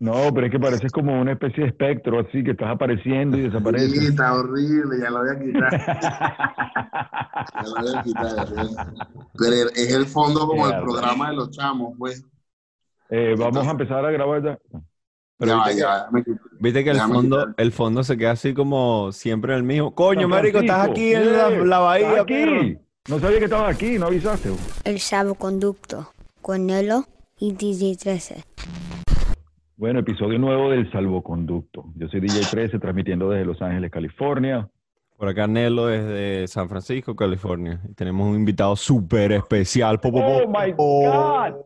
No, pero es que pareces como una especie de espectro, así que estás apareciendo y desapareces. Sí, está horrible, ya lo voy a quitar. ya lo voy a quitar. Pero es el fondo como el programa de los chamos, pues. Eh, vamos a empezar a grabar ya. Pero ya, viste, ya, que, viste que el fondo, quitar. el fondo se queda así como siempre el mismo. Coño, marico, estás aquí en la, Eh, la bahía, ¿estás perro. aquí? No sabía que estabas aquí, no avisaste. El salvoconducto con Nelo y DJ 13. Bueno, episodio nuevo del Salvoconducto. Yo soy DJ 13, transmitiendo desde Los Ángeles, California. Por acá Nelo desde San Francisco, California. Y tenemos un invitado súper especial. Po, po, po, ¡Oh, my. God!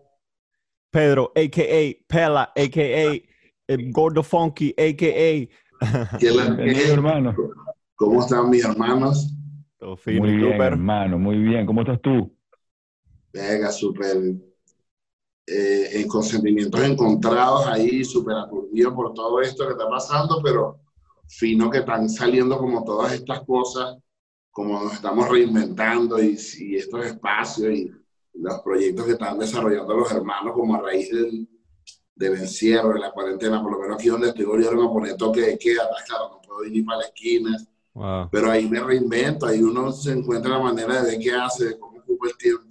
Pedro, a.k.a. Pela, a.k.a. El Gordo Funky, a.k.a. ¿Qué la- hermano. ¿Cómo están mis hermanos? Todo fino Muy bien, hermano, muy bien. ¿Cómo estás tú? Venga, súper eh, en consentimientos encontrados ahí, súper aturdido por todo esto que está pasando, pero fino que están saliendo como todas estas cosas, como nos estamos reinventando y, y estos espacios y los proyectos que están desarrollando los hermanos como a raíz del, del encierro, de la cuarentena, por lo menos aquí donde estoy volvieron a poner toque de queda, claro, no puedo ir ni para la esquina, Wow. pero ahí me reinvento, ahí uno se encuentra la manera de ver qué hace, de cómo ocupa el tiempo.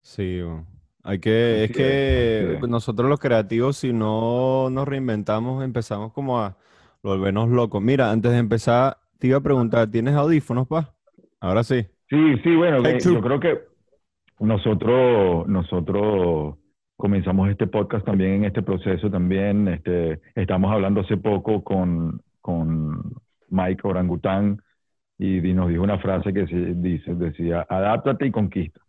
Sí, bo. Hay que, es que nosotros los creativos, si no nos reinventamos, empezamos como a volvernos locos. Mira, antes de empezar, te iba a preguntar, ¿tienes audífonos, pa? Ahora sí. Sí, sí, bueno, que yo creo que nosotros, nosotros comenzamos este podcast también en este proceso también. Este, estamos hablando hace poco con, con Mike Orangután y nos dijo una frase que se dice, decía, adáptate y conquista.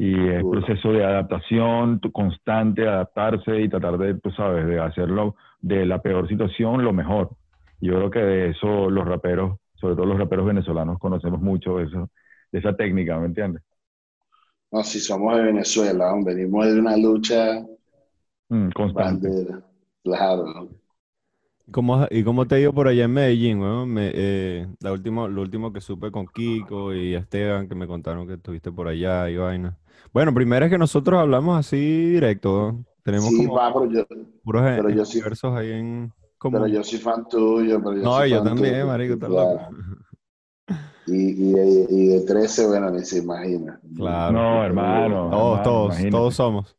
Y es Seguro. proceso de adaptación constante, adaptarse y tratar de, tú sabes, de hacerlo de la peor situación lo mejor. Yo creo que de eso los raperos, sobre todo los raperos venezolanos, conocemos mucho de eso, de esa técnica, ¿me entiendes? No, si somos de Venezuela, venimos de una lucha Mm, constante. bandera. Claro. ¿Cómo, ¿Y cómo te ha ido por allá en Medellín, weón? Me- eh, la último, lo último que supe con Kiko y Esteban, que me contaron que estuviste por allá y vaina. Bueno, primero es que nosotros hablamos así directo. Tenemos Sí, como va, pero yo, puros pero yo sí- ahí en común. pero yo soy fan tuyo. Pero yo No, soy yo fan también, tuyo, marico, estás loco. Y, y, de- y de 13, bueno, ni se imagina. Claro. No, hermano. Todos, hermano, todos, imagínate. todos somos.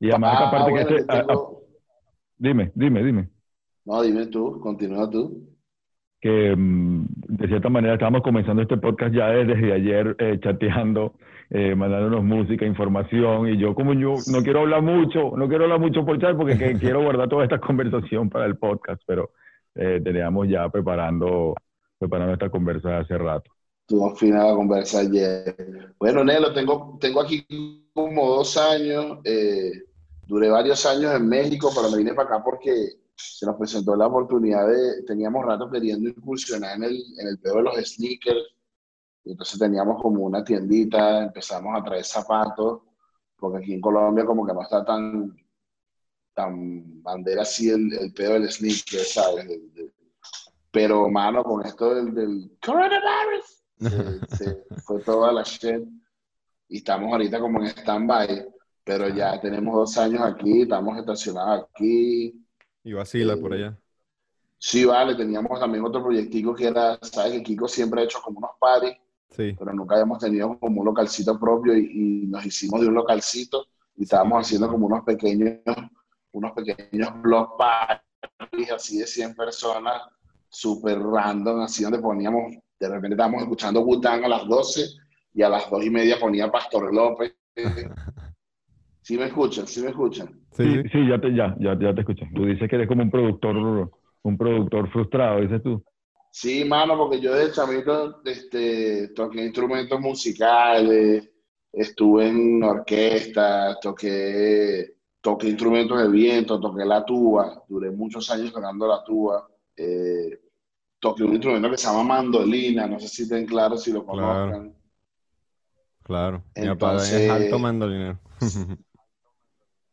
Y además, Ah, aparte que bueno, este, a- a- dime, dime, dime. No, dime tú, continúa tú. que mm, de cierta manera estábamos comenzando este podcast ya desde ayer eh, chateando, eh, mandándonos música, información y yo como yo no quiero hablar mucho, no quiero hablar mucho por chat porque que- quiero guardar toda esta conversación para el podcast, pero eh, teníamos ya preparando preparando esta conversa hace rato. Tú fina la conversa ayer. Bueno, Nelo, tengo, tengo aquí como dos años. eh, duré varios años en México, pero me vine para acá porque se nos presentó la oportunidad de. Teníamos rato queriendo incursionar en el, en el pedo de los sneakers. Y entonces teníamos como una tiendita, empezamos a traer zapatos, porque aquí en Colombia como que no está tan, tan bandera así el, el pedo del sneaker, ¿sabes? Del- del- pero, mano, con esto del, del coronavirus, se, se fue toda la shit. Y estamos ahorita como en stand-by, pero ya tenemos dos años aquí, estamos estacionados aquí. Y vacila por allá. Sí, vale, teníamos también otro proyectico que era, sabes que Kiko siempre ha hecho como unos parties, Sí. pero nunca habíamos tenido como un localcito propio y, y nos hicimos de un localcito y estábamos haciendo como unos pequeños, unos pequeños blog parties así de 100 personas, súper random, así donde poníamos, de repente estábamos escuchando Bután a las 12 y a las 2 y media ponía Pastor López. ¿Sí me escuchan? ¿Sí me escuchan? Sí, Sí, ya te, ya, ya, ya te escuché. Tú dices que eres como un productor, un productor frustrado, dices tú. Sí, mano, porque yo de chamito este, toqué instrumentos musicales, estuve en orquesta, toqué, toqué instrumentos de viento, toqué la tuba, duré muchos años tocando la tuba. eh, toqué un instrumento que se llama mandolina, no sé si estén claros si lo Claro. conozcan. Claro. Mi papá es Entonces- alto mandolinero.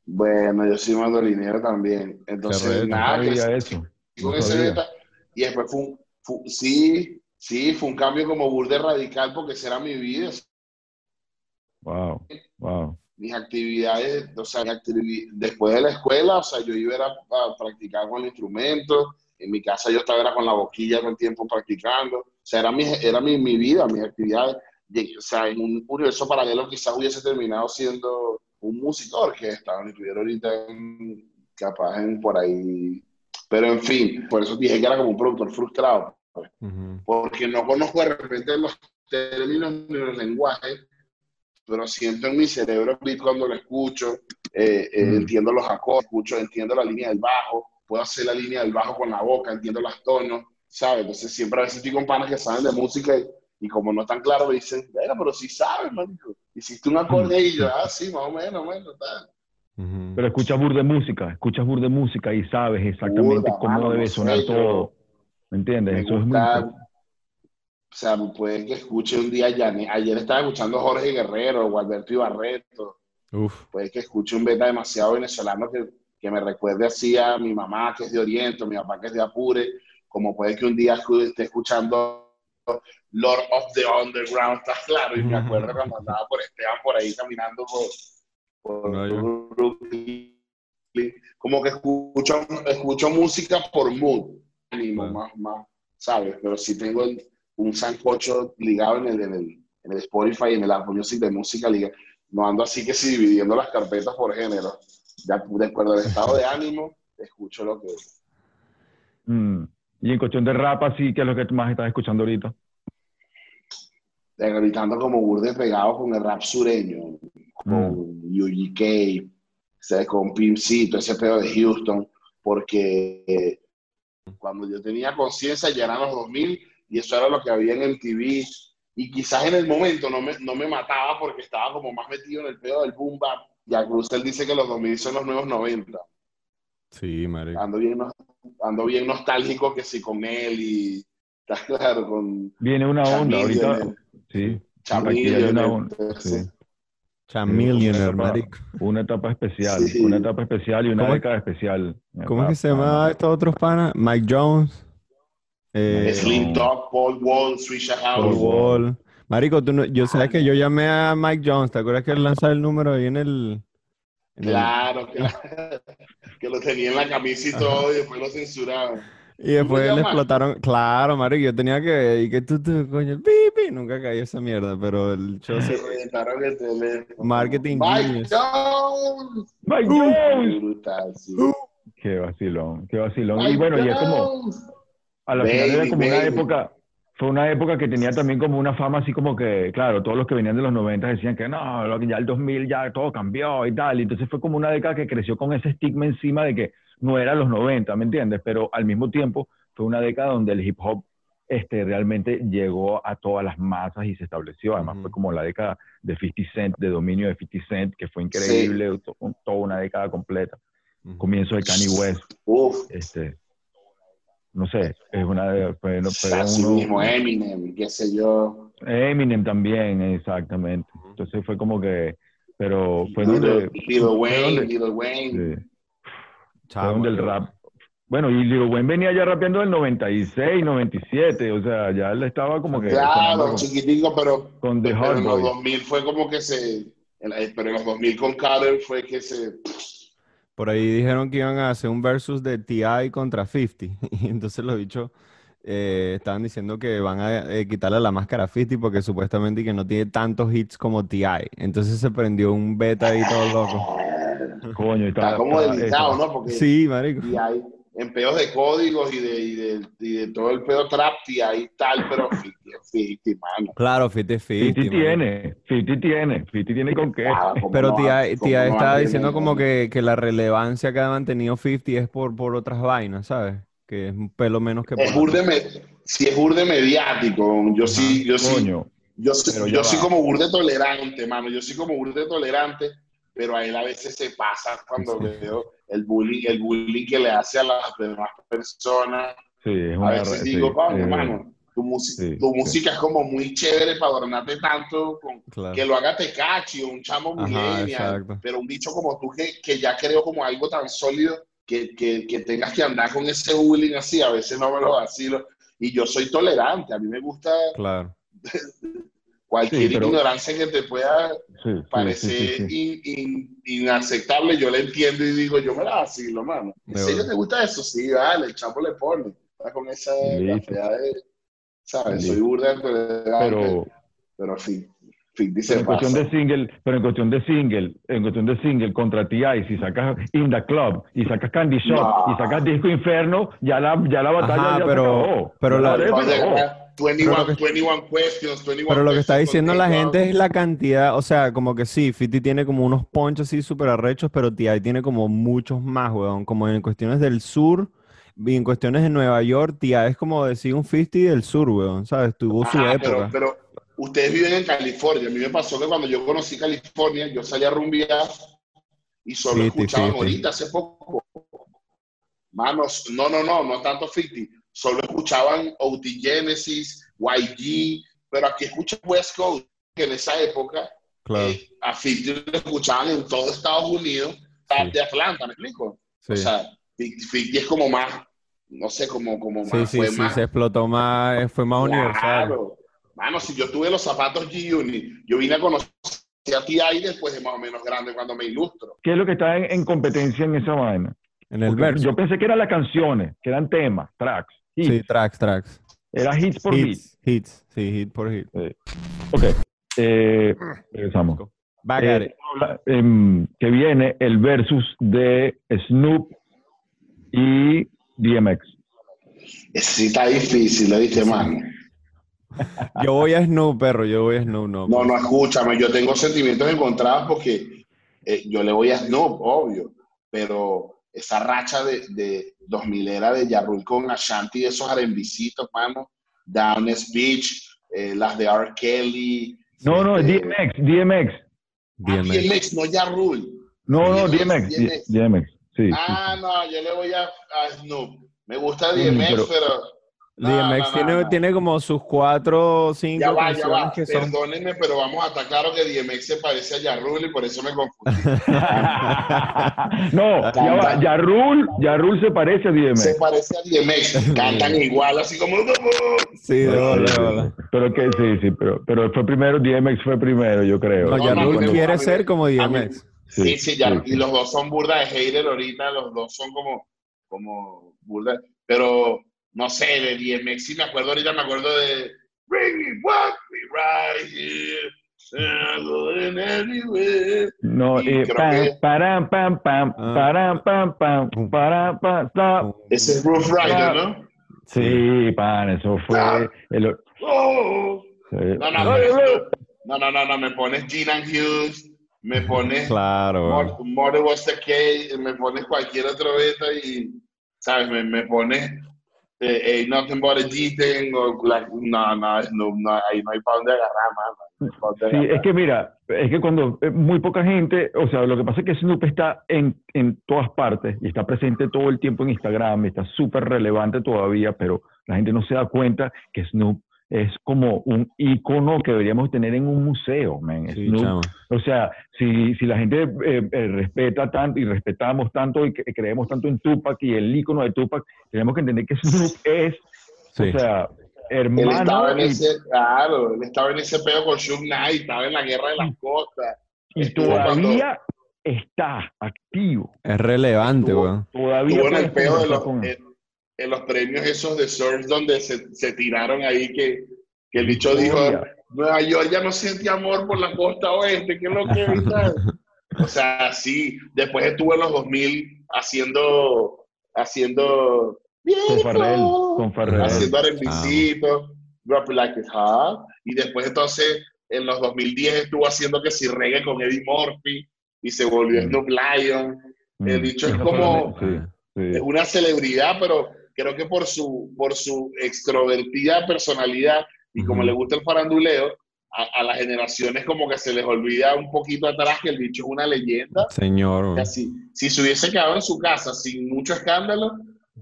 Bueno, yo soy mandolinero también. Entonces, reto. nada, No que eso. no y después fue un, sí, sí, fue un cambio como burde radical porque esa era mi vida. Wow, wow. mis actividades, o sea, después de la escuela, o sea, yo iba a, a, practicar con el instrumento, en mi casa yo estaba era con la boquilla todo el tiempo practicando, o sea, era mi, era mi, mi vida, mis actividades, o sea, en un universo paralelo quizás hubiese terminado siendo un músico orquesta, ni estuviera ahorita capaz en por ahí, pero en fin, por eso dije que era como un productor frustrado, pues, porque no conozco de repente los términos ni los lenguajes, pero siento en mi cerebro beat cuando lo escucho, eh, eh, mm. entiendo los acordes, escucho, entiendo la línea del bajo, puedo hacer la línea del bajo con la boca, entiendo los tonos, ¿sabes? Entonces siempre a veces estoy con panas que saben de música y, como no tan claro me dicen, pero sí sabes, marico. Hiciste un acorde y yo, ah, sí, más o menos, bueno, tal. Pero escuchas bur de música, escuchas bur de música y sabes exactamente cómo debe sonar todo. ¿Me entiendes? Eso es muy o sea, puede que escuche un día ya. Ayer estaba escuchando Jorge Guerrero o Alberto Ibarreto. Uf. Puede que escuche un beta demasiado venezolano que, que, me recuerde así a mi mamá que es de Oriente, mi papá que es de Apure. Como puede que un día esté escuchando Lord of the Underground, está claro. Y me acuerdo cuando andaba por Esteban por ahí caminando por, por Brooklyn. Como que escucho, escucho música por mood, ánimo, más, más, ¿sabes? Pero sí tengo el un sancocho ligado en el, en el, en el Spotify, en el Apple Music de música liga. No ando así que sí dividiendo las carpetas por género. Ya de acuerdo al estado de ánimo, escucho lo que... Mm. Y en cuestión de rap, así, ¿qué es lo que más estás escuchando ahorita? Gritando como burde pegado con el rap sureño, con mm. UGK, con Pimpcito, ese pedo de Houston, porque cuando yo tenía conciencia ya eran los 2000 y eso era lo que había en el TV. Y quizás en el momento no me, no me mataba porque estaba como más metido en el pedo del boom bap. Y a él dice que los 2000 son los nuevos 90. Sí, marico. Ando bien, ando bien nostálgico que sí con él y... Estás claro, con... Viene una onda ahorita. Sí. Chamillionaire, marico. Una etapa especial, una etapa especial y una década especial. ¿Cómo es que se llama estos otros panas? Mike Jones. Eh, Slim Talk, Paul Wall, Swisha House. Paul Wall. Marico, tú no, yo sé que yo llamé a Mike Jones, ¿te acuerdas que él lanzaba el número ahí en el... claro, que lo tenía en la camisa y todo, y después lo censuraban. Y después le explotaron, claro, marico, yo tenía que, y que tú, tú, coño, pipi, nunca caí esa mierda, pero el show se... el teléfono. Marketing Mike Jones. Mike Jones. Brutal, sí. Qué vacilón, qué vacilón. y bueno, y es como a la final era como una época, fue una época que tenía también como una fama así como que, claro, todos los que venían de los 90 decían que no, ya el 2000 ya todo cambió y tal, y entonces fue como una década que creció con ese estigma encima de que no era los 90, ¿me entiendes? Pero al mismo tiempo fue una década donde el hip hop este, realmente llegó a todas las masas y se estableció. Además, fue como la década de 50 Cent, de dominio de 50 Cent, que fue increíble, toda una década completa. Comienzo de Kanye West. Este, no sé, es una de... Pero, mismo Eminem, qué sé yo. Eminem también, exactamente. Entonces fue como que, pero fue Little, donde... Little Wayne, Little Wayne. Fue donde el rap... Bueno, y Little Wayne venía ya rapeando del 96, 97, o sea, ya él estaba como que... Claro, chiquitico, pero, con The pero en los 2000 fue como que se... Pero en los 2000 con Carter fue que se por ahí dijeron que iban a hacer un versus de TI contra 50. Y entonces los bichos eh, estaban diciendo que van a eh, quitarle la máscara a 50 porque supuestamente que no tiene tantos hits como TI. Entonces se prendió un beta ahí todo loco. Coño, está, como delicado, ¿no? Porque sí, marico. TI en pedos de códigos y de, y de, y de todo el pedo trap y ahí tal, pero Fiti es Fiti, mano. Claro, Fiti es Fiti. Fiti tiene, Fiti tiene, Fiti tiene con qué. pero tía, tía estaba diciendo como que, que, la relevancia que ha mantenido 50 es por, por otras vainas, ¿sabes? Que es un pelo menos que... Es burde, si es burde mediático, yo sí, yo sí, yo, yo, yo soy como burde tolerante, mano, yo soy como burde tolerante, pero a él a veces se pasa cuando veo el bullying, el bullying que le hace a las demás personas. Sí, es a veces digo, hermano, tu, música es como muy chévere para adornarte tanto con, que lo haga Tecachi o un chamo millennial, pero un bicho como tú que, que ya creo como algo tan sólido que, que, que, tengas que andar con ese bullying así, a veces no me lo vacilo. Y yo soy tolerante, a mí me gusta claro. Cualquier Sí, pero- ignorancia que te pueda Sí, sí, sí, parecer sí, sí. in- in- inaceptable, yo la entiendo y digo, yo me la vacilo, mano. ¿En serio te gusta eso? Sí, vale, el chapo le pone. Está con esa cafeada de, ¿sabes? Soy burda tolerante, pero, Pero, fin, fin, pero dice en cuestión de single, pero en cuestión de single, en cuestión de single contra T.I., si sacas In The Club y sacas Candy Shop No. y sacas Disco Inferno, ya la, ya la batalla Ajá, ya pero- se acabó. pero Ya la- batalla se Vamos a acabó. ganar 21, Pero lo que- 21 questions, 21 Pero lo que está diciendo la gente es la cantidad, o sea, como que sí, Fiti tiene como unos ponchos así súper arrechos, pero T.I. tiene como muchos más, weón, como en cuestiones del sur y en cuestiones de Nueva York, T.I. es como decir un 50 del sur, weón, ¿sabes? Tuvo su Ajá, época. pero, pero ustedes viven en California. A mí me pasó que cuando yo conocí California, yo salí a rumbear y solo Sí, escuchaban sí, sí. ahorita hace poco. Manos, no, no, no, no tanto 50. Solo escuchaban OT Genesis, YG, pero aquí escuchan West Coast, que en esa época Claro, eh, a 50 lo escuchaban en todo Estados Unidos, Sí. de Atlanta, ¿me explico? sí. O sea, 50 es como más, no sé, como, como Sí, más, sí, fue sí, más se explotó más, eh, fue más universal. Claro. Mano, si yo tuve los zapatos G-Unit, yo vine a conocer a T.I. después de más o menos grande cuando me ilustro. ¿Qué es lo que está en, en competencia en esa vaina? En el verso. Yo pensé que eran las canciones, que eran temas, tracks, hits. Sí, tracks, tracks. Era hits por hit. Hits, hits, sí, hit por hit. Ok, eh, regresamos. Back Eh, at it. habla- em, que viene el versus de Snoop y DMX. Ese sí está difícil, le dije, mano. Yo voy a Snoop, perro, yo voy a Snoop, no. No, no, escúchame, yo tengo sentimientos encontrados porque eh, yo le voy a Snoop, obvio, pero esa racha de, de 2000 era de Yarrul con Ashanti, esos arembisitos, mano, Down Speech, eh, las de R. Kelly. No, no, este, DMX, DMX. ah, DMX. DMX, no Yarrul. No, no, DMX, DMX. DMX, sí. sí, Ah, no, yo le voy a, a Snoop. Me gusta DMX, pero- pero... no, DMX no, no, tiene, no. tiene como sus cuatro o cinco Ya va, ya canciones va. que son. Perdónenme, pero vamos a estar claro que DMX se parece a Yarrul y por eso me confundí. no, ya va. Yarrul, Yarrul se parece a se DMX. parece a DMX. Cantan igual, así como... Sí, de bola, sí, de bola. Pero que sí, sí, pero, pero fue primero, DMX fue primero, yo creo. No, ya quiere ser como DMX. Sí, sí, ya. sí, Y los dos son burda de hater ahorita, los dos son como, como burda. Pero, no sé, de DMX, sí me acuerdo ahorita, me acuerdo de... Bring me, walk me right here. No, Y eh, pam, que- param, pam, pam, Ah. param, pam, pam, param, pam, pam. Ese es Roof Rider, ¿no? Sí, pan, eso fue Ah. el... Oh. sí. No, no, no, no, no, no, no, me pones Gina Hughes, me pones Claro. More, More Was the Case, me pones cualquier otro beta y, ¿sabes? Me, me pones eh, eh, Nothing But a o like, no, no, no, no, ahí no hay para dónde agarrar, mano. No Sí, es que mira, es que cuando eh, muy poca gente, o sea, lo que pasa es que Snoop está en, en todas partes y está presente todo el tiempo en Instagram, y está súper relevante todavía, pero la gente no se da cuenta que Snoop es como un icono que deberíamos tener en un museo, man. Sí, Snoop, o sea, si, si la gente eh, eh, respeta tanto y respetamos tanto y que- creemos tanto en Tupac y el icono de Tupac, tenemos que entender que Snoop es, Sí. o sea, Él estaba hermano en y, ese, claro, él estaba en ese pedo con Suge Knight, estaba en la guerra de las costas. y estuvo cuando- todavía está activo. Es relevante, Estuvo- weón. Todavía Estuvo en el de los, con. En, los premios esos de surf donde se, se tiraron ahí que, que el bicho dijo. Nueva York ya no siente amor por la costa oeste, ¿qué es lo que es? O sea, sí, después estuvo en los 2000 haciendo, haciendo, Con Farrell, con Farrell. haciendo Drop It Like Hot, y después entonces en los 2010 estuvo haciendo que si reggae con Eddie Murphy, y se volvió Mm. Snoop Lion, el bicho es como- sí, una celebridad, pero creo que por su, por su extrovertida personalidad y como le gusta el faranduleo, a, a las generaciones como que se les olvida un poquito atrás que el bicho es una leyenda. Señor, si, si se hubiese quedado en su casa sin mucho escándalo,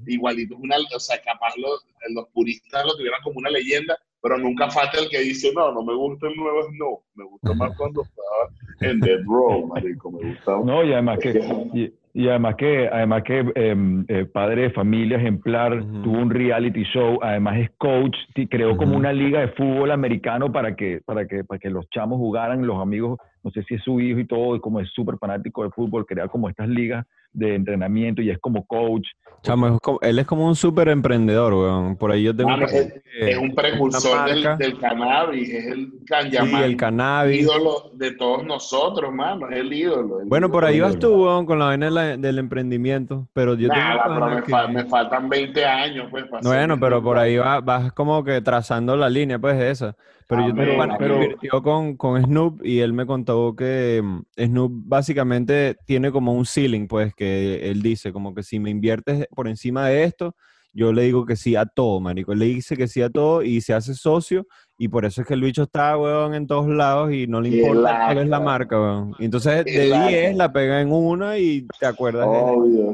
igualito es una, o sea, capaz los, los puristas lo tuvieran como una leyenda, pero nunca falta el que dice, no, no me gusta el nuevo Snoop, me gusta más cuando estaba en Dead Row, marico, me gusta. No, y además que, y, y además que, además que em, eh, padre de familia ejemplar, tuvo un reality show, además es coach, y creó como una liga de fútbol americano para que, para que, para que los chamos jugaran, los amigos, no sé si es su hijo y todo, y como es súper fanático de fútbol, crea como estas ligas de entrenamiento y es como coach. Chamo, es como- él es como un súper emprendedor, weón. Por ahí yo tengo Mano, que- es, es un precursor del, del cannabis, es el Sí, el cannabis. ídolo de todos nosotros, mano, es el ídolo. el Bueno, ídolo. por ahí vas tú, weón, con la vaina de la- del emprendimiento. Pero yo tengo Nada, pero pana me, que- fa- me faltan 20 años, pues, para Bueno, pero por ahí va. va- vas como que trazando la línea, pues, de esa. Pero yo tengo pana que invirtió con, con Snoop y él me contó que mm, Snoop básicamente tiene como un ceiling, pues, que él dice, como que si me inviertes por encima de esto, yo le digo que sí a todo, marico. Él le dice que sí a todo y se hace socio y por eso es que el bicho está, weón, en todos lados y no le Qué importa cuál es la marca, weón. Y entonces Qué de lata. 10 la pega en una y te acuerdas de Obvio.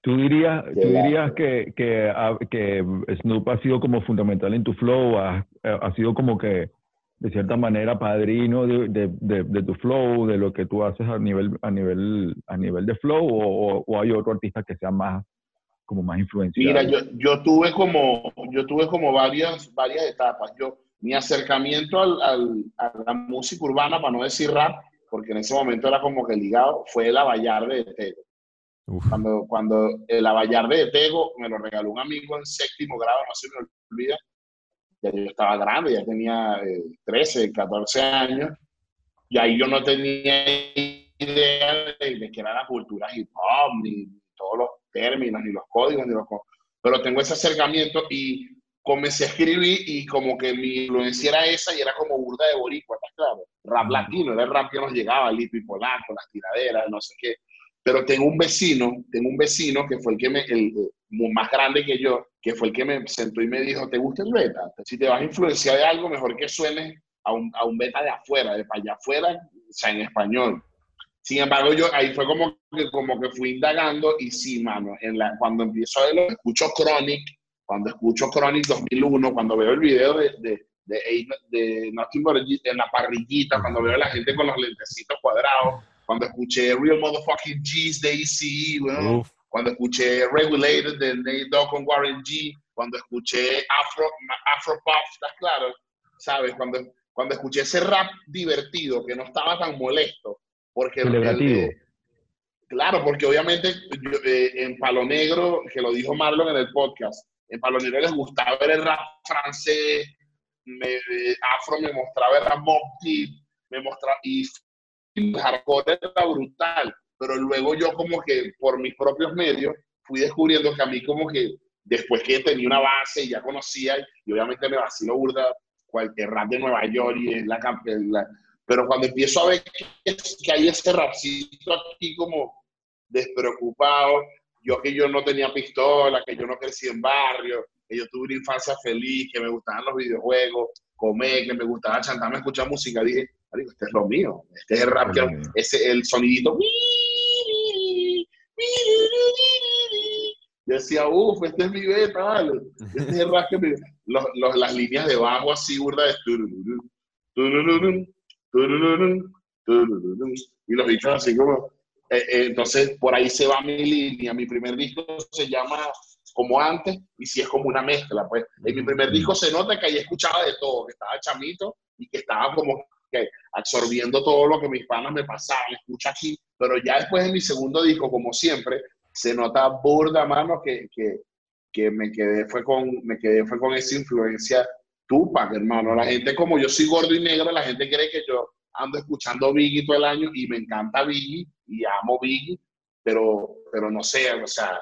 ¿Tú dirías, Qué tú dirías que, que, ha- que Snoop ha sido como fundamental en tu flow? ¿Ha, ha sido como que, de cierta manera, padrino de, de, de- de tu flow, de lo que tú haces a nivel, a nivel, a nivel de flow? ¿O, o- o hay otro artista que sea más, como más influencial? Mira, yo, yo tuve como, yo tuve como varias, varias etapas. Yo, mi acercamiento al, al- a la música urbana, para no decir rap, porque en ese momento era como que ligado, fue el Avallarde de Tego. Uf. Cuando, cuando el Avallarde de Tego me lo regaló un amigo en séptimo grado, no se me olvida, ya yo estaba grande, ya tenía eh, 13, 14 años, y ahí yo no tenía idea de, de qué era la cultura hip hop, ni todos los términos, ni los códigos, ni los... Pero tengo ese acercamiento y comencé a escribir y como que mi influencia era esa y era como burda de boricua, ¿estás claro? Rap latino, era el rap que nos llegaba, Lipi Polaco, las tiraderas, no sé qué. Pero tengo un vecino, tengo un vecino que fue el que me, el, el más grande que yo, que fue el que me sentó y me dijo, ¿te gusta el beta? Si te vas a influenciar de algo, mejor que suene a un, a un beta de afuera, de para allá afuera, o sea, en español. Sin embargo, yo ahí fue como que, como que fui indagando y sí, mano, en la, cuando empiezo a verlo, escucho Chronic, cuando escucho Chronic 2001, cuando veo el video de, de, de, de G- en la parrillita, cuando veo a la gente con los lentecitos cuadrados, cuando escuché Real Motherfucking G's de ECE, weón, Uf. Cuando escuché Regulated de Nate Dogg con Warren G, cuando escuché Afro, Afro Pop, ¿estás claro? ¿Sabes? Cuando, cuando escuché ese rap divertido, que no estaba tan molesto, porque el- el- Celebrativo. claro, porque obviamente yo, eh, en Palo Negro, que lo dijo Marlon en el podcast, en Palo Negro les gustaba ver el rap francés, me- eh, Afro me mostraba el rap Deep, me mostraba, y el hardcore era brutal, pero luego yo como que por mis propios medios fui descubriendo que a mí como que después que tenía una base y ya conocía, y obviamente me vacilo burda cualquier rap de Nueva York y es la, la- pero cuando empiezo a ver que, que hay ese rapcito aquí como despreocupado, yo que yo no tenía pistola, que yo no crecí en barrio, que yo tuve una infancia feliz, que me gustaban los videojuegos, comer, que me gustaba chantarme, escuchar música, dije, este es lo mío, este es el rap, que, ese, el sonidito. Yo decía, uff, este es mi beta, vale. Este es el rap que me... Los, los- las líneas de bajo así, burda Y los bichos así como... eh, eh, entonces, por ahí se va mi línea. Mi primer disco se llama Como Antes, y si es como una mezcla, pues. En mi primer disco se nota que ahí escuchaba de todo, que estaba chamito y que estaba como que absorbiendo todo lo que mis panas me pasaban, escucha aquí, pero ya después de mi segundo disco, como siempre, se nota burda, mano, que, que, que me quedé fue con, me quedé fue con esa influencia Tupac, hermano. La gente, como yo soy gordo y negro, la gente cree que yo ando escuchando Biggie todo el año y me encanta Biggie y amo Biggie, pero, pero no sé, o sea,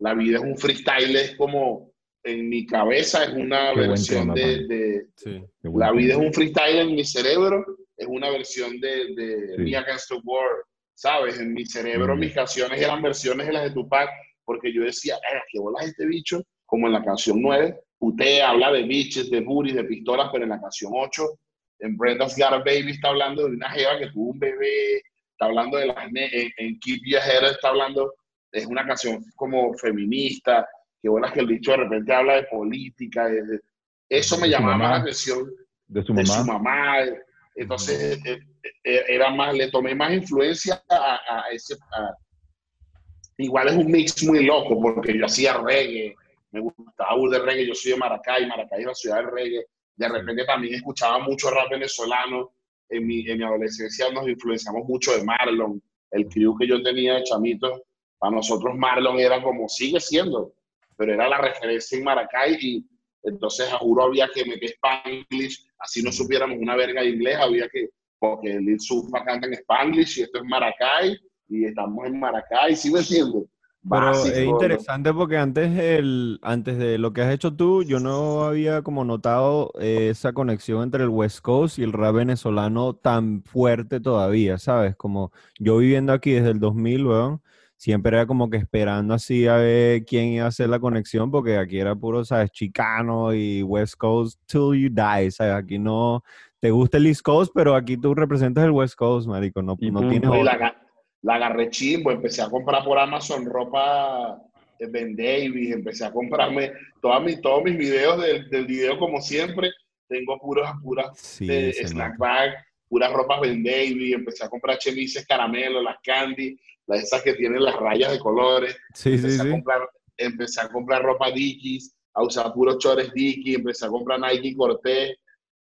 la vida es un freestyle, es como en mi cabeza es una Qué versión tema, de, de- Sí. La vida es un freestyle en mi cerebro, es una versión de, de Sí. Me Against the World, ¿sabes? En mi cerebro Mm. mis canciones eran versiones de las de Tupac, porque yo decía, "Eh, qué bolas este bicho, como en la canción 9, usted habla de bitches, de booties, de pistolas, pero en la canción 8, en Brenda's Got a Baby está hablando de una jeva que tuvo un bebé, está hablando de las... En, en Keep Your Head está hablando, es una canción como feminista, que bolas que el bicho de repente habla de política, de- de- Eso me llamaba más mamá. la atención De su de mamá. su mamá. Entonces, eh, eh, era más, le tomé más influencia a, a ese. a- igual es un mix muy loco, porque yo hacía reggae, me gustaba de reggae, yo soy de Maracay, Maracay es la ciudad del reggae. De repente también escuchaba mucho rap venezolano. En mi, en mi adolescencia nos influenciamos mucho de Marlon, el crew que yo tenía de chamitos. Para nosotros Marlon era como, sigue siendo, pero era la referencia en Maracay y entonces a juro había que meter Spanglish, así no supiéramos una verga de inglés, había que, porque Lil Supa canta en Spanglish y esto es Maracay y estamos en Maracay, ¿sí me entiendes? Pero Básico, es interesante porque antes, el, antes de lo que has hecho tú, yo no había como notado esa conexión entre el West Coast y el rap venezolano tan fuerte todavía, ¿sabes? Como yo viviendo aquí desde el 2000, weón, siempre era como que esperando así a ver quién iba a hacer la conexión porque aquí era puro, ¿sabes? Chicano y West Coast till you die, ¿sabes? Aquí no te gusta el East Coast, pero aquí tú representas el West Coast, marico, no, Y no tienes y la, la agarré chimbo, empecé a comprar por Amazon ropa de Ben Davis, empecé a comprarme todas mis, todos mis videos del, del video como siempre, tengo puras, puras Sí, de snack nota. bag, puras ropas Ben Davis, empecé a comprar chemises caramelo, las candy, las esas que tienen las rayas de colores, Sí, sí, empecé, sí. A comprar, empecé a comprar ropa Dickies, a usar puros chores Dickies, empecé a comprar Nike Cortés,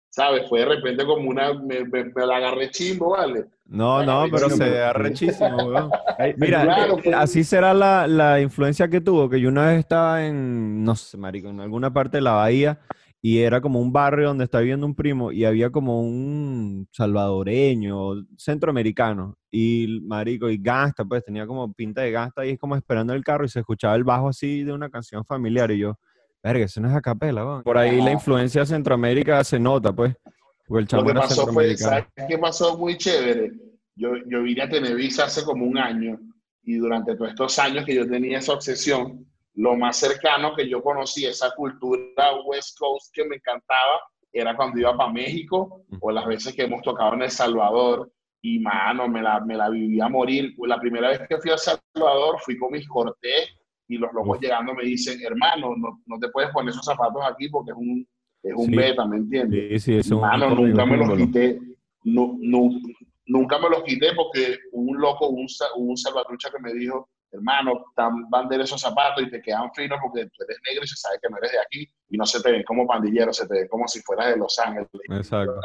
¿sabes? Fue de repente como una, me, me- me la agarré chimbo, ¿vale? No, no, pero sí, se ve arrechísimo, weón. Mira, Claro, eh, pues. así será la, la influencia que tuvo, que yo una vez estaba en, no sé, marico, en alguna parte de la bahía y era como un barrio donde estaba viviendo un primo y había como un salvadoreño, centroamericano y marico, y gangsta, pues tenía como pinta de gangsta y es como esperando el carro y se escuchaba el bajo así de una canción familiar y yo, verga, eso no es acapela, weón. Por ahí la influencia de Centroamérica se nota, pues, porque el Lo chamo que era pasó fue. ¿sabes qué pasó muy chévere? Yo, yo vine a Televisa hace como un año y durante todos estos años que yo tenía esa obsesión, lo más cercano que yo conocí, esa cultura West Coast que me encantaba, era cuando iba para México o las veces que hemos tocado en El Salvador y mano, me la, me la viví a morir. La primera vez que fui a El Salvador fui con mis cortés y los locos llegando me dicen, hermano, no, no te puedes poner esos zapatos aquí porque es un, es un Sí. beta, ¿me entiendes? Sí, sí, es un Mano, nunca me los quité. Nu- nu- nunca me los quité porque un loco, un, un salvatrucha que me dijo, hermano, tan, van de esos zapatos y te quedan finos porque tú eres negro y se sabe que no eres de aquí y no se te ven como pandillero, se te ven como si fueras de Los Ángeles. Exacto.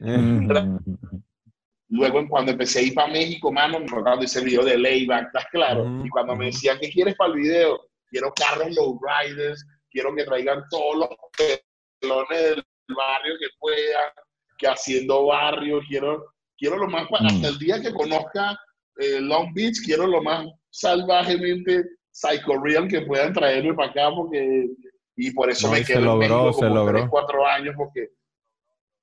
Mm. Luego, cuando empecé a ir para México, mano, me cuando hice el video de Layback, ¿estás claro? Ujú, y cuando me decían, ¿qué quieres para el video? Quiero carros lowriders, quiero que traigan todos los pelones del barrio que puedan, que haciendo barrio, quiero, quiero lo más, Mm. hasta el día que conozca eh, Long Beach, quiero lo más salvajemente psycho real que puedan traerme para acá, porque, y por eso No, me se quedo en logró, se como logró. tres, cuatro años, porque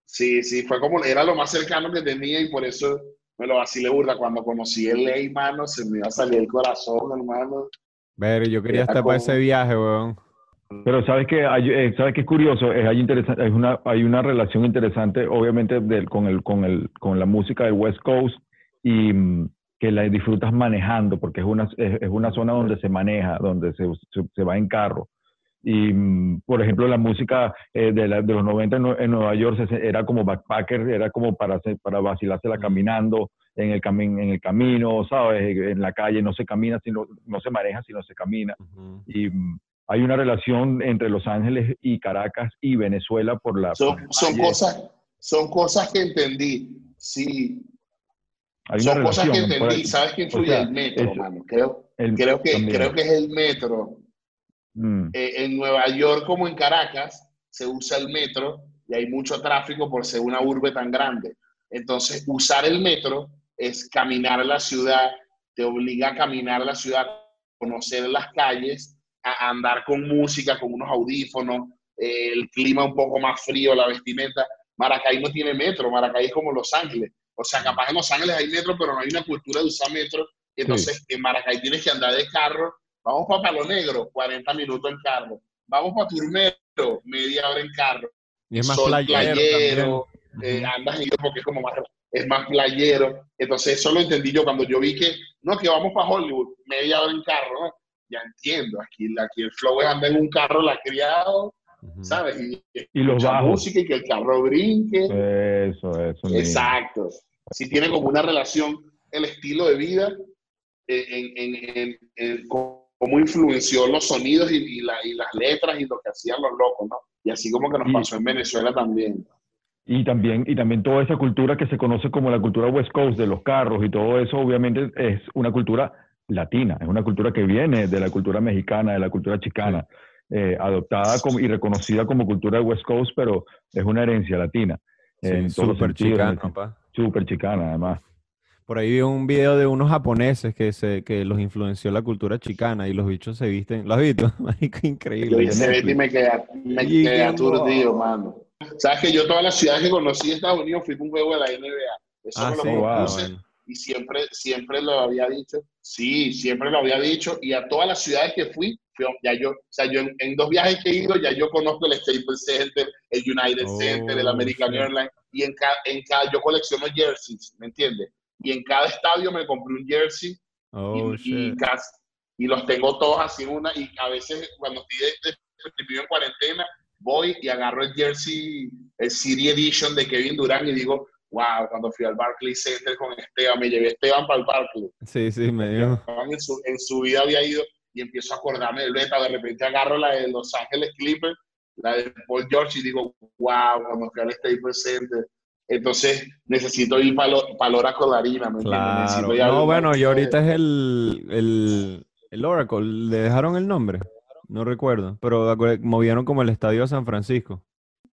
Sí, sí, fue como, era lo más cercano que tenía y por eso me lo vacilé burda. Cuando conocí el ley, mano, se me iba a salir el corazón, hermano. Ver, yo quería Era estar para ese como- viaje, weón. Pero sabes que hay, eh, sabes que es curioso, es, hay interesante, es una, hay una relación interesante, obviamente, del, con el, con el, con la música del West Coast y mm, que la disfrutas manejando, porque es una, es, es una zona donde se maneja, donde se, se, se va en carro. Y, mm, por ejemplo, la música eh, de, la- de los 90 en, Nue- en Nueva York se- era como backpacker, era como para, hacer- para vacilársela caminando en el, cami- en el camino, ¿sabes? En la calle no se camina, sino, no se maneja, sino se camina Ujú. y mm, hay una relación entre Los Ángeles y Caracas y Venezuela por la... por Son, el son, cosas, son cosas que entendí. Sí, Hay una son cosas que relación, por entendí. ¿Sabes qué influye? sea, el metro, es- mano. Creo, El- creo, que, también. creo que es el metro. Mm, Eh, en Nueva York como en Caracas se usa el metro y hay mucho tráfico por ser una urbe tan grande. Entonces, usar el metro es caminar la ciudad, te obliga a caminar la ciudad, conocer las calles, a andar con música, con unos audífonos, eh, el clima un poco más frío, la vestimenta. Maracay no tiene metro, Maracay es como Los Ángeles. O sea, capaz en Los Ángeles hay metro, pero no hay una cultura de usar metro. Entonces, en Maracay tienes que andar de carro. Vamos para Palo Negro, 40 minutos en carro. Vamos para Turmero, media hora en carro. Y es más Sol playero, playero, eh, andas en porque es como más, es más playero. Entonces, eso lo entendí yo cuando yo vi que, no, que vamos para Hollywood, media hora en carro, ¿no? Ya entiendo, aquí, aquí el flow es andar en un carro la criado Ujú. ¿Sabes? Y, Y los bajos. música y que el carro brinque. Eso, eso. Exacto. Si tiene como una relación el estilo de vida eh, en, en- en- en cómo influenció los sonidos y, y la- y las letras y lo que hacían los locos, ¿no? Y así como que nos pasó en Venezuela también. Y también, y también toda esa cultura que se conoce como la cultura West Coast, de los carros y todo eso, obviamente es una cultura latina, es una cultura que viene de la cultura mexicana, de la cultura chicana, eh, adoptada como, y reconocida como cultura de West Coast, pero es una herencia latina. Sí, en todos los súper sentidos, chicano, ¿no? pa. Súper chicana, además. Por ahí vi un video de unos japoneses que se, que los influenció la cultura chicana y los bichos se visten. ¿Lo has visto? Marico, Yo increíble. ese Betty y me quedé, me Y quedé aturdido, mano. Sabes que yo todas las ciudades que conocí de Estados Unidos fui con un juego de la NBA. Eso Ah, me lo sí, wow, bueno. y siempre, siempre lo había dicho. Sí, siempre lo había dicho. Y a todas las ciudades que fui- ya yo, o sea, yo en, en dos viajes que he ido, ya yo conozco el Staples Center, el United Oh, Center, el American shit. Airlines. Y en cada, en cada, yo colecciono jerseys, ¿me entiendes? Y en cada estadio me compré un jersey Oh, y, y, shit. cas- y los tengo todos así en una. Y a veces cuando estoy de- de- vivo en cuarentena, voy y agarro el jersey, el City Edition de Kevin Durant y digo, wow, cuando fui al Barclays Center con Esteban, me llevé a Esteban para el Barclays. Sí, sí, me dio. En su, en su vida había ido y empiezo a acordarme del beta. De repente agarro la de Los Ángeles Clippers, la de Paul George y digo, wow, cuando fui al Staples Center. Entonces necesito ir para Lora Colarina, ¿me? Claro. Ir No, bueno, y ahorita es el, el, el Oracle. ¿Le dejaron el nombre? No recuerdo. Pero movieron como el estadio de San Francisco.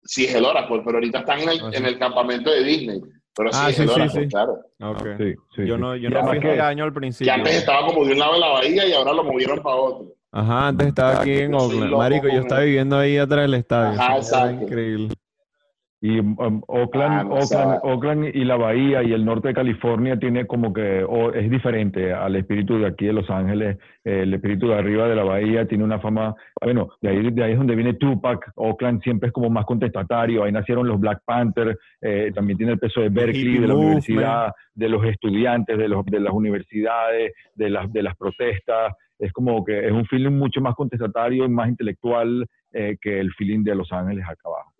Sí, es el Oracle, pero ahorita están en el, Ah, sí. en el campamento de Disney. Pero sí, Ah, sí, sí, sí. claro. Ok. Sí, sí, Yo no, yo no fui este que- año al Que principio. antes estaba como de un lado de la bahía y ahora lo movieron para otro. Ajá, antes estaba aquí en Oakland. Marico, yo estaba viviendo ahí atrás del estadio. Ajá, exacto. Increíble. Y um, Oakland, Ah, no, o Oakland, sea- Oakland y la Bahía y el norte de California tiene como que, o es diferente al espíritu de aquí de Los Ángeles. Eh, el espíritu de arriba de la Bahía tiene una fama, bueno, de ahí, de ahí es donde viene Tupac. Oakland siempre es como más contestatario. Ahí nacieron los Black Panthers. eh, también tiene el peso de Berkeley, de la universidad, de los estudiantes, de, los, de las universidades, de las, de las protestas. Es como que es un feeling mucho más contestatario y más intelectual eh, que el feeling de Los Ángeles acá abajo.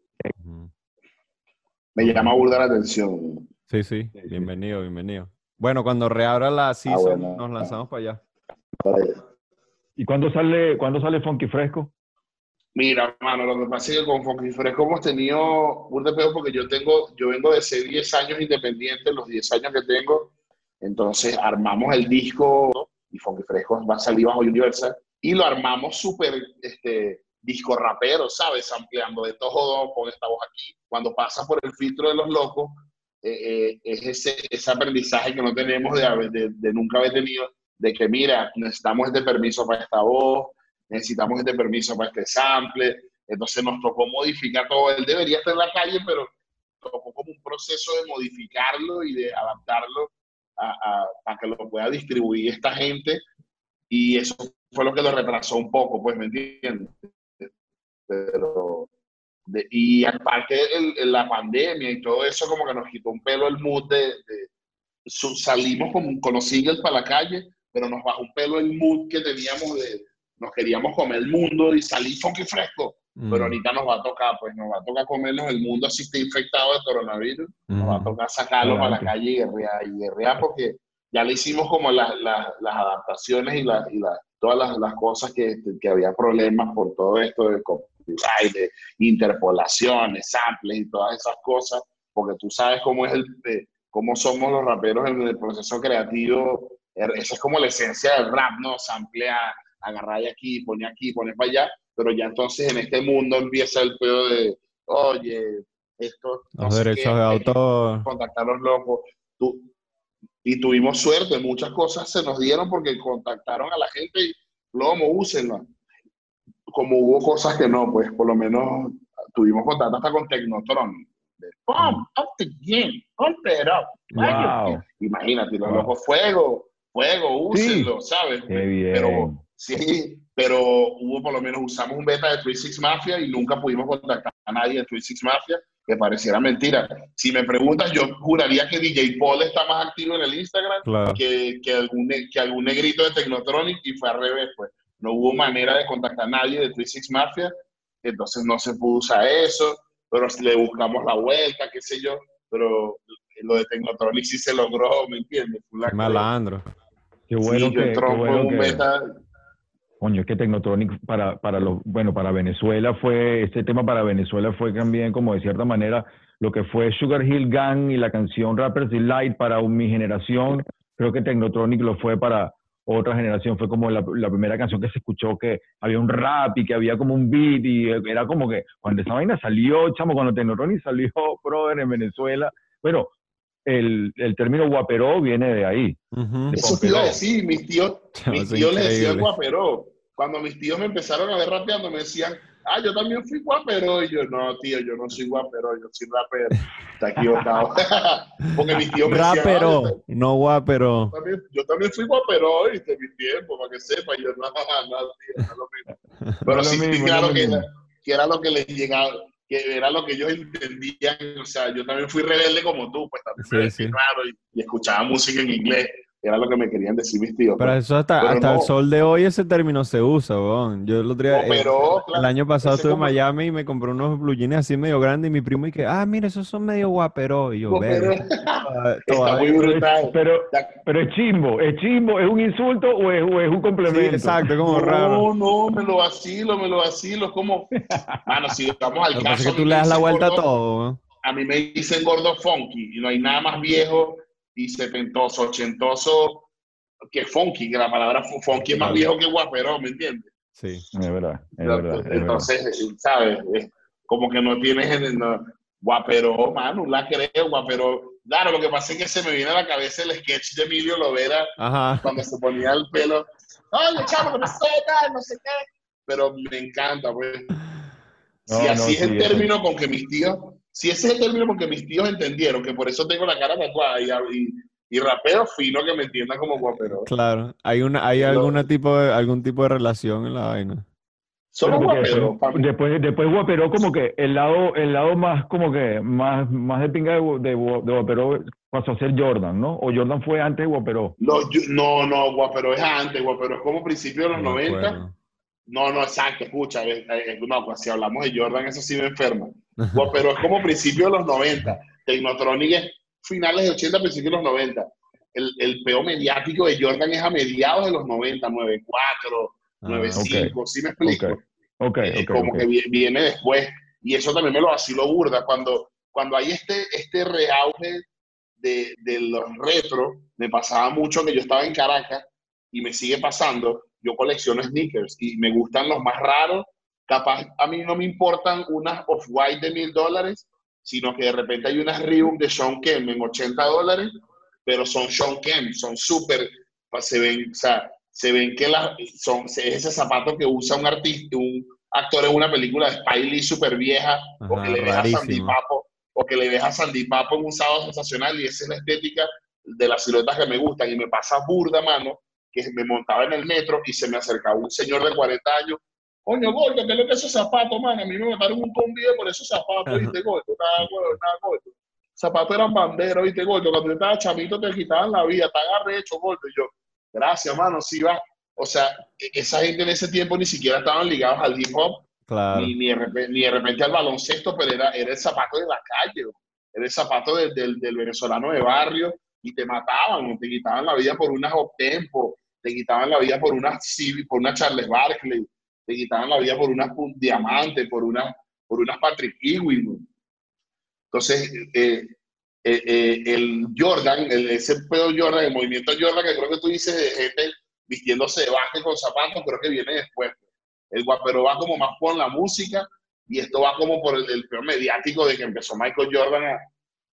Me llama burda la atención. Sí, sí, bienvenido, bienvenido. Bueno, cuando reabra la season, bueno. nos lanzamos para allá. ¿Y cuándo sale, cuándo sale Funky Fresco? Mira, mano, lo que pasa es que con Funky Fresco hemos tenido un de pedo porque yo tengo, yo vengo de ser 10 años independiente, los 10 años que tengo, entonces armamos el disco y Funky Fresco va a salir bajo Universal y lo armamos súper, este, disco rapero, ¿sabes? Ampliando de todo, con esta voz aquí. Cuando pasa por el filtro de los locos, eh, eh, es ese, ese aprendizaje que no tenemos de, de, de nunca haber tenido, de que mira, necesitamos este permiso para esta voz, necesitamos este permiso para este sample, entonces nos tocó modificar todo. Él debería estar en la calle, pero tocó como un proceso de modificarlo y de adaptarlo a, a- para que lo pueda distribuir esta gente, y eso fue lo que lo retrasó un poco, pues, ¿me entiendes? Pero, de- y aparte el- la pandemia y todo eso, como que nos quitó un pelo el mood de, de- salimos con, con los singles para la calle, pero nos bajó un pelo el mood que teníamos de, nos queríamos comer el mundo y salir funky fresco, pero Mm, ahorita nos va a tocar, pues nos va a tocar comernos el mundo así está infectado de coronavirus, nos va a ujú. tocar sacarlo para la calle y guerrear, y guerrear porque ya le hicimos como las, las, las adaptaciones y, la- y todas las, las cosas que, que había problemas por todo esto de copyright, de interpolaciones, samples y todas esas cosas, porque tú sabes cómo es el, eh, cómo somos los raperos en el proceso creativo, Er- esa es como la esencia del rap, ¿no? Samplear, agarrar de aquí, poner aquí, poner para allá, pero ya entonces en este mundo empieza el pedo de, oye, esto... no Los sé derechos qué, de autor. contactar a los locos. Tú- y tuvimos suerte, muchas cosas se nos dieron porque contactaron a la gente y, plomo, úsenla. Como hubo cosas que no, pues por lo menos tuvimos contacto hasta con Tecnotron. De, Pump up the game, pump it up. Wow. Imagínate, los Wow. locos, fuego, fuego, úsenlo, ¿sabes? Qué bien. Pero sí, pero hubo por lo menos, usamos un beta de 36 Mafia y nunca pudimos contactar a nadie de 36 Mafia, que pareciera mentira. Si me preguntas, yo juraría que DJ Paul está más activo en el Instagram Claro. que, que, algún, que algún negrito de Technotronic y fue al revés, pues. No hubo manera de contactar a nadie de 36 Mafia entonces no se pudo usar eso, pero le buscamos la vuelta, qué sé yo, pero lo de Technotronic sí se logró, ¿me entiendes? Qué malandro. Qué bueno Sí, yo que, entró qué bueno un que- Coño, es que Technotronic para, para los, bueno, para Venezuela fue, este tema para Venezuela fue también como de cierta manera lo que fue Sugar Hill Gang y la canción Rappers Delight para mi generación. Creo que Technotronic lo fue para otra generación. Fue como la, la primera canción que se escuchó que había un rap y que había como un beat y era como que cuando esa vaina salió, chamo, cuando Technotronic salió, brother, en Venezuela. Bueno, el, el término guaperó viene de ahí. Ujú. Eso te iba a decir, mis tíos, mis tíos les decían guaperó. Cuando mis tíos me empezaron a ver rapeando, me decían, ah, yo también fui guaperó. Y yo, no, tío, yo no soy guaperó, yo soy rapero. Está equivocado. Porque mis tíos me decían, "Ah, yo Rapero, no guapero. también, yo también fui guaperó, ¿viste? Mi tiempo, para que sepa. Y yo, no, no, tío, no es lo mismo. Pero No sí, lo mismo, que, era no lo que, lo era, mismo. que era lo que les llegaba, que era lo que ellos entendían. O sea, yo también fui rebelde como tú, pues también Sí, raro y, y escuchaba música en inglés. Era lo que me querían decir mis tíos. Pero eso hasta, Pero hasta el no. sol de hoy ese término se usa, weón. Yo el otro día, eh, Guaperó, el claro. año pasado estuve en Miami y me compré unos blue jeans así medio grandes y mi primo y que, ah, mira, esos son medio guapero. Y yo, toda- Está muy brutal. Pero, pero es chimbo, es chimbo, es un insulto o es, o es un Sí, complemento. exacto, como no, raro. no, me lo vacilo, me lo vacilo. Es como, mano, si vamos al Lo caso, es que a tú le das la vuelta a todo, weón. A mí me dicen gordo funky y no hay nada más viejo y setentoso, ochentoso que funky, que la palabra fu- funky es más viejo que guapero, ¿me entiendes? Es Sí. verdad, es verdad. es verdad. Entonces, ¿sabes? Es como que no tienes no, guapero, mano, la creo, guapero. Claro, lo que pasa es que se me viene a la cabeza el sketch de Emilio Lovera Ajá. cuando se ponía el pelo. Oye, chavo, no sé tal, no sé qué. Pero me encanta, pues. No, si no, así es sí, el término con que mis tíos, si ese es el término con que mis tíos entendieron, que por eso tengo la cara tatuada y, y, y rapeo fino que me entiendan como guapero. Claro. Hay una, hay alguna tipo de, algún tipo de relación en la vaina. Somos Pero porque guaperos, después, después, Guaperó como que el lado, el lado más como que más, más de pinga de, Gu- de, Gu- de Guaperó pasó a ser Jordan, ¿no? O Jordan fue antes de Guaperó. No, yo- no, no, guapero es antes, guapero es como principio de los No me 90. acuerdo. No, no, exacto, escucha, eh, eh, no, pues si hablamos de Jordan, eso sí me enferma. Guapero es como principio de los 90. Technotronic es finales de 80, principios de los 90. El, el peo mediático de Jordan es a mediados de los 90, 94, Ah, 95, ¿sí me explico? Ok, ok, Eh, como que vi- viene después. Y eso también me lo vacilo burda. Cuando, cuando hay este, este reauge de, de los retro, me pasaba mucho que yo estaba en Caracas y me sigue pasando. Yo colecciono sneakers y me gustan los más raros. Capaz a mí no me importan unas off-white de mil dólares, sino que de repente hay unas Reebok de Sean Kemp en 80 dólares, pero son Sean Kemp, son súper, se ven, o sea, se ven que las, son, es ese zapato que usa un artista, un actor en una película de Lee súper vieja, o Ajá, que le ves a Sandy rarísimo. Papo, o que le ves a Sandy Papo en un sábado sensacional, y esa es la estética de las siluetas que me gustan, y me pasa burda, mano, que me montaba en el metro y se me acercaba un señor de 40 años, coño, gordo, ¿qué es lo que es esos zapatos, mano? A mí me mataron un convive por esos zapatos, ¿viste, gordo? Nada, gordo, nada, gordo. Zapatos eran banderos, ¿viste, gordo? Cuando yo estaba chamito te quitaban la vida, tan arrecho, gordo. Y yo, gracias, mano, sí va. O sea, e- esa gente en ese tiempo ni siquiera estaban ligados al hip hop, Claro. ni, ni, de repente, ni de repente al baloncesto, pero era, era el zapato de la calle, bro. era el zapato del, del, del venezolano de barrio y te mataban, te quitaban la vida por unas Optempo, te quitaban la vida por unas por una Charles Barkley, te quitaban la vida por unas Pun- Diamante, por unas, por unas Patrick Ewing. Entonces, eh, eh, eh, el Jordan, ese pedo Jordan, el movimiento Jordan que creo que tú dices de gente vistiéndose de con zapatos, creo que viene después. El guapero va como más por la música y esto va como por el, el mediático de que empezó Michael Jordan a,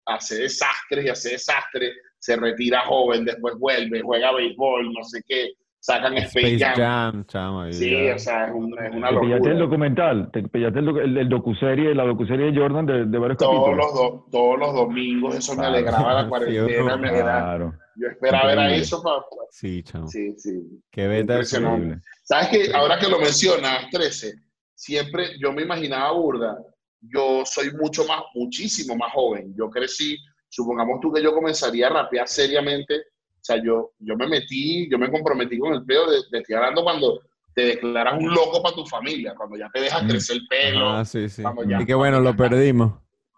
a hacer desastres y a hacer desastres, se retira joven, después vuelve, juega béisbol, no sé qué, sacan Space, Space Jam. Jam, Sí, ya. o sea, es, un- es una Te pillaste el locura. documental, te pillaste el, docu- el, el docuserie, la docuserie de Jordan de, de varios Todos capítulos. los, do- todos los domingos, eso me Claro. alegraba la Sí, cuarentena, me era- Claro, yo esperaba ver a Increíble. eso para... Sí, chamo. Sí, sí. Qué beta eso. Impresionante. increíble. ¿Sabes que Ahora que lo mencionas, 13, siempre yo me imaginaba burda. Yo soy mucho más, muchísimo más joven. Yo crecí, supongamos tú que yo comenzaría a rapear seriamente. O sea, yo, yo me metí, yo me comprometí con el pedo de, de estoy hablando cuando, te declaras un loco para tu familia, cuando ya te dejas Mm. crecer el pelo. Ah, sí, sí. Ya. Y qué bueno, lo perdimos.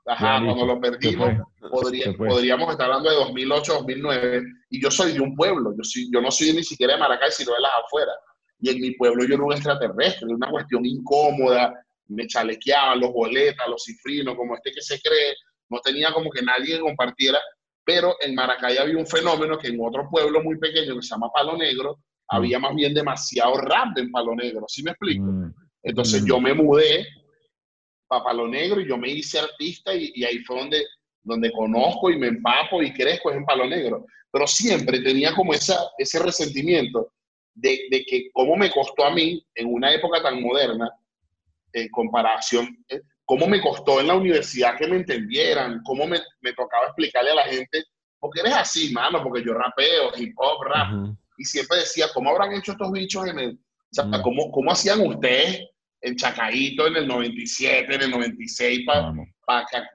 Ajá, Ya, cuando lo perdimos, podría- podríamos estar hablando de 2008, 2009, y yo soy de un pueblo, yo, soy, yo no soy ni siquiera de Maracay, sino de las afueras. Y en mi pueblo yo era un extraterrestre, una cuestión incómoda, me chalequeaban los boletas, los cifrinos, como este que se cree, no tenía como que nadie que compartiera, pero en Maracay había un fenómeno que en otro pueblo muy pequeño que se llama Palo Negro, había más bien demasiado rap en Palo Negro, ¿sí me explico? Mm, Entonces Mm. yo me mudé para Palo Negro y yo me hice artista y, y ahí fue donde, donde conozco y me empapo y crezco es en Palo Negro. Pero siempre tenía como esa, ese resentimiento de, de que cómo me costó a mí en una época tan moderna, en comparación, eh, cómo me costó en la universidad que me entendieran, cómo me, me tocaba explicarle a la gente, porque eres así, mano, porque yo rapeo, hip hop, rap, Ujú. y siempre decía, ¿cómo habrán hecho estos bichos en el... O sea, Mm. ¿cómo, ¿cómo hacían ustedes en Chacaíto en el 97, en el 96 para vamos,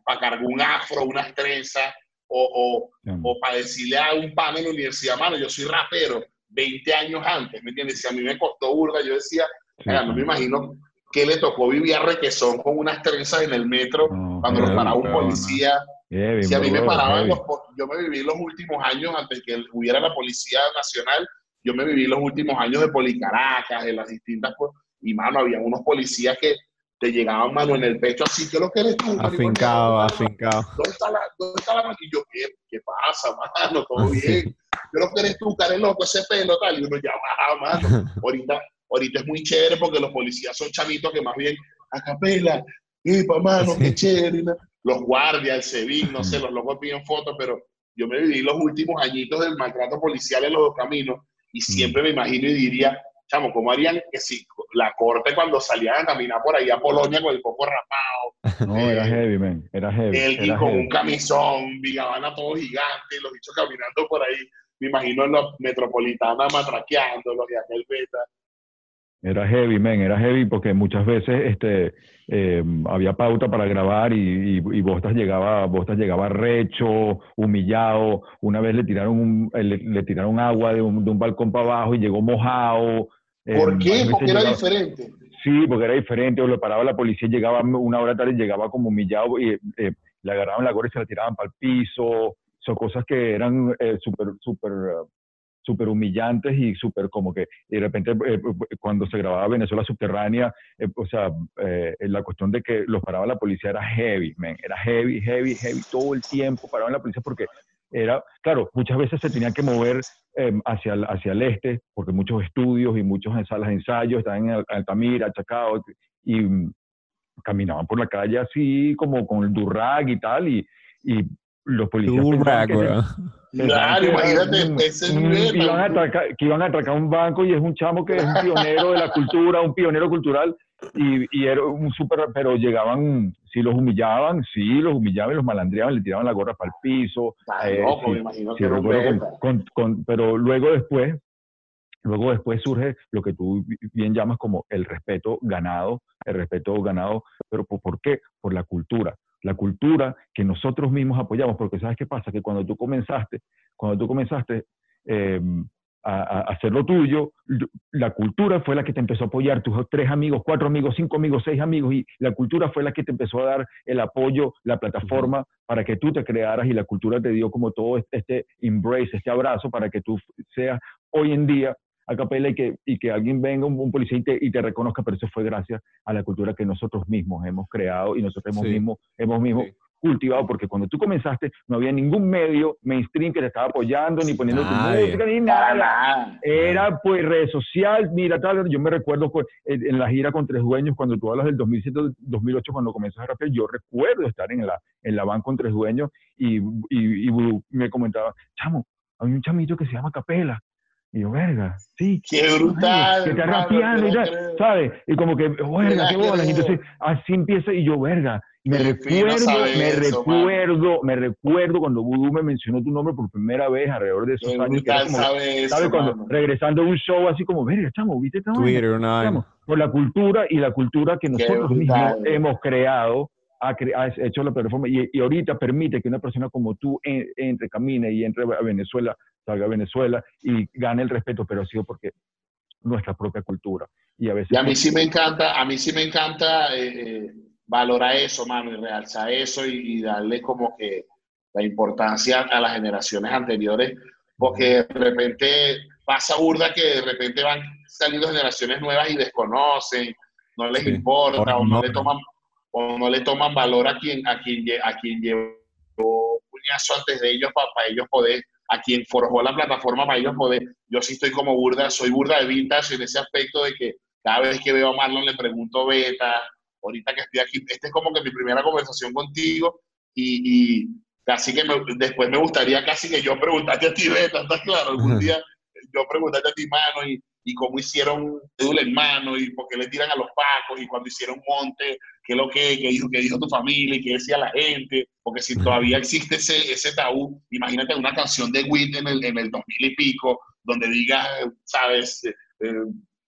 cargar un afro, unas trenzas o, o, o para decirle a un pan en la universidad, mano, yo soy rapero 20 años antes, ¿me entiendes? Si a mí me costó burda, yo decía, Sí, "Oiga, no me imagino que le tocó vivir a Requesón con unas trenzas en el metro cuando heavy, paraba un policía. Si a mí me paraban los, yo me viví los últimos años antes que hubiera la Policía Nacional, yo me viví los últimos años de Policaracas, de las distintas, y mano, había unos policías que te llegaban mano en el pecho así, ¿qué lo que eres tú? marico? Afincado, ¿Dónde afincado. está la, dónde está la mano? Y yo, ¿qué, qué pasa, mano? Todo Sí. bien. ¿Qué lo que eres tú, care loco, ese pelo, tal? Y uno ya, ah, mano. Ahorita, ahorita es muy chévere porque los policías son chavitos que más bien, a capela, epa, mano, qué Sí. chévere. ¿no? Los guardias, el SEBIN, no sé, los locos piden fotos, pero yo me viví los últimos añitos del maltrato policial en los dos caminos y siempre me imagino y diría, chamo, ¿cómo harían que si la corte cuando salían a caminar por ahí a Polonia con el coco rapado, No, era Eh, heavy, man. Era heavy. Elgin era con heavy. un camisón, Vigabana todo gigante, los bichos caminando por ahí, me imagino en los metropolitanas matraqueando, los de aquel beta. Era heavy, man, era heavy porque muchas veces este, eh, había pauta para grabar y, y, y Bostas llegaba, Bostas llegaba recho, humillado. Una vez le tiraron, un, eh, le, le tiraron agua de un, de un balcón para abajo y llegó mojado. ¿Por Eh, qué? Porque era llegaba- diferente. Sí, porque era diferente, o lo paraba la policía, llegaba una hora tarde, llegaba como humillado y eh, le agarraban la gorra y se la tiraban para el piso. Son cosas que eran eh, súper, súper, súper humillantes y súper como que de repente eh, cuando se grababa Venezuela Subterránea, eh, o sea, eh, la cuestión de que los paraba la policía era heavy, man, era heavy, heavy, heavy, todo el tiempo paraban la policía porque era, claro, muchas veces se tenían que mover eh, hacia, el, hacia el este, porque muchos estudios y muchas salas de ensayo estaban en Al- Altamira, Chacao, y caminaban por la calle así como con el durag y tal, y los policías weón. pensaban Claro, que imagínate un- ese un- nivel. que, iban a atracar, que iban a atracar un banco y es un chamo que es un pionero de la cultura, un pionero cultural, y, y era un súper, pero llegaban, sí los humillaban, sí los humillaban, los malandreaban, le tiraban la gorra para el piso, eh, loco, sí, me imagino Sí, que con- con- con- pero luego después, luego después surge lo que tú bien llamas como el respeto ganado, el respeto ganado, pero ¿por, por qué? Por la cultura. La cultura que nosotros mismos apoyamos, porque ¿sabes qué pasa? Que cuando tú comenzaste, cuando tú comenzaste eh, a, a hacer lo tuyo, la cultura fue la que te empezó a apoyar, tus tres amigos, cuatro amigos, cinco amigos, seis amigos, y la cultura fue la que te empezó a dar el apoyo, la plataforma para que tú te crearas y la cultura te dio como todo este embrace, este abrazo para que tú seas hoy en día a capela y que, y que alguien venga, un, un policía y te, y te reconozca, pero eso fue gracias a la cultura que nosotros mismos hemos creado y nosotros hemos Sí. mismos, hemos mismos Sí. cultivado, porque cuando tú comenzaste no había ningún medio mainstream que te estaba apoyando, ni poniendo tu música, ni nada. nada. Era pues redes social, mira, tal, yo me recuerdo pues, en, en la gira con Tres Dueños, cuando tú hablas del 2007, 2008, cuando comenzaste a rapear, yo recuerdo estar en la, en la van con Tres Dueños y, y, y me comentaba, chamo, hay un chamito que se llama Capela. Y yo, verga, sí. Qué brutal. Que está rapeando y no tal, creo. ¿sabes? Y como que, verga, qué bolas. Y entonces así empieza y yo, verga, me fino recuerdo, me eso, recuerdo, me recuerdo cuando Vudú me mencionó tu nombre por primera vez alrededor de esos Qué años. que era como, sabe eso, ¿sabes? Cuando regresando a un show así como, verga, chamo, ¿viste esta vaina?" Twitter. Chamo, por la cultura y la cultura que nosotros mismos hemos creado, ha, cre- ha hecho la plataforma y, y ahorita permite que una persona como tú en- entre, camine y entre a Venezuela, salga a Venezuela y gane el respeto, pero ha sido porque nuestra propia cultura. Y a veces... Y a mí sí me encanta, a mí sí me encanta eh, eh, valorar eso, mano, y realzar eso y, y darle como que la importancia a las generaciones anteriores, porque de repente pasa burda que de repente van saliendo generaciones nuevas y desconocen, no les Sí. importa o no, no. le toman o no le toman valor a quien a quien a quien llevó puñazo antes de ellos para, ellos poder a quien forjó la plataforma para ellos poder yo sí estoy como burda soy burda de vintage en ese aspecto de que cada vez que veo a Marlon le pregunto beta ahorita que estoy aquí esta es como que mi primera conversación contigo y, y casi que me- después me gustaría casi que yo preguntarte a ti beta ¿estás claro? algún día yo preguntarte a ti mano y y cómo hicieron cédula en mano y por qué le tiran a los pacos y cuando hicieron monte, qué es lo que, qué dijo, qué dijo tu familia y qué decía la gente, porque si todavía existe ese, ese tabú, imagínate una canción de Witt en el, en el 2000 y pico, donde diga, sabes, eh, eh,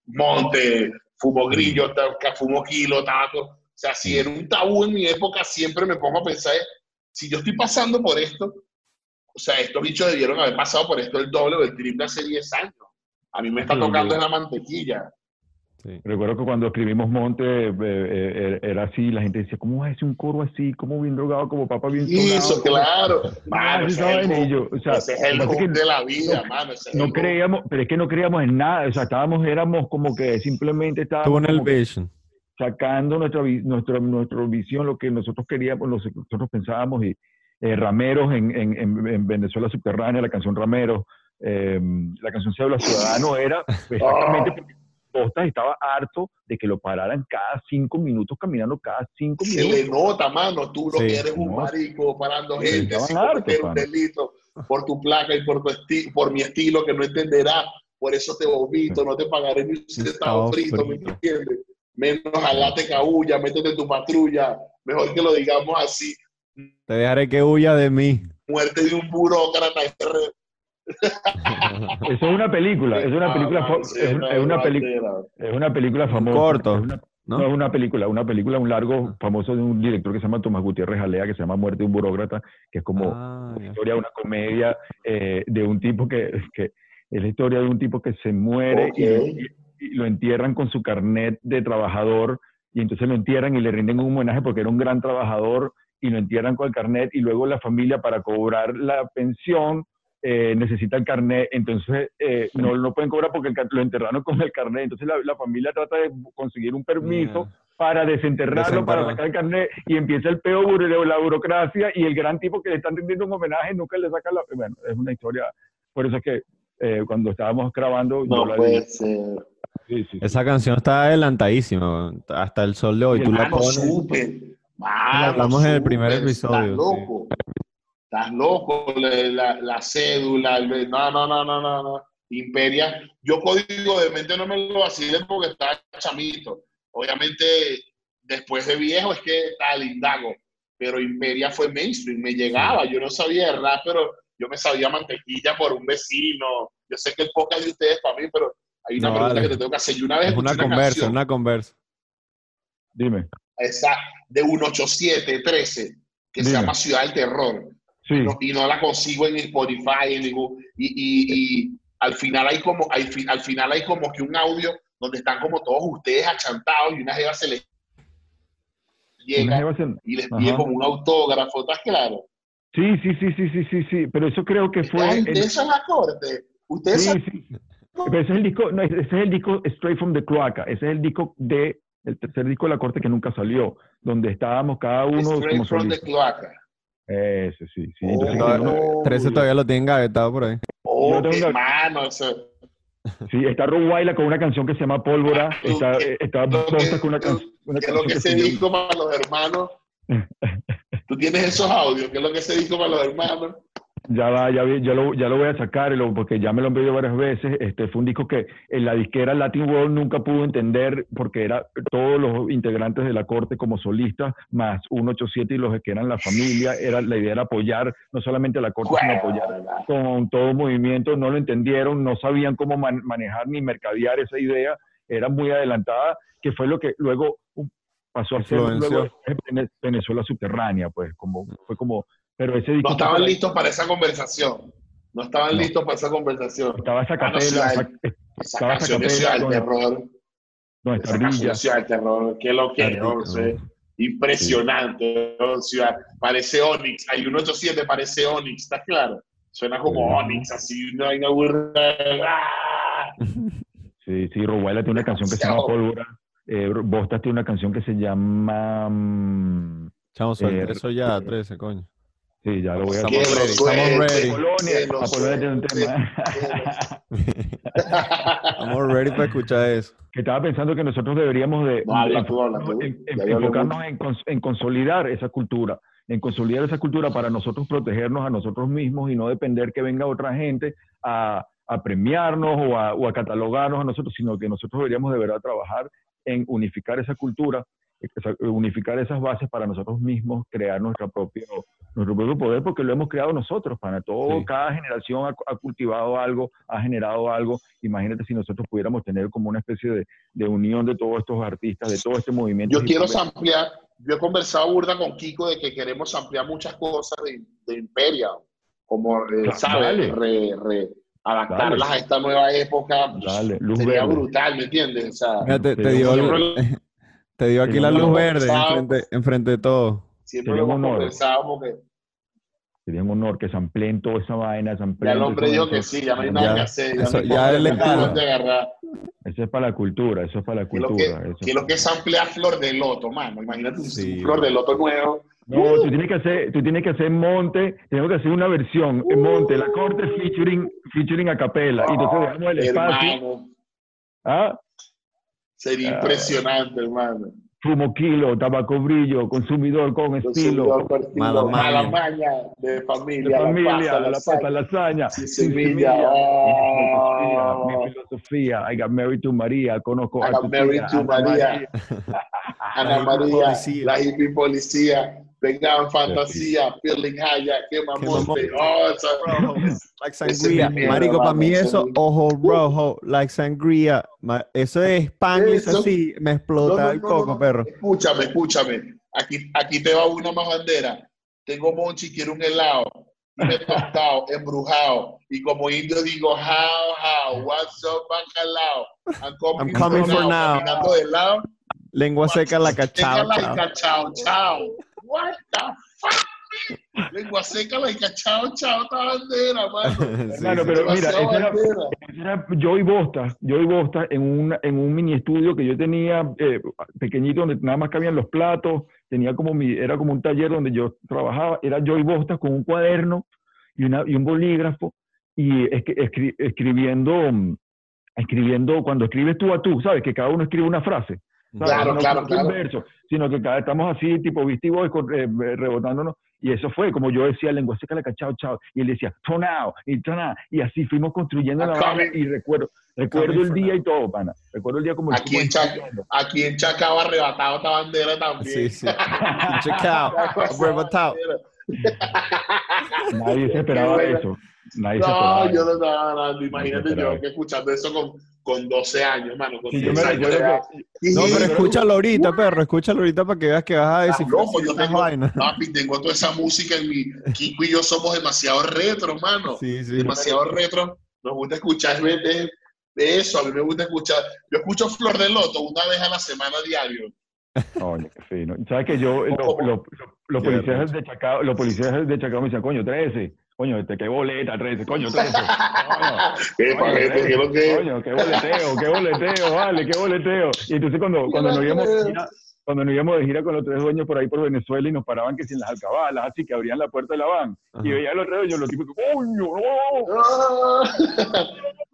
monte, fumo grillo, fumo kilo, tabaco, o sea, si era un tabú en mi época, siempre me pongo a pensar, si yo estoy pasando por esto, o sea, estos bichos debieron haber pasado por esto el doble o el triple hace 10 años. A mí me está tocando en la mantequilla. Sí. Recuerdo que cuando escribimos Monte eh, eh, era así, la gente decía, ¿cómo es un coro así? ¿Cómo bien drogado? Como papá bien Y eso, claro. ¿Cómo Mano, ese es el yo, o sea, ese es el que de la vida, no- mano. ese es el no creíamos, pero es que no creíamos en nada, o sea, estábamos, éramos como que simplemente estábamos Tunnel Vision. sacando nuestra, nuestra, nuestra visión, lo que nosotros queríamos, lo que nosotros pensábamos, y eh, Rameros en, en, en, en Venezuela Subterránea, la canción Rameros, eh, la canción Cédula Ciudadano era exactamente porque Estaba harto de que lo pararan cada cinco minutos, caminando cada cinco Se minutos. le nota, mano, tú lo Sí, que eres un no. marico parando Sí, gente sin cometer un delito por tu placa y por tu por mi estilo que no entenderá. Por eso te vomito, no te pagaré ni un centavo Estado frito, ¿me frito. entiendes? Menos jalate cabulla, métete en tu patrulla. Mejor que lo digamos así. Te dejaré que huya de mí. Muerte de un burócrata. Eso es una película, es una Ah, película, es, no, es una es una película famosa. corto, es una- ¿no? No, es una película, una película, un largo famoso de un director que se llama Tomás Gutiérrez Jalea, que se llama Muerte de un burócrata, que es como Ah, una historia, una comedia eh, de un tipo que, que es la historia de un tipo que se muere y, lo, Ok. y- y lo entierran con su carnet de trabajador y entonces lo entierran y le rinden un homenaje porque era un gran trabajador y lo entierran con el carnet y luego la familia para cobrar la pensión eh, necesita el carnet, entonces eh, no lo pueden cobrar porque el lo enterraron con el carnet, entonces la, la familia trata de conseguir un permiso para desenterrarlo, para sacar el carnet, y empieza el peo la burocracia, y el gran tipo que le están rindiendo un homenaje nunca le saca la... Bueno, es una historia, por eso es que eh, cuando estábamos grabando... yo No la puede ser. Sí, sí, sí. Esa canción está adelantadísima, hasta el sol de hoy. Y Tú la pones. súper. Mano, hablamos en el primer episodio, loco. Estás loco. La, la- la cédula. el- no, no, no, no, no, no. Imperia. Yo código de mente no me lo vacilé porque estaba chamito. Obviamente, después de viejo es que tal, indago. Pero Imperia fue mainstream. Me llegaba. Yo no sabía de rap, pero yo me sabía mantequilla por un vecino. Yo sé que el podcast de ustedes para mí, pero hay una No, pregunta que te tengo que hacer. Yo una vez Es una conversa, canción una conversa. Dime. esa de 18713 que se llama Ciudad del Terror Sí, y, no, y no la consigo en Spotify en ningún y, y- y al final hay como hay al final hay como que un audio donde están como todos ustedes achantados y una jeva se les llega se- y les pide Ajá. como un autógrafo ¿estás claro? sí, sí, sí, sí, sí, sí, sí, pero eso creo que fue... Ustedes son la corte ustedes Sí, son sí. Pero ese es el disco, no, ese es el disco Straight from the Cloaca, ese es el disco de, el tercer disco de la corte que nunca salió, donde estábamos cada uno straight como from the cloaca Ese, sí, sí. Oh, Entonces, Toda- uno- no. 13 todavía lo tienen gavetado por ahí. oh Yo tengo qué una- sí, está Roguayla con una canción que se llama Pólvora, está, que- está que- con una, can- una ¿Qué es lo canción que que ese se disco para los hermanos? ¿Tú tienes esos audios? ¿Qué es lo que ese disco para los hermanos? Ya va, ya, vi- ya, lo, ya lo voy a sacar, porque ya me lo han pedido varias veces. Este fue un disco que en la disquera Latin World nunca pudo entender, porque era todos los integrantes de la corte como solistas, más 187 y los que eran la familia. Era, la idea era apoyar no solamente a la corte, sino apoyar con todo movimiento. No lo entendieron, no sabían cómo man- manejar ni mercadear esa idea. Era muy adelantada, que fue lo que luego pasó a ser luego Venezuela subterránea, pues como fue como. Pero ese disco No estaban listos para esa conversación. No estaban No. listos para esa conversación. Estaba esa Ah, no, capela, Ciudad esa- Esa estaba esa canción de Ciudad del capela con- Terror. donde Esa canción Ciudad del Terror. Qué lo que Ardilla, es, eh. Impresionante. ¿no? Ciudad. Parece Onyx. Hay un 87, parece Onyx, ¿está claro? Suena como Sí. Onyx, así, una. ¡Ah! Sí, sí, Robuela tiene una canción que se llama. Pólvora. Eh, Bostas tiene una canción que se llama... mm, Chamo, suelta Eh, eso ya, eh, 13, coño. Sí, ya lo voy a... Estamos Que lo ready, estamos ready. Un tema. Estamos ready para escuchar eso. que estaba pensando que nosotros deberíamos de, No, habla de tú, habla tú. en- enfocarnos en, cons- en consolidar esa cultura, en consolidar esa cultura para nosotros protegernos a nosotros mismos y no depender que venga otra gente a, a premiarnos o a, o a catalogarnos a nosotros, sino que nosotros deberíamos de verdad trabajar en unificar esa cultura, unificar esas bases para nosotros mismos crear nuestra propio, nuestro propio poder, porque lo hemos creado nosotros, para todo, Sí. cada generación ha, ha cultivado algo, ha generado algo. Imagínate si nosotros pudiéramos tener como una especie de, de unión de todos estos artistas, de todo este movimiento. Yo quiero ampliar, yo he conversado burda con Kiko de que queremos ampliar muchas cosas de, de Imperial, como, eh, Claro, ¿sabes? dale. Re- re- adaptarlas Dale. a esta nueva época. pues, Dale, luz sería verde. brutal, ¿me entiendes? O sea, Mira, te, te dio, siempre te dio aquí la luz verde enfrente de todo. Siempre sería lo porque Sería un honor que se ampleen toda esa vaina, se ya el hombre dijo eso. que sí, ya no hay nada ya. que hacer. Ya, Eso- ya que agarrar. Eso es para la cultura, eso es para la Que cultura. que, que lo que es ampliar flor de loto, mano. Imagínate Sí. un flor de loto nuevo. No, tú tienes que hacer, tú tienes que hacer Monte, tenemos que hacer una versión en Monte, la corte featuring, featuring a capela. y entonces dejamos el espacio. hermano, ¿ah? sería Ah. impresionante, hermano. Fumo kilo, tabaco brillo, consumidor con estilo, Consumidor por estilo, Mala maña. maña de de familia, familia, la pasta, la pasta, lasaña, sin semilla. Oh. Mi filosofía, I got married to María, conozco I a got tu married tía, to Ana María. Ana La hippie María, policía. la hippie policía, pegado en fantasía, feeling high, quema Quema monte. monte. Oh, esa, Like Ese es sangría. Marico, para mí eso, ojo rojo, like sangría. Eso es Spanglish Eso- así, me explota No, no, el coco, no, no. perro. Escúchame, escúchame. Aquí, aquí te va una más bandera. Tengo Monchi, quiero un helado. Dime tostado, embrujado. Y como indio digo, how, how, what's up, bacalao. I'm coming, I'm coming for now. Caminando de lado. Lengua seca la cachao. Seca chao. la chao, chao. What the fuck? Lengua seca la chao, chao, esta bandera, mano. Sí, Hermano, sí. pero mira, esa era, bandera. era Joey Bosta, Bosta en, un en un mini estudio que yo tenía eh, pequeñito donde nada más cabían los platos, tenía como mi, era como un taller donde yo trabajaba, era Joey Bosta con un cuaderno y, una, y un bolígrafo y es que escri- escribiendo, mm, escribiendo, cuando escribes tú a tú, ¿sabes? Que cada uno escribe una frase. ¿sabes? Claro, no, claro, claro. un verso, sino que cada, estamos así, tipo Boys, con- eh, rebotándonos. Y eso fue, como yo decía, lengua seca la cachao, chao. Y él decía, turn out, y out. Y así fuimos construyendo la coming. Y recuerdo, recuerdo el día now. y todo, pana. Recuerdo el día como Aquí en, Chaca, aquí en Chacao arrebatado esta bandera también. Sí, sí. Chacao, arrebatado. Nadie se esperaba eso. Nadie se esperaba No, yo eso. no estaba nada. Imagínate yo que escuchando eso con, con 12 años, mano. Con Sí, yo 10 me años No, pero escúchalo ahorita, perro. Escúchalo ahorita para que veas que vas a descifrar loco, yo tengo, vainas. papi, tengo toda esa música en mi. Kiko y yo somos demasiado retro, mano. Sí, sí. Demasiado retro. Nos gusta escuchar de, de- de eso. A mí me gusta escuchar. Yo escucho Flor de Loto una vez a la semana diario. Coño, qué fino. ¿Sabes que yo, lo- ¿Cómo? lo- lo- los policías de Chacao, los policías de Chacao me decían, coño, 13, coño, este, qué boleta, 13, coño, 13. Coño, pa' coño, gente, 13, ¿qué lo que- coño, qué boleteo, qué boleteo, vale, qué boleteo. Y entonces cuando, cuando nos íbamos de gira, cuando nos íbamos de gira con los tres dueños por ahí por Venezuela y nos paraban que sin las alcabalas, así que abrían la puerta de la van, Ajá. y veía a los tres dueños, los tipos, coño, no, Ah.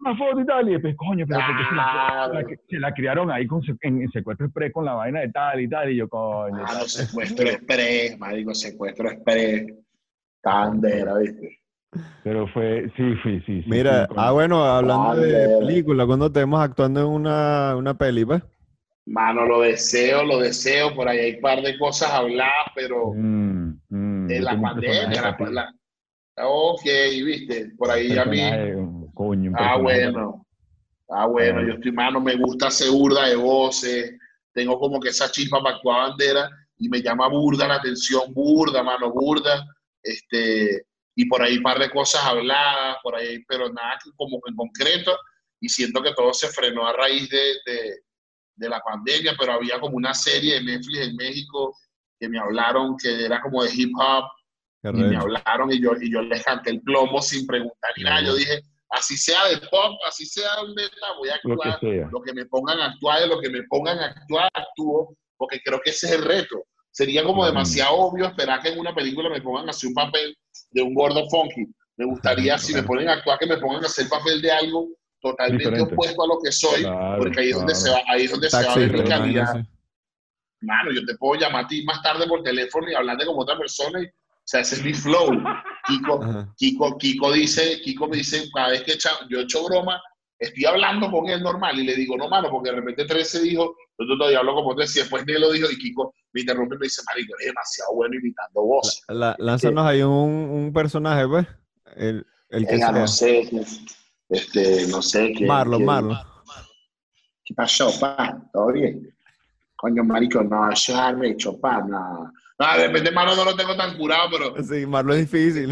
una foto y tal, y después, coño, pero porque se la, se la- se la criaron ahí con, se- en, en secuestro express con la vaina de tal y tal, y yo, coño, Ah, no, secuestro express, marico, secuestro express. Bandera, ¿viste? pero fue, sí, sí, sí. sí, Mira, sí, con- ah, bueno, hablando de película, cuando te vemos actuando en una, una peli, pues? Mano, lo deseo, lo deseo. Por ahí hay un par de cosas habladas, pero Mm, mm, de yo la pandemia. La, la- Ok, viste, por ahí a mí. coño, Ah, personaje bueno. Ah, bueno, Ah. yo estoy, mano, me gusta hacer burda de voces. Tengo como que esa chispa para actuar bandera y me llama burda la atención, burda, mano, burda. Este, y por ahí un par de cosas habladas, por ahí, pero nada como en concreto, y siento que todo se frenó a raíz de, de, de la pandemia, pero había como una serie de Netflix en México que me hablaron que era como de hip hop, y me hablaron y yo, y yo les canté el plomo sin preguntar ni nada. Yo dije, así sea de pop, así sea de neta, voy a Lo que actuar. Lo que me pongan a actuar, de lo que me pongan a actuar, actúo, porque creo que ese es el reto. Sería como demasiado obvio esperar que en una película me pongan a hacer un papel de un gordo funky. Me gustaría, si me ponen a actuar, que me pongan a hacer papel de algo totalmente Diferente. opuesto a lo que soy, Claro, porque ahí es donde se va, ahí es donde se va a ver mi calidad no sé. mano, yo te puedo llamar a ti más tarde por teléfono y hablarte como otra persona. Y, o sea, ese es mi flow. Kiko. Kiko, Kiko dice, Kiko me dice, cada vez que echa- yo echo broma, estoy hablando con él normal y le digo, no, mano, porque de repente 13 dijo, yo todavía hablo como 13 y después Nelo dijo y Kiko me interrumpe y me dice, marico, eres demasiado bueno imitando voz. La- la- lánzanos ahí un, un personaje, pues. El, el que Venga, sea. no sé, este, no sé qué. Marlon, qué- Marlon. ¿Qué pasó, pa? ¿Todo bien? Coño, marico, no, eso es arrecho, pa, no. No, de repente, mano, no lo tengo tan curado, pero Sí, Marlon es difícil.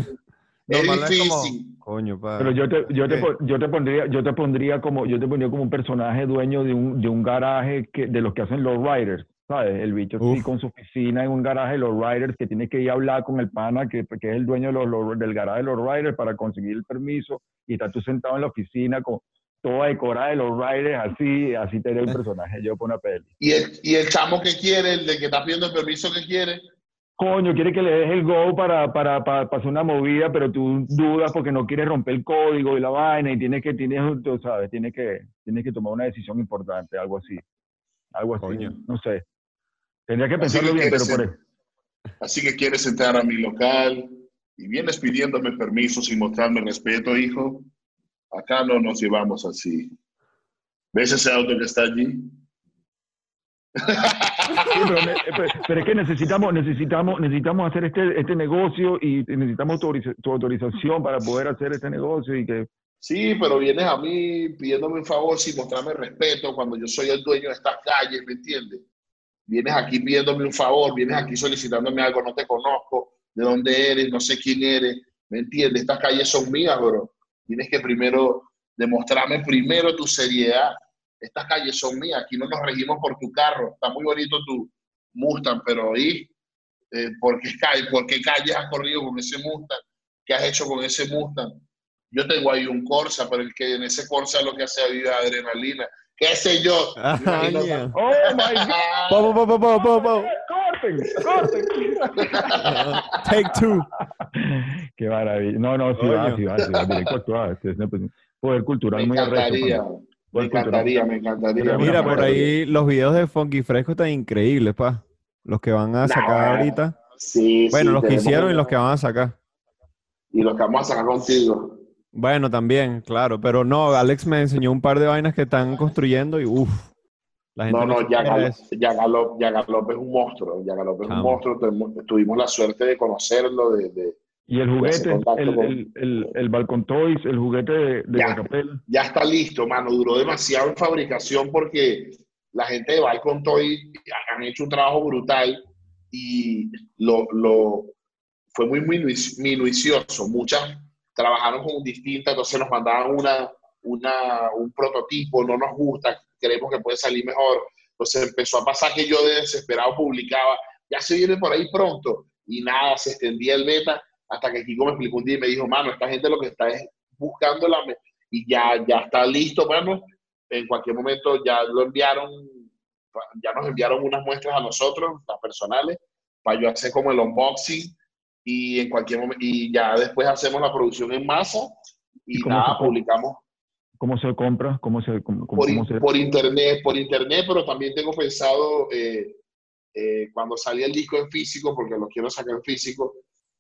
No, es Marlon difícil. como, coño, pa. Pero yo te, yo te, yo te pondría, yo te pondría como, yo te pondría como un personaje dueño de un, de un garaje que, de los que hacen los riders, ¿sabes? El bicho con su oficina en un garaje de los riders que tiene que ir a hablar con el pana que, que es el dueño de los, los- del garaje de los riders para conseguir el permiso y estás tú sentado en la oficina con toda decorada de los riders así, así te un personaje yo por una peli. Y el, y el chamo que quiere, el de que está pidiendo el permiso que quiere, Coño, quiere que le des el go para, para, para, para hacer una movida, pero tú dudas porque no quieres romper el código y la vaina y tienes que, tienes, tú sabes, tienes que, tienes que tomar una decisión importante, algo así. Algo así, Coño. no sé. Tendría que pensarlo que bien, pero por eso. así que quieres entrar a mi local y vienes pidiéndome permiso sin mostrarme respeto, hijo. Acá no nos llevamos así. ¿Ves ese auto que está allí? Sí, pero, ne- pero- pero es que necesitamos, necesitamos, necesitamos hacer este, este negocio y necesitamos tu, tu autorización para poder hacer este negocio y que Sí, pero vienes a mí pidiéndome un favor sin mostrarme respeto cuando yo soy el dueño de estas calles, ¿me entiendes? Vienes aquí pidiéndome un favor, vienes aquí solicitándome algo, no te conozco, de dónde eres, no sé quién eres, ¿me entiendes? Estas calles son mías, bro. Tienes que primero demostrarme primero tu seriedad. Estas calles son mías, aquí no nos regimos por tu carro. Está muy bonito tu Mustang, pero ¿y? Eh, ¿por, qué calle, ¿Por qué calles has corrido con ese Mustang? ¿Qué has hecho con ese Mustang? Yo tengo ahí un Corsa, pero el que en ese Corsa lo que hace es adrenalina. ¿Qué sé yo? Ah, yeah. ¡Oh, my God! Po, po, po, po, po, po. ¡Corten! ¡Corten! Take two. ¡Qué maravilla! No, no, sí va, sí va, sí va, directo. Este poder cultural Me muy arrecho. Me encantaría, me encantaría. Mira, por ahí los videos de Funky Fresco están increíbles, pa. Los que van a sacar Nah, ahorita. Sí, Bueno, sí, los que hicieron y los que van a sacar. Y los que vamos a sacar contigo. Bueno, también, claro. Pero no, Alex me enseñó un par de vainas que están construyendo y uff. No, no, Yagalop, es un monstruo. Yagalop es un monstruo. Tuvimos, tuvimos la suerte de conocerlo, de, de- Y el juguete, el, con- el, el, el Balcon Toys, el juguete de, de Ya. Ya está listo, mano. Duró demasiado en fabricación porque la gente de Balcon Toy han hecho un trabajo brutal y lo, lo fue muy minuci- minucioso. Muchas trabajaron con distintas, entonces nos mandaban una, una, un prototipo, no nos gusta, creemos que puede salir mejor. Entonces empezó a pasar que yo de desesperado publicaba, ya se viene por ahí pronto, y nada, se extendía el beta hasta que Kiko me explicó un día y me dijo, mano, esta gente lo que está es buscando la... Y ya, ya está listo, mano. En cualquier momento ya lo enviaron, ya nos enviaron unas muestras a nosotros, las personales, para yo hacer como el unboxing y en cualquier momento, y ya después hacemos la producción en masa y, ¿Y cómo nada, publicamos ¿Cómo se compra? ¿Cómo se, cómo, cómo por, in- se- por internet, por internet, pero también tengo pensado eh, eh, cuando salga el disco en físico, porque lo quiero sacar en físico,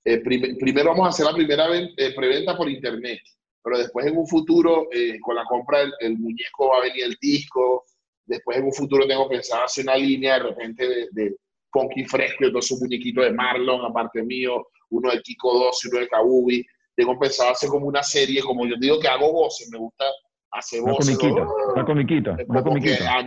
eh, prim- primero vamos a hacer la primera eh, preventa por internet, pero después en un futuro, eh, con la compra del el muñeco va a venir el disco, después en un futuro tengo pensado hacer una línea de repente de, de funky fresco, entonces un muñequito de Marlon, aparte mío, uno de Kiko 2 y uno de Kabubi. Tengo pensado hacer como una serie, como yo digo que hago voces, me gusta hacer Una voces. comiquita, ¿no? una comiquita, una comiquita.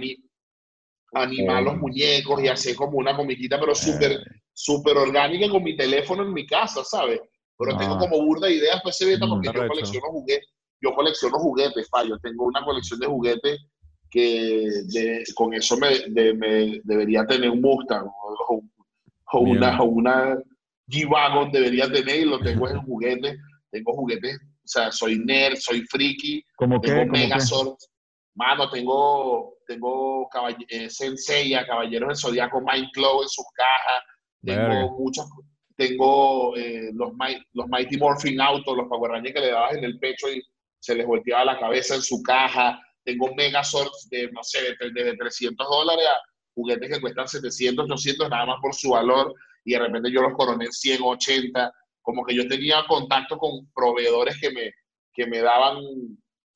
Ani- animar los Eh. muñecos y hacer como una comiquita, pero súper súper orgánica con mi teléfono en mi casa, ¿sabes? pero tengo Ah. como burda de ideas beta Mm, porque yo colecciono juguetes, yo colecciono juguetes, yo tengo una colección de juguetes que de- con eso me, de- me debería tener un Mustang o, o- una, o una G-Wagon debería tener y lo tengo en juguetes, tengo juguetes, o sea, soy nerd, soy friki, tengo. Megazord, mano, tengo, tengo caball- eh, Senseiya, Caballeros del Zodiaco, Mind Claw en sus cajas, tengo Verga. muchos, tengo eh, los, los Mighty Morphin Auto, los Power Rangers que le dabas en el pecho y se les volteaba la cabeza en su caja, tengo Megazords de, no sé, de, de 300 dólares a juguetes que cuestan 700, 800 nada más por su valor y de repente yo los coroné en 100, 80, como que yo tenía contacto con proveedores que me, que me daban,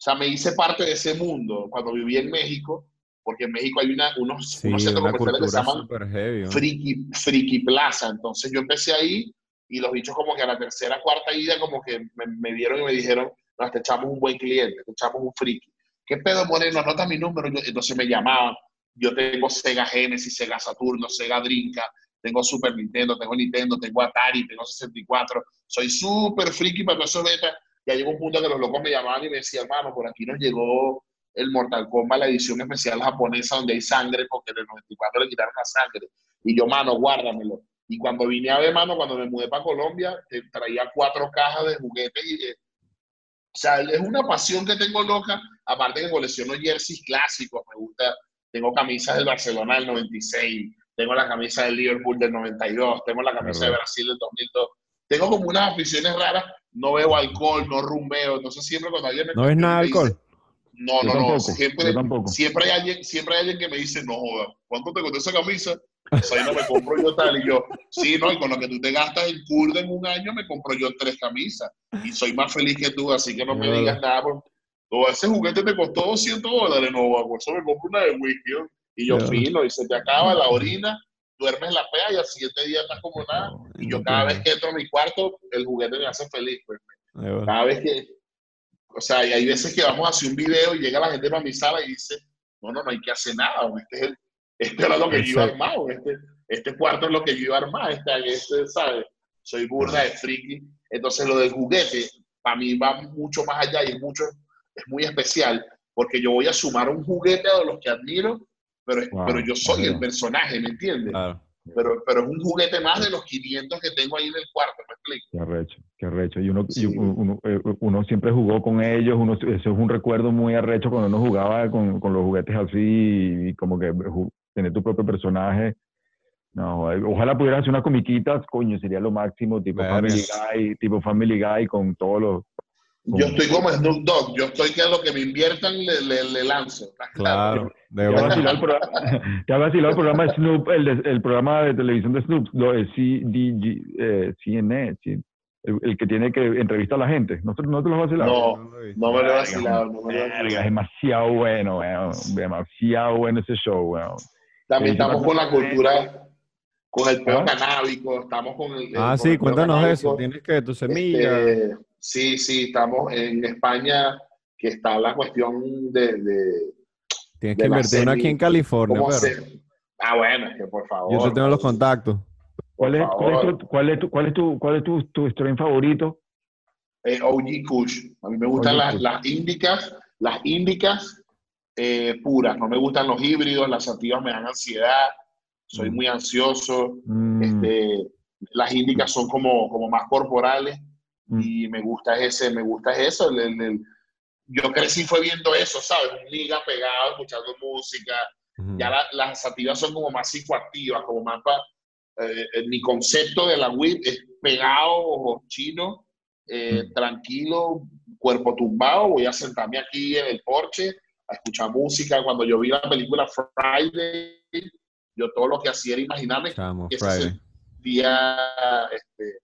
sea, me hice parte de ese mundo cuando viví en México, porque en México hay una, unos, Sí, unos centros una comerciales que se llaman súper heavy. ¿no? Friki, Friki Plaza. Entonces yo empecé ahí y los bichos como que a la tercera, cuarta ida como que me, me vieron y me dijeron, nos te echamos un buen cliente, te echamos un friki. ¿Qué pedo, Moreno? Anota mi número. Yo- entonces me llamaban. Yo tengo Sega Genesis, Sega Saturno, Sega Drinka, tengo Super Nintendo, tengo Nintendo, tengo Atari, tengo 64. Soy súper friki para todo eso beta. Ya llegó un punto que los locos me llamaban y me decían, hermano, por aquí nos llegó el Mortal Kombat, la edición especial japonesa donde hay sangre, porque en el 94 le quitaron la sangre. Y yo, mano, guárdamelo. Y cuando vine a ver, mano, cuando me mudé para Colombia, eh, traía cuatro cajas de juguetes y... eh, o sea, es una pasión que tengo loca, aparte que colecciono jerseys clásicos, me gusta, tengo camisas del Barcelona del 96, tengo la camisa del Liverpool del 92, tengo la camisa de. Brasil del 2002, tengo como unas aficiones raras, no bebo alcohol, no rumbeo, entonces siempre cuando alguien me ¿No ves nada de me dice- alcohol? no, Yo no, no, tampoco, siempre, yo tampoco. siempre hay alguien, siempre hay alguien que me dice, no joda, ¿cuánto te costó esa camisa? Pues ahí no me compro yo tal, y yo, sí, no, y con lo que tú te gastas en curda en un año, me compro yo tres camisas, y soy más feliz que tú, así que no me digas nada, por- o ese juguete te costó 200 dólares, no, por eso me compro una de whisky, ¿no? y yo fino, y se te acaba la orina, duermes la pea, y al siguiente día estás como nada, y yo cada vez que entro a mi cuarto, el juguete me hace feliz, pues, cada vez que, o sea, y hay veces que vamos a hacer un video y llega la gente para mi sala y dice, no, no, no hay que hacer nada, este, es el- este era lo que yo iba a Exacto. armar, o este, este cuarto es lo que yo iba a armar, este, este, ¿sabes? Soy burda de friki. Entonces lo del juguete, para mí va mucho más allá y es, mucho, es muy especial, porque yo voy a sumar un juguete a los que admiro, pero, es- Wow, pero yo soy el personaje, ¿me entiendes? Claro. Pero, pero es un juguete más de los 500 que tengo ahí en el cuarto, ¿me explico? Qué arrecho, qué arrecho. Y uno, y Sí. uno, eh, uno siempre jugó con ellos, uno, eso es un recuerdo muy arrecho cuando uno jugaba con, con los juguetes así y como que tener tu propio personaje. No, ojalá pudieras hacer unas comiquitas, coño, sería lo máximo, tipo. Family Guy, tipo Family Guy con todos los... Yo estoy como Snoop Dogg, yo estoy que a lo que me inviertan le, le, le lanzo. ¿estás Claro. De ¿Te ha una. vacilado el, programa, ¿te ha vacilado el programa de Snoop, el, de- el programa de televisión de Snoop, lo de CDG, eh, CNN, el, el que tiene que entrevistar a la gente? ¿No, te- no te lo has vacilado? No, no me lo he vacilado, no me lo he Verga, es vacilado. demasiado bueno, weón. Demasiado bueno ese show, weón. También estamos con la cultura, con el peo ¿Ah? canábico, estamos con el... Ah, con sí, el cuéntanos eso. Tienes que tu semilla. Este, sí, sí, estamos en España, que está la cuestión de... de Tienes de que invertir uno aquí en California, cómo pero hacer. Ah, bueno, es que por favor. yo te tengo los contactos. ¿Cuál es, cuál tu, cuál es, tu, cuál es, tu, cuál es tu, tu strain favorito? Eh, OG Kush. A mí me gustan las, las índicas, las índicas eh, puras. No me gustan los híbridos, las sativas me dan ansiedad. Soy Mm. muy ansioso. Mm, Este, las índicas son como, como más corporales Mm. y me gusta ese, me gusta eso. el- el- el- yo crecí fue viendo eso, ¿sabes? Un liga pegado, escuchando música. Ya la- las sativas son como más psicoactivas, como más para... mi concepto de la WIP es pegado, ojo chino, eh, Mm. tranquilo, cuerpo tumbado. Voy a sentarme aquí en el porche a escuchar música. Cuando yo vi la película Friday, yo todo lo que hacía era imaginarme Chamo, que ese Friday. día, este,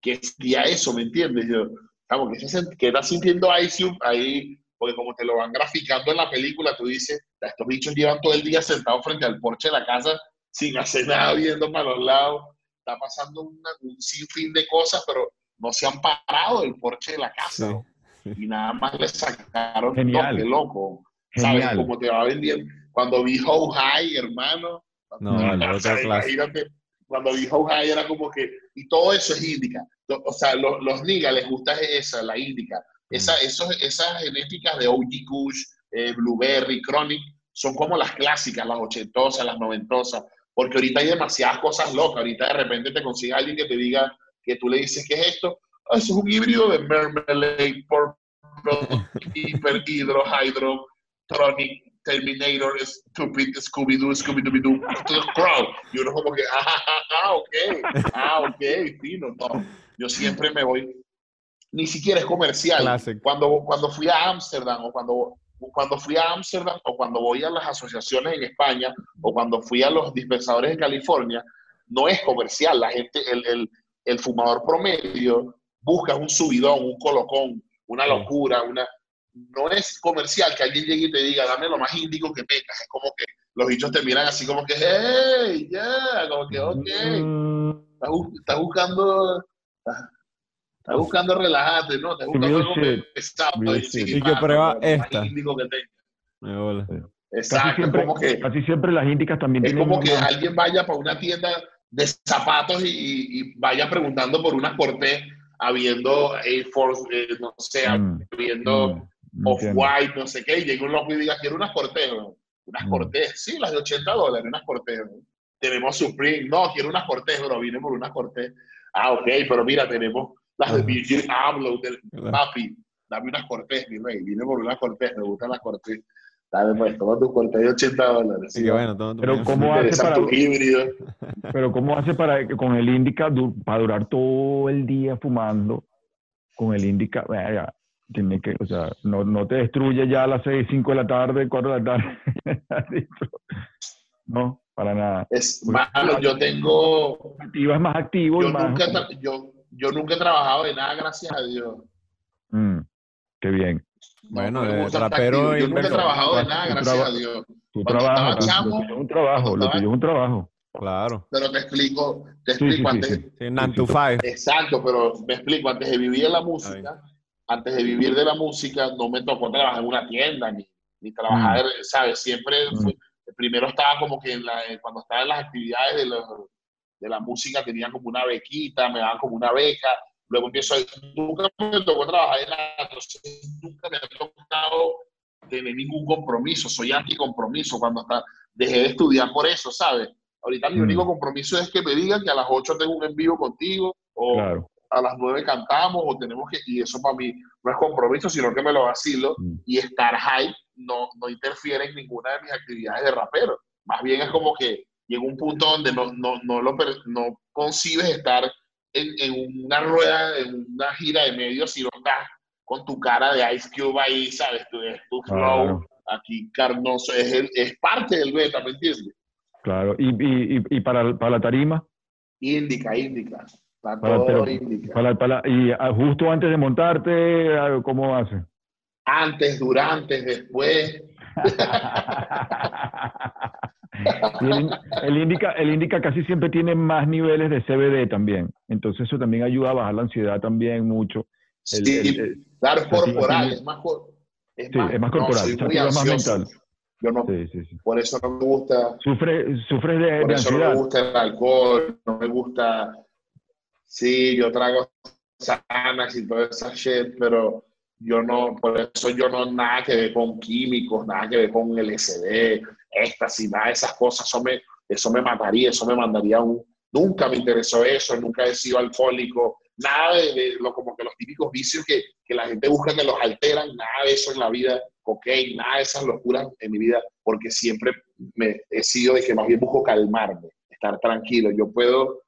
que día eso, ¿me entiendes? Yo, vamos, que, se, que está sintiendo Ice Cube ahí, porque como te lo van graficando en la película, tú dices, estos bichos llevan todo el día sentados frente al porche de la casa sin hacer nada, viendo para los lados. Está pasando una- un sinfín de cosas, pero no se han parado del porche de la casa. Y nada más le sacaron Genial. toque, loco. ¿Sabes Genial. cómo te va vendiendo? Cuando vi How High, hermano. No, imagínate, cuando How High era como que, y todo eso es índica. O sea, los, los niggas les gusta esa, la índica. Esa, esos, esas genéticas de OG Kush, eh, Blueberry, Chronic, son como las clásicas, las ochentosas, las noventosas, porque ahorita hay demasiadas cosas locas. Ahorita de repente te consigue alguien que te diga que tú le dices, ¿qué es esto? Ah, eso es un híbrido de Mermelade, Purple, Hyper, Hydro, Hydro, Tronic, Terminator, Stupid, Scooby-Doo, Scooby-Doo, Crow. Y uno como que, ah, ah, ok, ah, ok, fino, no. Yo siempre me voy, ni siquiera es comercial. Cuando, cuando fui a Ámsterdam o cuando, cuando fui a Ámsterdam o cuando voy a las asociaciones en España o cuando fui a los dispensadores en California, no es comercial. La gente, el, el, el fumador promedio busca un subidón, un colocón, una locura, una no es comercial que alguien llegue y te diga, dame lo más índico que tengas. Es como que los bichos te miran así como que, hey, ya, como que, ok. Estás, buscando, estás, buscando relajarte, ¿no? Estás buscando algo pesado. Y que prueba esta. Exacto, casi siempre, como que, casi siempre las índicas también es como que alguien vaya para una tienda de zapatos y, vaya preguntando por unas cortés habiendo Air Force, eh, no sé, mm, habiendo mm. Off-White, no sé qué, y llega un loco y diga, quiero unas Cortez, unas mm. Cortez, sí, las de 80 dólares, unas Cortez. Tenemos Supreme, no, quiero unas Cortez, pero vine por unas Cortez. Ah, ok, pero mira, tenemos las de Virgin Abloh, papi, dame unas Cortez, mi rey, vine por unas Cortez, me gustan las Cortez. Dale, pues, toma tu Cortez de 80 dólares. Sí, bueno, toma tu pero ¿cómo hace para, pero ¿cómo hace para con el Indica para durar todo el día fumando? Con el Indica, tiene que, o sea, no, no te destruye ya a las 6, 5 de la tarde, 4 de la tarde. no, para nada. Es malo, yo tengo... Es más activo. Yo, y más, nunca, yo, yo nunca he trabajado de nada, gracias a Dios. Mm, qué bien. bueno, de rapero Yo nunca he trabajado de nada, gracias a Dios. Tu trabajo, es un trabajo, lo tuyo es un trabajo. Claro. Pero te explico, te explico antes. Sí, Exacto, pero me explico, antes de vivir en la música, antes de vivir de la música, no me tocó trabajar en una tienda, ni, ni trabajar, mm. ¿sabes? Siempre, mm. primero estaba como que en la, cuando estaba en las actividades de, de la música, tenían como una bequita, me daban como una beca, luego empiezo a, nunca me tocó trabajar en la, entonces nunca me ha tocado tener ningún compromiso, soy anticompromiso cuando está, dejé de estudiar por eso, ¿sabes? Ahorita mi mm. único compromiso es que me digan que a las 8 tengo un envío contigo o, claro a las nueve cantamos o tenemos que, y eso para mí no es compromiso, sino que me lo vacilo mm. y estar high no, no interfiere en ninguna de mis actividades de rapero. Más bien es como que llega un punto donde no, no, no, lo, no concibes estar en, en, una rueda, en una gira de medios, sino estás con tu cara de Ice Cube ahí, ¿sabes? Tu, tu flow, aquí carnoso, es, el, es parte del beta, ¿me entiendes? Claro, y, y, y para, para la tarima. Indica, Para, y ah, justo antes de montarte, ah, ¿cómo hace? Antes, durante, después. el, indica, el indica casi siempre tiene más niveles de CBD también. Entonces eso también ayuda a bajar la ansiedad también mucho. sí, es corporal, es más, es más, es más corporal, es más mental. Yo no, sí, sí, por eso no me gusta. Sufre, sufre de, por eso no me gusta el alcohol, no me gusta sí, yo trago sanas y toda esa shit, pero yo no, por eso yo no nada que ver con químicos, nada que ver con LSD, éxtasis, nada de esas cosas, eso me, eso me mataría, eso me mandaría un... Nunca me interesó eso, nunca he sido alcohólico, nada de, lo, como que los típicos vicios que, que, la gente busca que los alteran, nada de eso en la vida, cocaine, nada de esas locuras en mi vida, porque siempre me he sido de que más bien busco calmarme, estar tranquilo. Yo puedo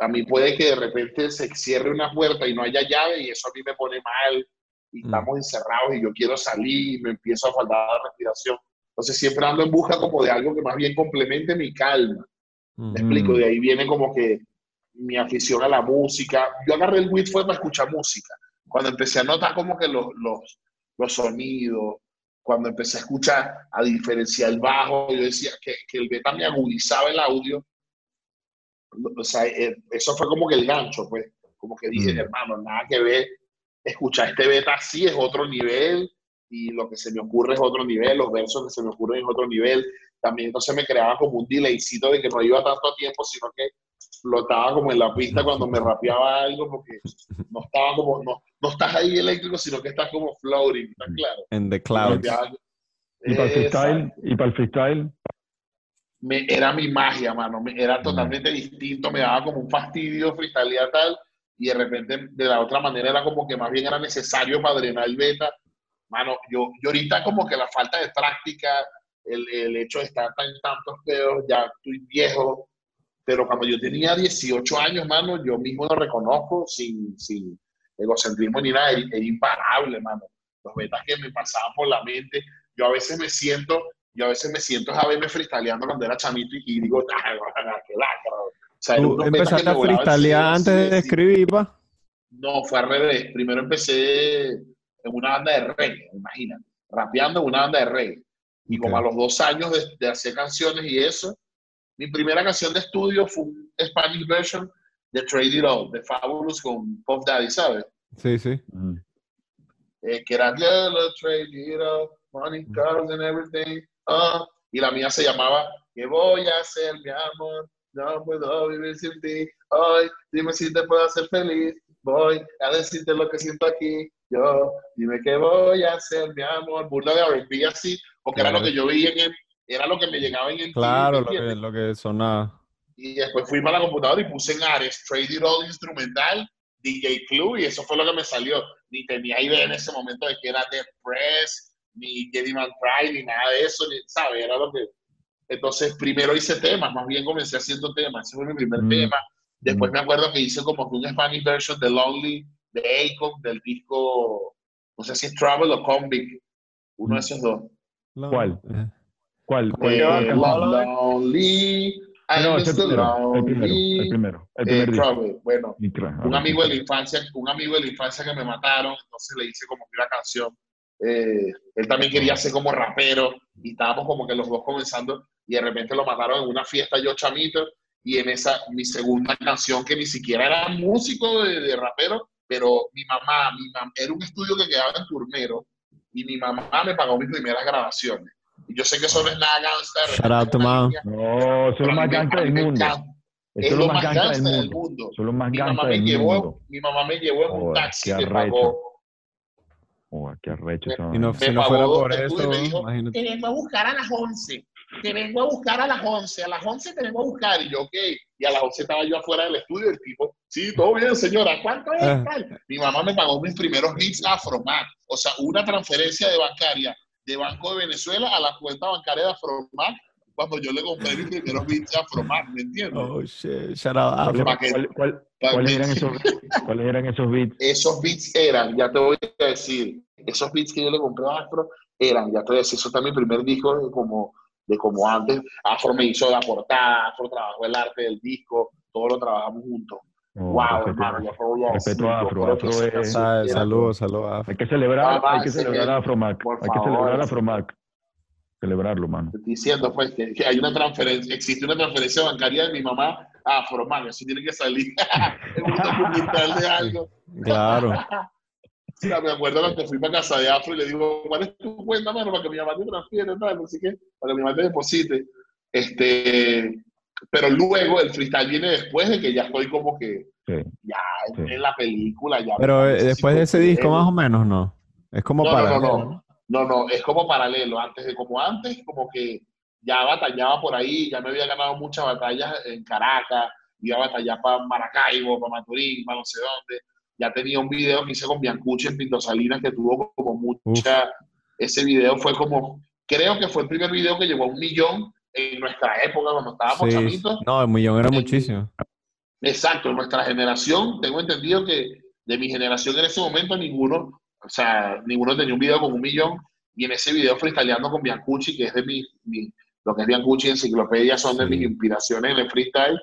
a mí puede que de repente se cierre una puerta y no haya llave y eso a mí me pone mal y mm. estamos encerrados y yo quiero salir y me empiezo a faltar la respiración. Entonces siempre ando en busca como de algo que más bien complemente mi calma. Me explico, de ahí viene como que mi afición a la música. Yo agarré el weed fue para escuchar música. Cuando empecé a notar como que los, los, los sonidos, cuando empecé a escuchar, a diferenciar el bajo, yo decía que, que el beta me agudizaba el audio o sea, eh, eso fue como que el gancho, pues, como que dije, mm. hermano, nada que ver, escuchar este beta sí es otro nivel y lo que se me ocurre es otro nivel, los versos que se me ocurren es otro nivel. También entonces me creaba como un delaycito de que no iba tanto tiempo, sino que explotaba como en la pista cuando me rapeaba algo porque no estaba como, no, no estás ahí eléctrico, sino que estás como floating, ¿estás claro? En the clouds. ¿Y para el freestyle? ¿Y para el freestyle? Me- era mi magia, mano. me- era totalmente distinto, me daba como un fastidio freestylear tal, y de repente de la otra manera era como que más bien era necesario para drenar el beta. Mano, yo, yo ahorita como que la falta de práctica, el, el hecho de estar tan tantos pedos, ya estoy viejo, pero cuando yo tenía 18 años, mano, yo mismo lo reconozco sin, sin egocentrismo ni nada, era imparable, mano. Los betas que me pasaban por la mente, yo a veces me siento, a veces me siento a verme freestyleando cuando era chamito y, digo, "Ah, qué lacra". O sea, ¿Tú empezaste a freestylear antes de escribir, pa? No, fue al revés. Primero empecé en una banda de reggae, imagínate, rapeando en una banda de reggae. Y como Ok. a los dos años de, de hacer canciones y eso, mi primera canción de estudio fue un Spanish version de Trade It All, de Fabulous con Puff Daddy, ¿sabes? Sí, sí. Mm. Eh, que era Trade It All, Money, Cars and Everything. Ah. Y la mía se llamaba ¿Qué voy a hacer, mi amor? No puedo vivir sin ti. Hoy, dime si te puedo hacer feliz. Voy a decirte lo que siento aquí. Yo, dime qué voy a hacer, mi amor. Burda de R&B así, porque era lo que yo veía en el, era lo que me llegaba en el Claro, ¿me lo que, lo que sonaba. Y después fui para la computadora y puse en Ares, Trade It All instrumental, DJ Club, y eso fue lo que me salió. Ni tenía idea en ese momento de que era Death Press, ni Geddy Man Pride, ni nada de eso, ni, ¿sabes? Era lo que... Entonces, primero hice temas, más bien comencé haciendo temas, ese fue mi primer Mm. tema. Después Mm. me acuerdo que hice como que un Spanish version de Lonely, de Akon, del disco, no sé si es Travel o Convict, uno de esos dos. ¿Cuál? Eh, ¿Cuál? ¿Cuál Eh, lonely, No, ese Mr. primero, el primero, el primero, el Eh, primer. Trouble, bueno, un amigo de la infancia, un amigo de la infancia que me mataron, entonces le hice como que una canción. Eh, él también quería ser como rapero y estábamos como que los dos comenzando y de repente lo mataron en una fiesta yo chamito y en esa mi segunda canción que ni siquiera era músico de, de rapero, pero mi mamá, mi mam- era un estudio que quedaba en Turnero y mi mamá me pagó mis primeras grabaciones. Y yo sé que eso no es nada Shout out to mom. línea, No, eso es lo más mí del mundo. Es lo más gangsta del mundo. Mi mamá, me llevó, mi mamá me llevó en un taxi, arrecho. pagó, Oh, qué arrecho no, si no fuera por eso, imagínate. te vengo a buscar a las 11. Te vengo a buscar a las 11. A las 11 te vengo a buscar. Y yo, ok. Y a las 11 estaba yo afuera del estudio. El tipo, sí, todo bien, señora. ¿Cuánto es? Ah. Tal. Mi mamá me pagó mis primeros beats Afromat. O sea, una transferencia de bancaria de Banco de Venezuela a la cuenta bancaria de Afromat cuando yo le compré mis primeros beats Afromat. ¿Me entiendes? Oh, shit. Shout out ¿Cuál- ¿Cuáles eran esos cuáles eran esos beats? esos beats eran, ya te voy a decir, esos beats que yo le compré a Afro eran, ya te voy a decir, eso está mi primer disco de como, de como antes. Afro me hizo la portada, Afro trabajó el arte del disco, todo lo trabajamos juntos. Oh, wow, respeto, hermano, voy a respeto a yo Afro, Afro es- Saludos, saludos Afro. Hay que celebrar, Ah, hay que celebrar a Afromac. Hay que celebrar a Afromac. Celebrarlo, mano. Te estoy diciendo, pues, que, que hay una transferencia, existe una transferencia bancaria de mi mamá Afroman, eso tiene que salir en un documental de algo. Claro. O sea, me acuerdo cuando fui para casa de Afro y le digo, ¿cuál es tu cuenta, mano? Para que mi mamá te transfiera, tal, no sé qué, para que mi mamá te deposite. Este, pero luego el freestyle viene después de que ya estoy como que Sí. ya Sí. en la película. Ya Pero eh, después de ese disco, más o menos, ¿no? Es como No, no, para. no, no. No, no, es como paralelo. Antes de como antes, como que ya batallaba por ahí, ya me había ganado muchas batallas en Caracas, iba a batallar para Maracaibo, para Maturín, para no sé dónde. Ya tenía un video que hice con Biancucci en Pinto Salinas que tuvo como mucha. Ese video fue como, creo que fue el primer video que llegó a un millón en nuestra época, cuando estábamos Sí. chamitos. No, el millón era En- muchísimo. Exacto, nuestra generación, tengo entendido que de mi generación en ese momento ninguno, o sea, ninguno tenía un video con un millón y en ese video freestyleando con Biancucci, que es de mi, mi- lo que es Biancucci Enciclopedia son de mis inspiraciones en el freestyle.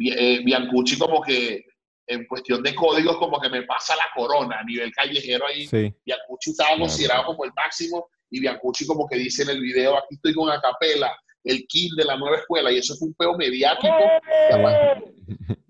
Eh, Biancucci como que en cuestión de códigos como que me pasa la corona a nivel callejero ahí. Sí. Biancucci estaba Claro. considerado como el máximo y Biancucci como que dice en el video, aquí estoy con Acapela, el king de la nueva escuela y eso fue un peo mediático que a, par-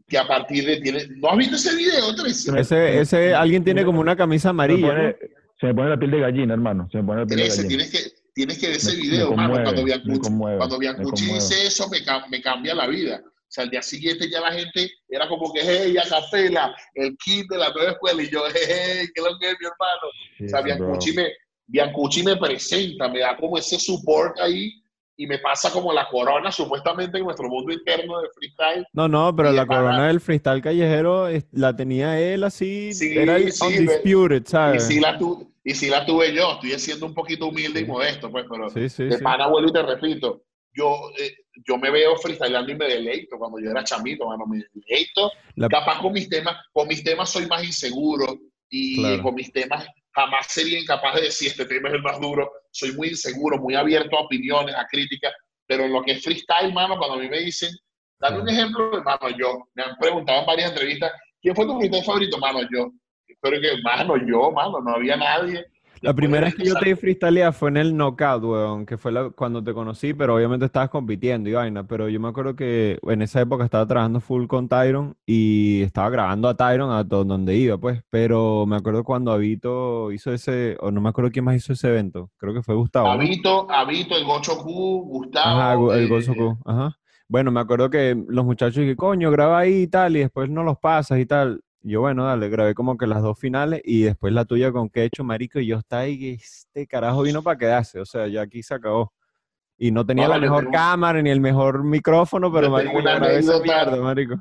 que a partir de tiene ¿no has visto ese video? Ese, ese, alguien tiene como una camisa Se me, amarilla, pone, ¿no? se me pone la piel de gallina, hermano. Se me pone la piel de gallina. tienes que tienes que ver ese Me- video me mano, conmueve, cuando me Biancucci, conmueve, cuando Biancucci dice eso me, me cambia la vida O sea, al día siguiente ya la gente era como que, hey, a capela, el kit de la nueva escuela. Y yo, hey, ¿qué es lo que es, mi hermano? o sea, Biancucci me, Biancucci me presenta, me da como ese support ahí y me pasa como la corona, supuestamente en nuestro mundo interno de freestyle. No, no, pero la corona del freestyle callejero la tenía él así, era el undisputed, ¿sabes? Y sí, la y sí la tuve yo, estoy siendo un poquito humilde y modesto, pues, pero de pana vuelvo y te repito, yo, eh, yo me veo freestyleando y me deleito cuando yo era chamito, mano, me deleito. Capaz con mis temas, con mis temas soy más inseguro y con mis temas jamás sería incapaz de decir este tema es el más duro. Soy muy inseguro, muy abierto a opiniones, a críticas, pero en lo que es freestyle, mano, cuando a mí me dicen, dame un ejemplo, mano, yo, me han preguntado en varias entrevistas, ¿quién fue tu freestyle favorito? Mano, yo. Pero que, mano, yo, mano, no había nadie. La primera vez que yo te di freestyle fue en el Knockout, weón, que fue cuando te conocí, pero obviamente estabas compitiendo y vaina. Pero yo me acuerdo que en esa época estaba trabajando full con Tyron y estaba grabando a Tyron a donde iba, pues. Pero me acuerdo cuando Avito hizo ese, o no me acuerdo quién más hizo ese evento. Creo que fue Gustavo. Avito, Avito, el Gocho Q, Gustavo. Ajá, el Gocho Q, ajá. Bueno, me acuerdo que los muchachos dijeron, coño, graba ahí y tal, y después no los pasas y tal yo, bueno, dale, grabé como que las dos finales y después la tuya con Quecho, marico, y yo estaba ahí, este carajo vino para quedarse, o sea, ya aquí se acabó. Y no tenía la mejor cámara ni el mejor micrófono, pero marico, una anécdota, marico.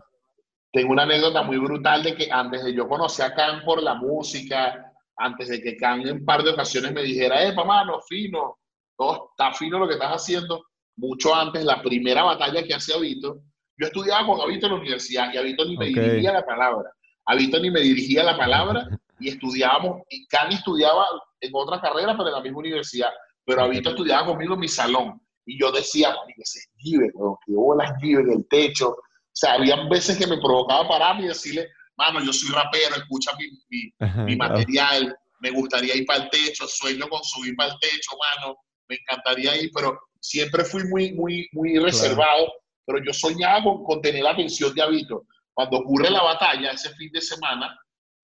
Tengo una anécdota muy brutal de que antes de yo conocer a Khan por la música, antes de que Khan en un par de ocasiones me dijera, eh, no fino, todo está fino lo que estás haciendo, mucho antes, la primera batalla que hacía Vito, yo estudiaba con Avito en la universidad y Avito ni me dirigía la palabra. A Víctor ni me dirigía la palabra y estudiábamos, y Cani estudiaba en otra carrera, pero en la misma universidad, pero a Víctor estudiaba conmigo en mi salón. Y yo decía, que se esquive, que bolas esquive en el techo. O sea, había veces que me provocaba pararme y decirle, mano, yo soy rapero, escucha mi, mi, material, me gustaría ir para el techo, sueño con subir para el techo, mano, me encantaría ir, pero siempre fui muy, muy, muy reservado, pero yo soñaba con, con tener la atención de Avito. Cuando ocurre la batalla, ese fin de semana,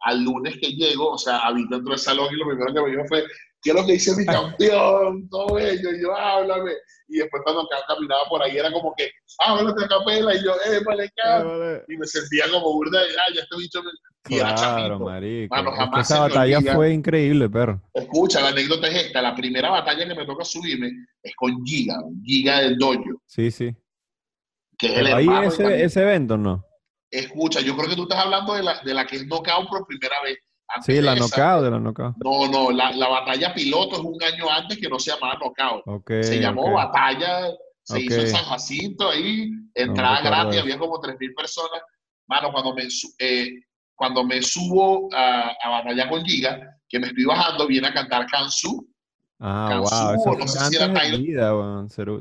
al lunes que llego, o sea, habito dentro del salón y lo primero que me dijo fue, ¿qué es lo que dice mi campeón? Todo ello, y yo, háblame. Y después cuando caminaba por ahí era como que, háblate a capela, y yo, eh, vale, vale. Y me sentía como burda, de, ah, ya este bicho me... Y claro, era chamito. marico. esa batalla fue increíble, perro. Escucha, la anécdota es esta, la primera batalla que me toca subirme es con Giga, Giga del Dojo. Sí, sí. Que es el ahí ese, ese evento, ¿no? Escucha, yo creo que tú estás hablando de la, de la que es knockout por primera vez. sí, la knockout de la knockout. No, no, la, la, batalla piloto es un año antes que no se llamaba knockout. se llamó batalla, se hizo en San Jacinto ahí, entrada gratis, había como 3.000 personas. Mano, cuando me, eh, cuando me subo a, a batalla con Giga, que me estoy bajando, viene a cantar Kansu. Ah, wow, no sé si era Vida,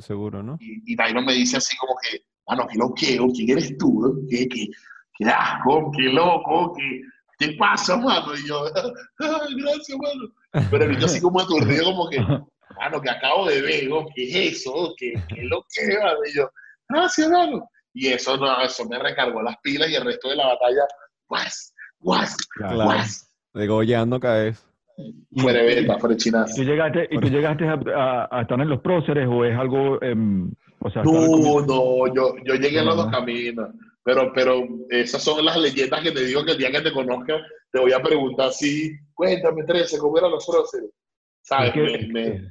seguro, ¿no? Y, y Tyron me dice así como que, mano, qué loqueo, ¿quién eres tú? ¿Qué, qué, qué asco, qué loco, qué, qué pasa, mano? Y yo, gracias, mano. Pero yo así como aturdido, como que, mano, que acabo de ver, ¿qué es eso? ¿Qué, qué loqueo? Y yo, gracias, mano. Y eso, no, eso me recargó las pilas y el resto de la batalla, guas, guas, guas. Degollando cada vez. Fuera de fuera chinazo. ¿Y tú llegaste, ¿y tú llegaste a, a, estar en los próceres o es algo eh, no, no, yo, yo llegué a los dos caminos. Pero, pero esas son las leyendas que te digo que el día que te conozca te voy a preguntar si, cuéntame, 13, ¿cómo eran los próceres? ¿Sabes? Es que,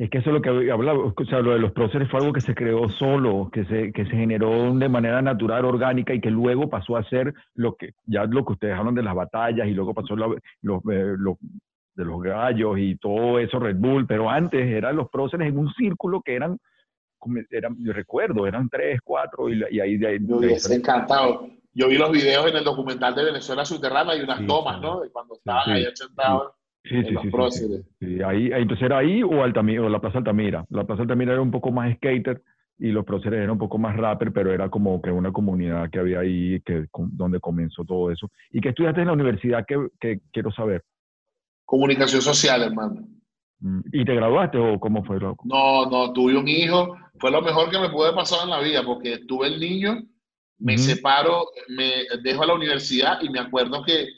es que eso es lo que hablaba, o sea, lo de los próceres fue algo que se creó solo, que se, que se generó de manera natural, orgánica y que luego pasó a ser lo que, ya lo que ustedes hablan de las batallas y luego pasó eh, de los gallos y todo eso, Red Bull, pero antes eran los próceres en un círculo que eran eran, yo recuerdo, eran tres, cuatro, y, y ahí de ahí. Yo encantado. Yo vi los videos en el documental de Venezuela Subterránea y unas tomas, ¿no? De cuando estaban ahí sentados. Sí, en los próceres. Ahí, entonces era ahí o, Altamira, o la Plaza Altamira. La Plaza Altamira era un poco más skater y los próceres eran un poco más rapper, pero era como que una comunidad que había ahí, que, donde comenzó todo eso. ¿Y qué estudiaste en la universidad? Que, que quiero saber. Comunicación social, hermano. Mm, ¿Y te graduaste o cómo fue? No, no, tuve un hijo. Fue lo mejor que me pude pasar en la vida porque tuve el niño, me separo, me dejo a la universidad y me acuerdo que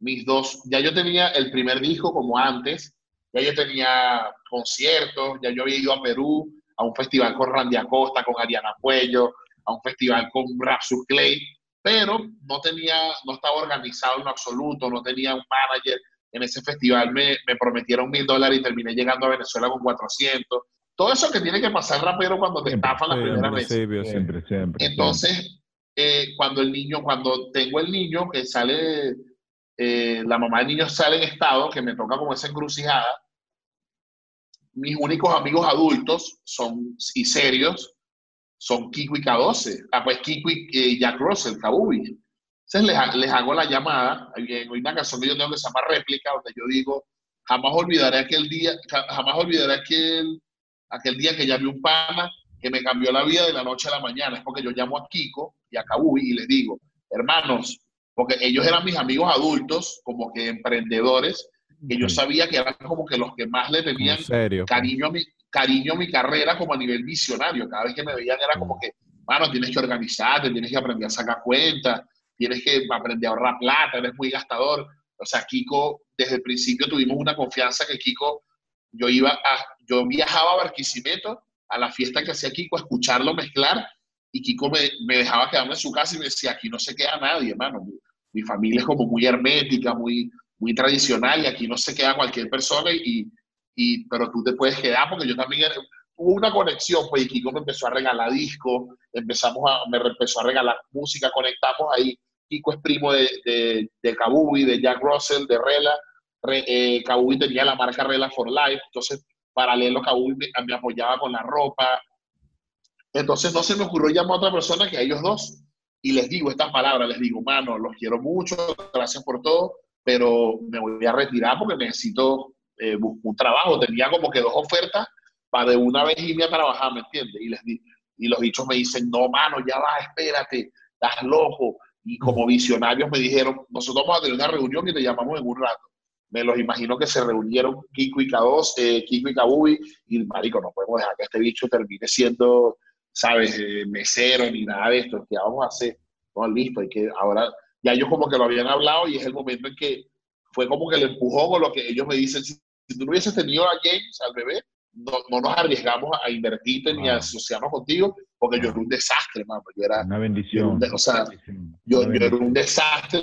mis dos, ya yo tenía el primer disco como antes, ya yo tenía conciertos, ya yo había ido a Perú, a un festival con Randy Acosta, con Ariana Puello, a un festival con Rapsus Clay, pero no tenía, no estaba organizado en absoluto, no tenía un manager. En ese festival me, me prometieron mil dólares y terminé llegando a Venezuela con 400. Todo eso que tiene que pasar rapero cuando te estafan la primera vez. Siempre, siempre. Entonces, eh, cuando el niño, cuando tengo el niño que sale, eh, la mamá del niño sale en estado, que me toca como esa encrucijada, mis únicos amigos adultos son, y serios son Kiko y K12. Ah, pues Kiko y eh, Jack Russell, Kabubi. Entonces les, les, hago la llamada. Hay una canción que yo tengo que se llama Réplica, donde yo digo, jamás olvidaré aquel día, jamás olvidaré aquel, aquel día que llamé un pana que me cambió la vida de la noche a la mañana. Es porque yo llamo a Kiko y a Kabubi y les digo, hermanos, porque ellos eran mis amigos adultos, como que emprendedores, que yo sabía que eran como que los que más le tenían pues. cariño a, mi, cariño a mi carrera como a nivel visionario. Cada vez que me veían era como que, mano, tienes que organizarte, tienes que aprender a sacar cuentas, tienes que aprender a ahorrar plata, eres muy gastador. O sea, Kiko, desde el principio tuvimos una confianza que Kiko, yo iba a, yo viajaba a Barquisimeto, a la fiesta que hacía Kiko, a escucharlo mezclar, y Kiko me, me dejaba quedarme en su casa y me decía, aquí no se queda nadie, hermano. Mi, mi familia es como muy hermética, muy, muy tradicional, y aquí no se queda cualquier persona, y, y, pero tú te puedes quedar porque yo también hubo una conexión, pues y Kiko me empezó a regalar discos, empezamos a, me empezó a regalar música, conectamos ahí. Kiko es primo de, de, de Kabubi, de Jack Russell, de Rela. Re, eh, Kabubi tenía la marca Rela for Life, entonces paralelo Kabubi me, me, apoyaba con la ropa. Entonces no se me ocurrió llamar a otra persona que a ellos dos y les digo estas palabras, les digo, mano, los quiero mucho, gracias por todo, pero me voy a retirar porque necesito eh, un trabajo, tenía como que dos ofertas para de una vez irme a trabajar, ¿me entiendes? Y, les di, y los dichos me dicen, no, mano, ya va, espérate, estás loco. Y como visionarios me dijeron, nosotros vamos a tener una reunión y te llamamos en un rato. Me los imagino que se reunieron Kiko y K2, eh, Kiko y Kabubi, y marico, no podemos dejar que este bicho termine siendo, ¿sabes?, eh, mesero ni nada de esto. ¿Qué vamos a hacer? No, listo, y que ahora, ya ellos como que lo habían hablado y es el momento en que fue como que el empujón o lo que ellos me dicen, si tú no hubieses tenido a James, al bebé, no, no nos arriesgamos a invertirte ni a asociarnos contigo, porque yo era un desastre, mano. Yo era, una bendición. Yo, o sea, yo, yo, era un desastre.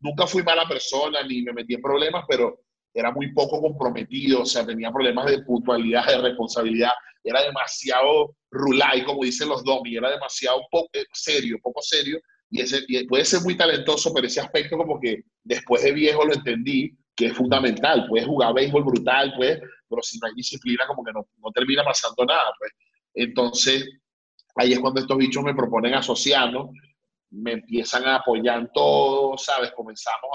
Nunca fui mala persona ni me metí en problemas, pero era muy poco comprometido, o sea, tenía problemas de puntualidad, de responsabilidad, era demasiado rulay, como dicen los domi, era demasiado poco, serio, poco serio, y, ese, y puede ser muy talentoso, pero ese aspecto como que después de viejo lo entendí, que es fundamental. Puedes jugar béisbol brutal, pues, pero si no hay disciplina, como que no, no termina pasando nada. Pues. Entonces, ahí es cuando estos bichos me proponen asociarnos, me empiezan a apoyar en todo, ¿sabes? Comenzamos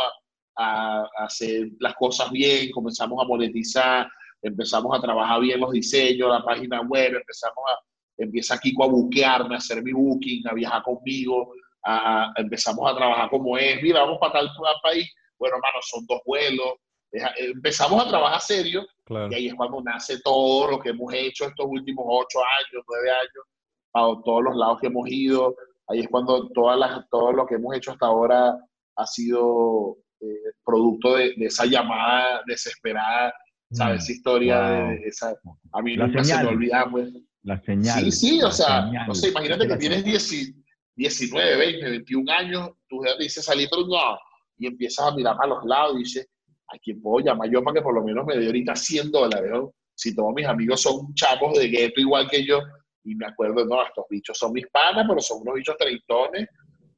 a, a, hacer las cosas bien, comenzamos a monetizar, empezamos a trabajar bien los diseños, la página web, empezamos a, empieza Kiko a buquearme, a hacer mi booking, a viajar conmigo, a, empezamos a trabajar como es, mira, vamos para tal país, bueno, hermano, son dos vuelos. Empezamos a trabajar serio claro. y ahí es cuando nace todo lo que hemos hecho estos últimos ocho años, nueve años, a todos los lados que hemos ido. Ahí es cuando todas las, todo lo que hemos hecho hasta ahora ha sido eh, producto de, de, esa llamada desesperada, ¿sabes? Mm, esa historia wow. de, esa... A mí la nunca señal. se me olvida, pues. La señal. Sí, sí, o sea, señal. no sé, imagínate que tienes 10, 19, 20, 21 años, tú dices salir, no, y empiezas a mirar a los lados y dices, ¿a quién puedo llamar yo para que por lo menos me dé ahorita 100 dólares? ¿no? Si todos mis amigos son chavos de gueto igual que yo, y me acuerdo, no, estos bichos son mis panas, pero son unos bichos treintones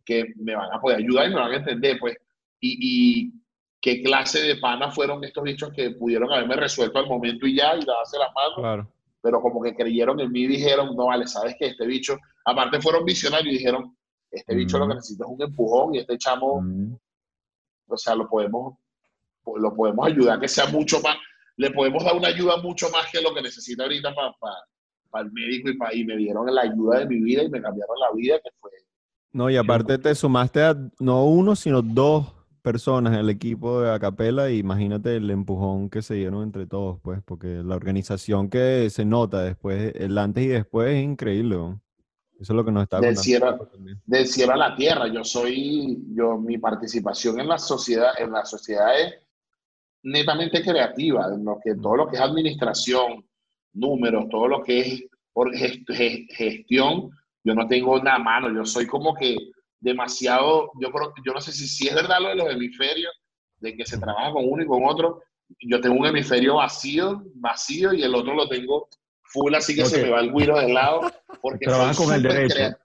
que me van a poder ayudar y me van a entender, pues. Y, y qué clase de panas fueron estos bichos que pudieron haberme resuelto al momento y ya, y darse las manos. Claro. Pero como que creyeron en mí y dijeron, no, vale, sabes que este bicho, aparte fueron visionarios y dijeron, este bicho Mm. lo que necesita es un empujón y este chamo Mm. o sea, lo podemos, lo podemos ayudar que sea mucho más, le podemos dar una ayuda mucho más que lo que necesita ahorita para pa, pa el médico y, pa, y me dieron la ayuda de mi vida y me cambiaron la vida, que fue... No, y aparte te sumaste a no uno, sino dos personas en el equipo de Acapela y imagínate el empujón que se dieron entre todos, pues, porque la organización que se nota después, el antes y después es increíble. ¿no? Eso es lo que nos está del cielo, del cielo a la tierra. Yo soy, yo, mi participación en la sociedad, en la sociedad es netamente creativa, en lo que, todo lo que es administración, números, todo lo que es por gestión, yo no tengo nada mano, yo soy como que demasiado, yo creo, yo no sé si, si es verdad lo de los hemisferios, de que se trabaja con uno y con otro, yo tengo un hemisferio vacío, vacío y el otro lo tengo full, así que se me va el güiro del lado, porque Trabaja con el derecho.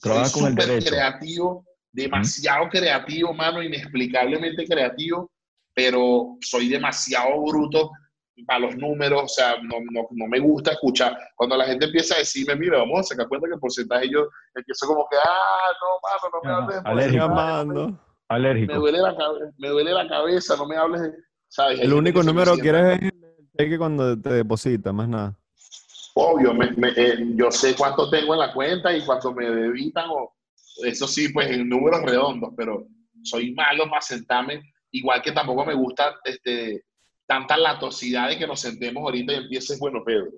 Trabaja con el derecho. creativo, demasiado creativo, mano, inexplicablemente creativo, pero soy demasiado bruto para los números, o sea, no, no, no me gusta escuchar. Cuando la gente empieza a decirme, mira, vamos a sacar cuenta que el porcentaje, yo empiezo como que, ah, no, mano, no me hables de alérgico. porcentaje, no me- Alérgico. duele la, me duele la cabeza, no me hables de, ¿sabes? El único número que quieres es el cheque cuando te deposita, más nada. Obvio, me- me- eh, yo sé cuánto tengo en la cuenta y cuánto me debitan, o, eso sí, pues en números redondos, pero soy malo para sentarme, igual que tampoco me gusta este, tanta latosidad de que nos sentemos ahorita y empieces, bueno, Pedro,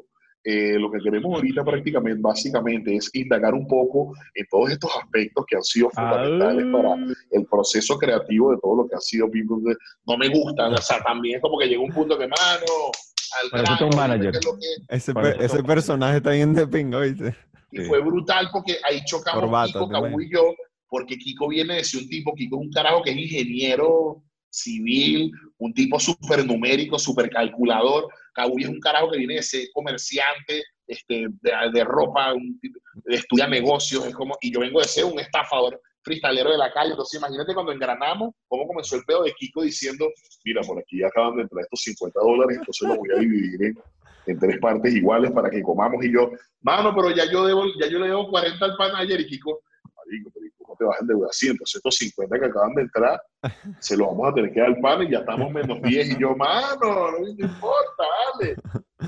eh, lo que queremos ahorita prácticamente, básicamente, es indagar un poco en todos estos aspectos que han sido fundamentales para el proceso creativo de todo lo que ha sido People. No me gusta, o sea, también es como que llega un punto que, mano, al Para grano, un manager. es que- Ese, ese personaje está bien de pinga, ¿viste? Y Sí. fue brutal porque ahí chocamos Corbata, Kiko, Cabu y yo, porque Kiko viene de ser un tipo, Kiko es un carajo que es ingeniero civil, un tipo súper numérico, súper calculador. Cabu es un carajo que viene de ser comerciante este, de, ropa, estudia negocios, es como, y yo vengo de ser un estafador freestalero de la calle. Entonces, imagínate cuando engranamos, cómo comenzó el pedo de Kiko diciendo, mira, por aquí acaban de entrar estos 50 dólares, entonces lo voy a dividir en, en tres partes iguales para que comamos. Y yo, mano, pero ya yo, debo, ya yo le debo 40 al pan ayer y Kiko, marico, pero ¿y ¿cómo te vas a endeudar? Entonces estos 50 que acaban de entrar, se los vamos a tener que dar al pan y ya estamos menos 10. Y yo, mano, no me importa, vale.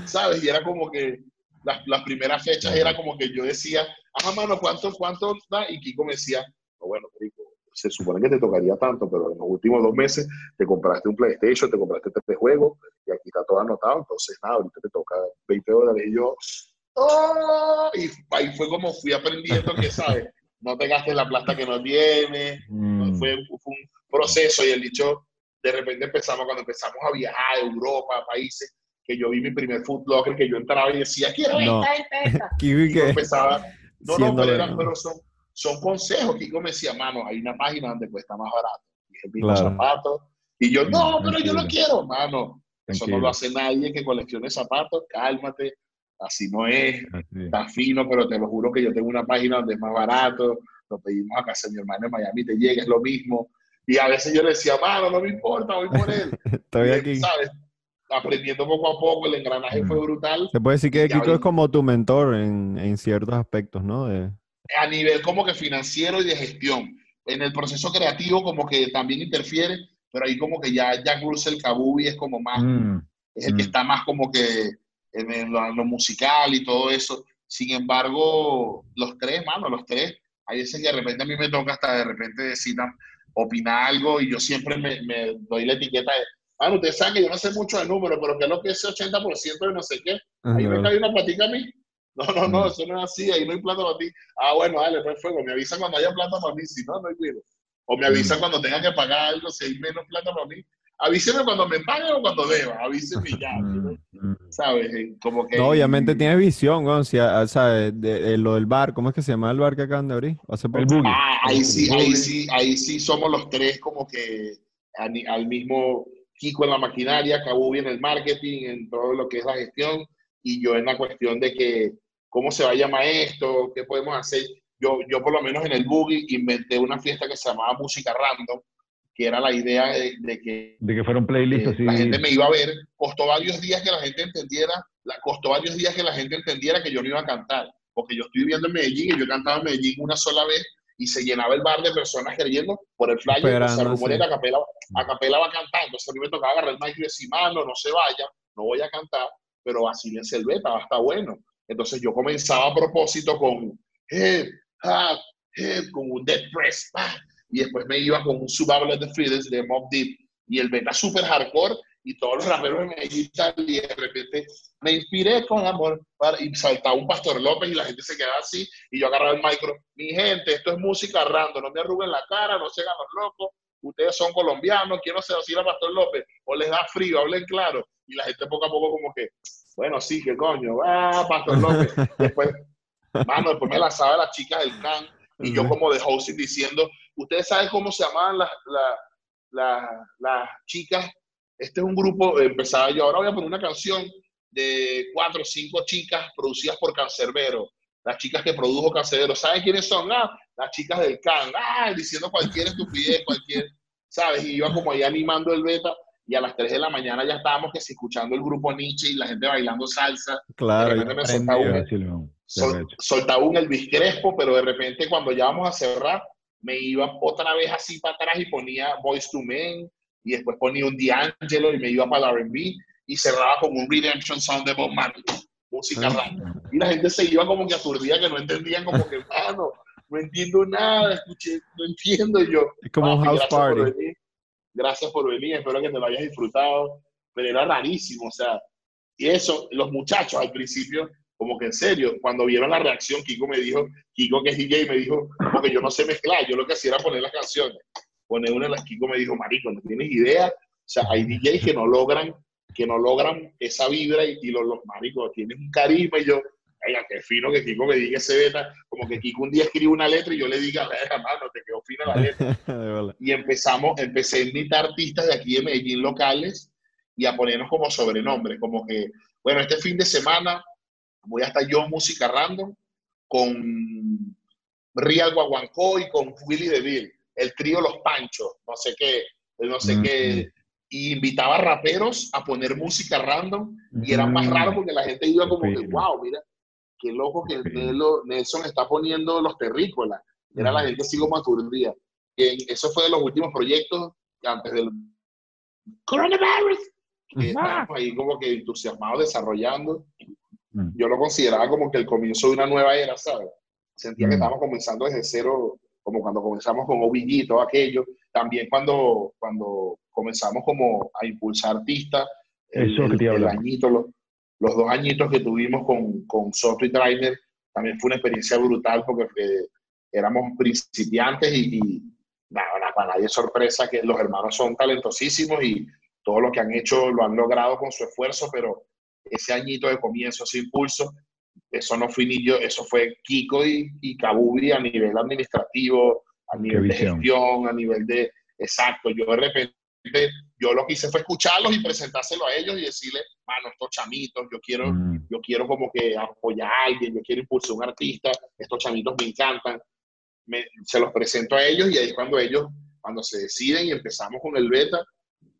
¿Sabes? Y era como que las, las primeras fechas era como que yo decía, ajá, mano, ¿cuánto, cuánto da? Y Kiko me decía, no, bueno, marico, se supone que te tocaría tanto, pero en los últimos dos meses te compraste un PlayStation, te compraste tres juegos y aquí está todo anotado, entonces nada, ahorita te toca 20 dólares y yo, ¡oh! Y ahí fue como fui aprendiendo que, ¿sabes? No te gastes la plata que no tienes, Mm. fue, fue un proceso y el dicho, de repente empezamos, cuando empezamos a viajar a Europa, a países, que yo vi mi primer Food que yo entraba y decía, quiero No. esta, esta, esta. Y yo empezaba, no, no, pero, eran- pero son, son consejos. Kiko me decía, mano, hay una página donde cuesta más barato. Y el mismo Claro. zapato. Y yo, no, pero yo no quiero, mano. Eso no lo hace nadie que coleccione zapatos. Cálmate. Así no es. Así. Está fino, pero te lo juro que yo tengo una página donde es más barato. Lo pedimos a casa de mi hermano en Miami, te llega, es lo mismo. Y a veces yo le decía, mano, no me importa, voy por él. estoy aquí. ¿Sabes? Aprendiendo poco a poco, el engranaje Mm. fue brutal. Se puede decir que Kiko es como tu mentor en, en ciertos aspectos, ¿no? De, a nivel como que financiero y de gestión. En el proceso creativo como que también interfiere, pero ahí como que ya Jack Russell Kabubi es como más, Mm. es el que mm. está más como que en, lo, lo musical y todo eso. Sin embargo, los tres, mano, los tres, hay veces que de repente a mí me toca hasta de repente decir, opinar algo y yo siempre me, me doy la etiqueta de, mano, ustedes saben que yo no sé mucho de números, pero ¿qué es lo que es ese 80% de no sé qué? Ahí me cae una platica a mí. No, no, no, eso no es así, ahí no hay plata para ti. Ah, bueno, dale, pues fuego, me avisan cuando haya plata para mí, si no, no hay cuido. O me avisan cuando tenga que pagar algo, si hay menos plata para mí. Avíseme cuando me paguen o cuando deba, avíseme ya, Mm, mm. ¿sabes? Eh, Como que... No, obviamente tienes visión, weón. Si, ah, ¿sabes? De, de lo del bar, ¿cómo es que se llama el bar que acaban de abrir? Hace El poco. boogie. Ah, ahí sí, El ahí sí, ahí sí somos los tres como que al mismo Kiko en la maquinaria, Kabubi en el marketing, en todo lo que es la gestión, y yo en la cuestión de que cómo se va a llamar esto, qué podemos hacer. Yo, yo por lo menos en el Boogie inventé una fiesta que se llamaba Música Random, que era la idea de, de que De que fueron playlists eh, así. la gente me iba a ver. Costó varios días que la gente entendiera, la, costó varios días que la gente entendiera que yo no iba a cantar, porque yo estoy viviendo en Medellín y yo cantaba en Medellín una sola vez y se llenaba el bar de personas creyendo por el flyer, Esperando, o sea, rumores sí. de Acapela, Acapela va a cantar, entonces a mí me tocaba agarrar el mic y decir, mano, no se vaya, no voy a cantar, pero vacílense el beta, va a estar bueno. Entonces yo comenzaba a propósito con hip, hop, hip, con un dead press, y después me iba con un of the Fittest de Mob Deep, y el beta super hardcore, y todos los raperos de Medellín y de repente me inspiré con amor, para, y saltaba un Pastor López y la gente se quedaba así, y yo agarraba el micro, mi gente, esto es música random, no me arruguen la cara, no se hagan los locos, ustedes son colombianos, quiero se decir a Pastor López, o les da frío, hablen claro, y la gente poco a poco como que, bueno, sí, qué coño, ah, Pastor López, después, Mano, después me lanzaba a las chicas del can y yo como de hosting diciendo, ¿ustedes saben cómo se llamaban las, las, las, las chicas? Este es un grupo, empezaba yo, ahora voy a poner una canción de cuatro o cinco chicas producidas por Cancerbero. Las chicas que produjo Cancerbero, ¿saben quiénes son? Ah, las chicas del can, ah, diciendo cualquier estupidez, cualquier, ¿sabes? Y iba como ahí animando el beta y a las 3 de la mañana ya estábamos que si escuchando el grupo Nietzsche y la gente bailando salsa. Claro, de repente me soltaba un, sol, soltaba un Elvis Crespo, pero de repente cuando ya vamos a cerrar, me iba otra vez así para atrás y ponía Voice to Men, y después ponía un D'Angelo y me iba para el R&B, y cerraba con un Redemption Sound de Bob Marley, música rara. Y la gente se iba como que aturdida, que no entendían, como que, mano, no entiendo nada, escuché, no entiendo y yo. Es como un house party gracias por venir, espero que te lo hayas disfrutado, pero era rarísimo, o sea, y eso, los muchachos al principio, como que en serio, cuando vieron la reacción, Kiko me dijo, Kiko que es DJ, me dijo, porque yo no sé mezclar, yo lo que hacía era poner las canciones, poner una, las Kiko me dijo, marico, no tienes idea, o sea, hay DJs que no logran, que no logran esa vibra y, los, los maricos tienen un carisma y yo, Oiga, qué fino que Kiko me diga ese beta, como que Kiko un día escribe una letra y yo le diga, mano, te quedó fina la letra. y empezamos, empecé a invitar artistas de aquí de Medellín locales y a ponernos como sobrenombres, como que, bueno, este fin de semana voy a estar yo música random con Real Guaguancó y con Willy DeVille, el trío Los Panchos, no sé qué, no sé qué, y invitaba raperos a poner música random y era más raro porque la gente iba como que, wow, mira, qué loco que Nelson está poniendo los terrícolas. Era la gente así como aturdida. Y eso fue de los últimos proyectos antes del coronavirus. Que estábamos ahí como que entusiasmados desarrollando. Mm. Yo lo consideraba como que el comienzo de una nueva era, ¿sabes? Sentía que mm. estábamos comenzando desde cero, como cuando comenzamos con OBG y todo aquello. También cuando, cuando comenzamos como a impulsar artistas. Eso que te el añito, los dos añitos que tuvimos con, con Software Trainer también fue una experiencia brutal porque eh, éramos principiantes y, y nada, para nadie es sorpresa que los hermanos son talentosísimos y todo lo que han hecho lo han logrado con su esfuerzo, pero ese añito de comienzo, ese impulso, eso no fue ni yo, eso fue Kiko y, y Kabubi a nivel administrativo, a nivel de gestión, a nivel de, exacto, yo de repente yo lo que hice fue escucharlos y presentárselo a ellos y decirle, mano, estos chamitos, yo quiero, mm. yo quiero como que apoyar a alguien, yo quiero impulsar a un artista, estos chamitos me encantan. Me, se los presento a ellos y ahí cuando ellos, cuando se deciden y empezamos con el beta,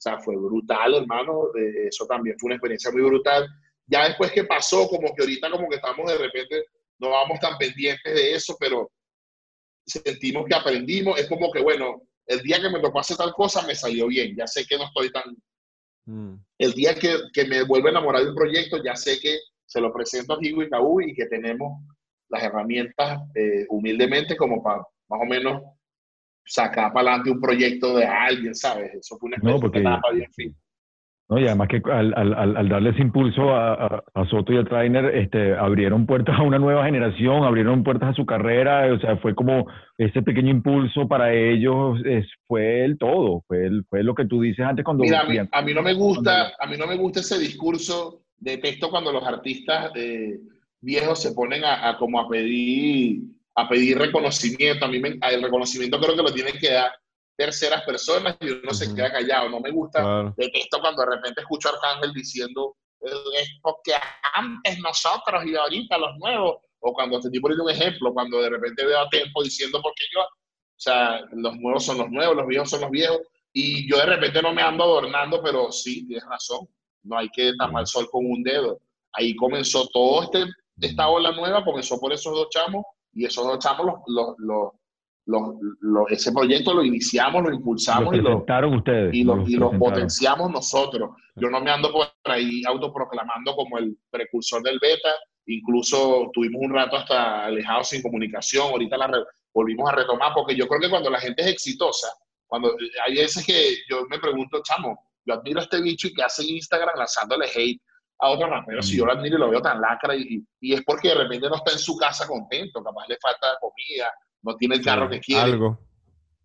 sea, fue brutal, hermano, eso también fue una experiencia muy brutal. Ya después que pasó, como que ahorita como que estamos de repente, no vamos tan pendientes de eso, pero sentimos que aprendimos, es como que, bueno, el día que me tocó hacer tal cosa me salió bien, ya sé que no estoy tan... Mm. El día que, que, me vuelvo a enamorar de un proyecto, ya sé que se lo presento a Higo y Kaú y que tenemos las herramientas eh, humildemente como para más o menos sacar para adelante un proyecto de alguien, ¿sabes? Eso fue una no, porque, etapa bien fin. No, y además que al, al, al darle ese impulso a, a, Soto y a Trainer, este, abrieron puertas a una nueva generación, abrieron puertas a su carrera, o sea, fue como ese pequeño impulso para ellos, es, fue el todo, fue, el, fue lo que tú dices antes cuando... Mira, a mí, no me gusta, a mí no me gusta ese discurso, de texto cuando los artistas eh, viejos se ponen a, a, como a pedir, a pedir reconocimiento, a mí me, el reconocimiento creo que lo tienen que dar terceras personas y uno se queda callado. No me gusta de esto cuando de repente escucho a Arcángel diciendo es porque antes nosotros y ahorita los nuevos, o cuando te estoy poniendo un ejemplo, cuando de repente veo a Tempo diciendo porque yo, o sea, los nuevos son los nuevos, los viejos son los viejos, y yo de repente no me ando adornando, pero sí, tienes razón, no hay que tapar el sol con un dedo. Ahí comenzó todo este, esta ola nueva, comenzó por esos dos chamos, y esos dos chamos los, los ese proyecto lo iniciamos, lo impulsamos y lo, ustedes, y lo, y lo potenciamos nosotros. Yo no me ando por ahí autoproclamando como el precursor del beta, incluso tuvimos un rato hasta alejados sin comunicación, ahorita la volvimos a retomar, porque yo creo que cuando la gente es exitosa, cuando hay veces que yo me pregunto, chamo, yo admiro a este bicho y que hace Instagram lanzándole hate a otro rapero, si yo lo admiro y lo veo tan lacra, y, y es porque de repente no está en su casa contento, capaz le falta comida, no tiene el carro que quiere. Algo.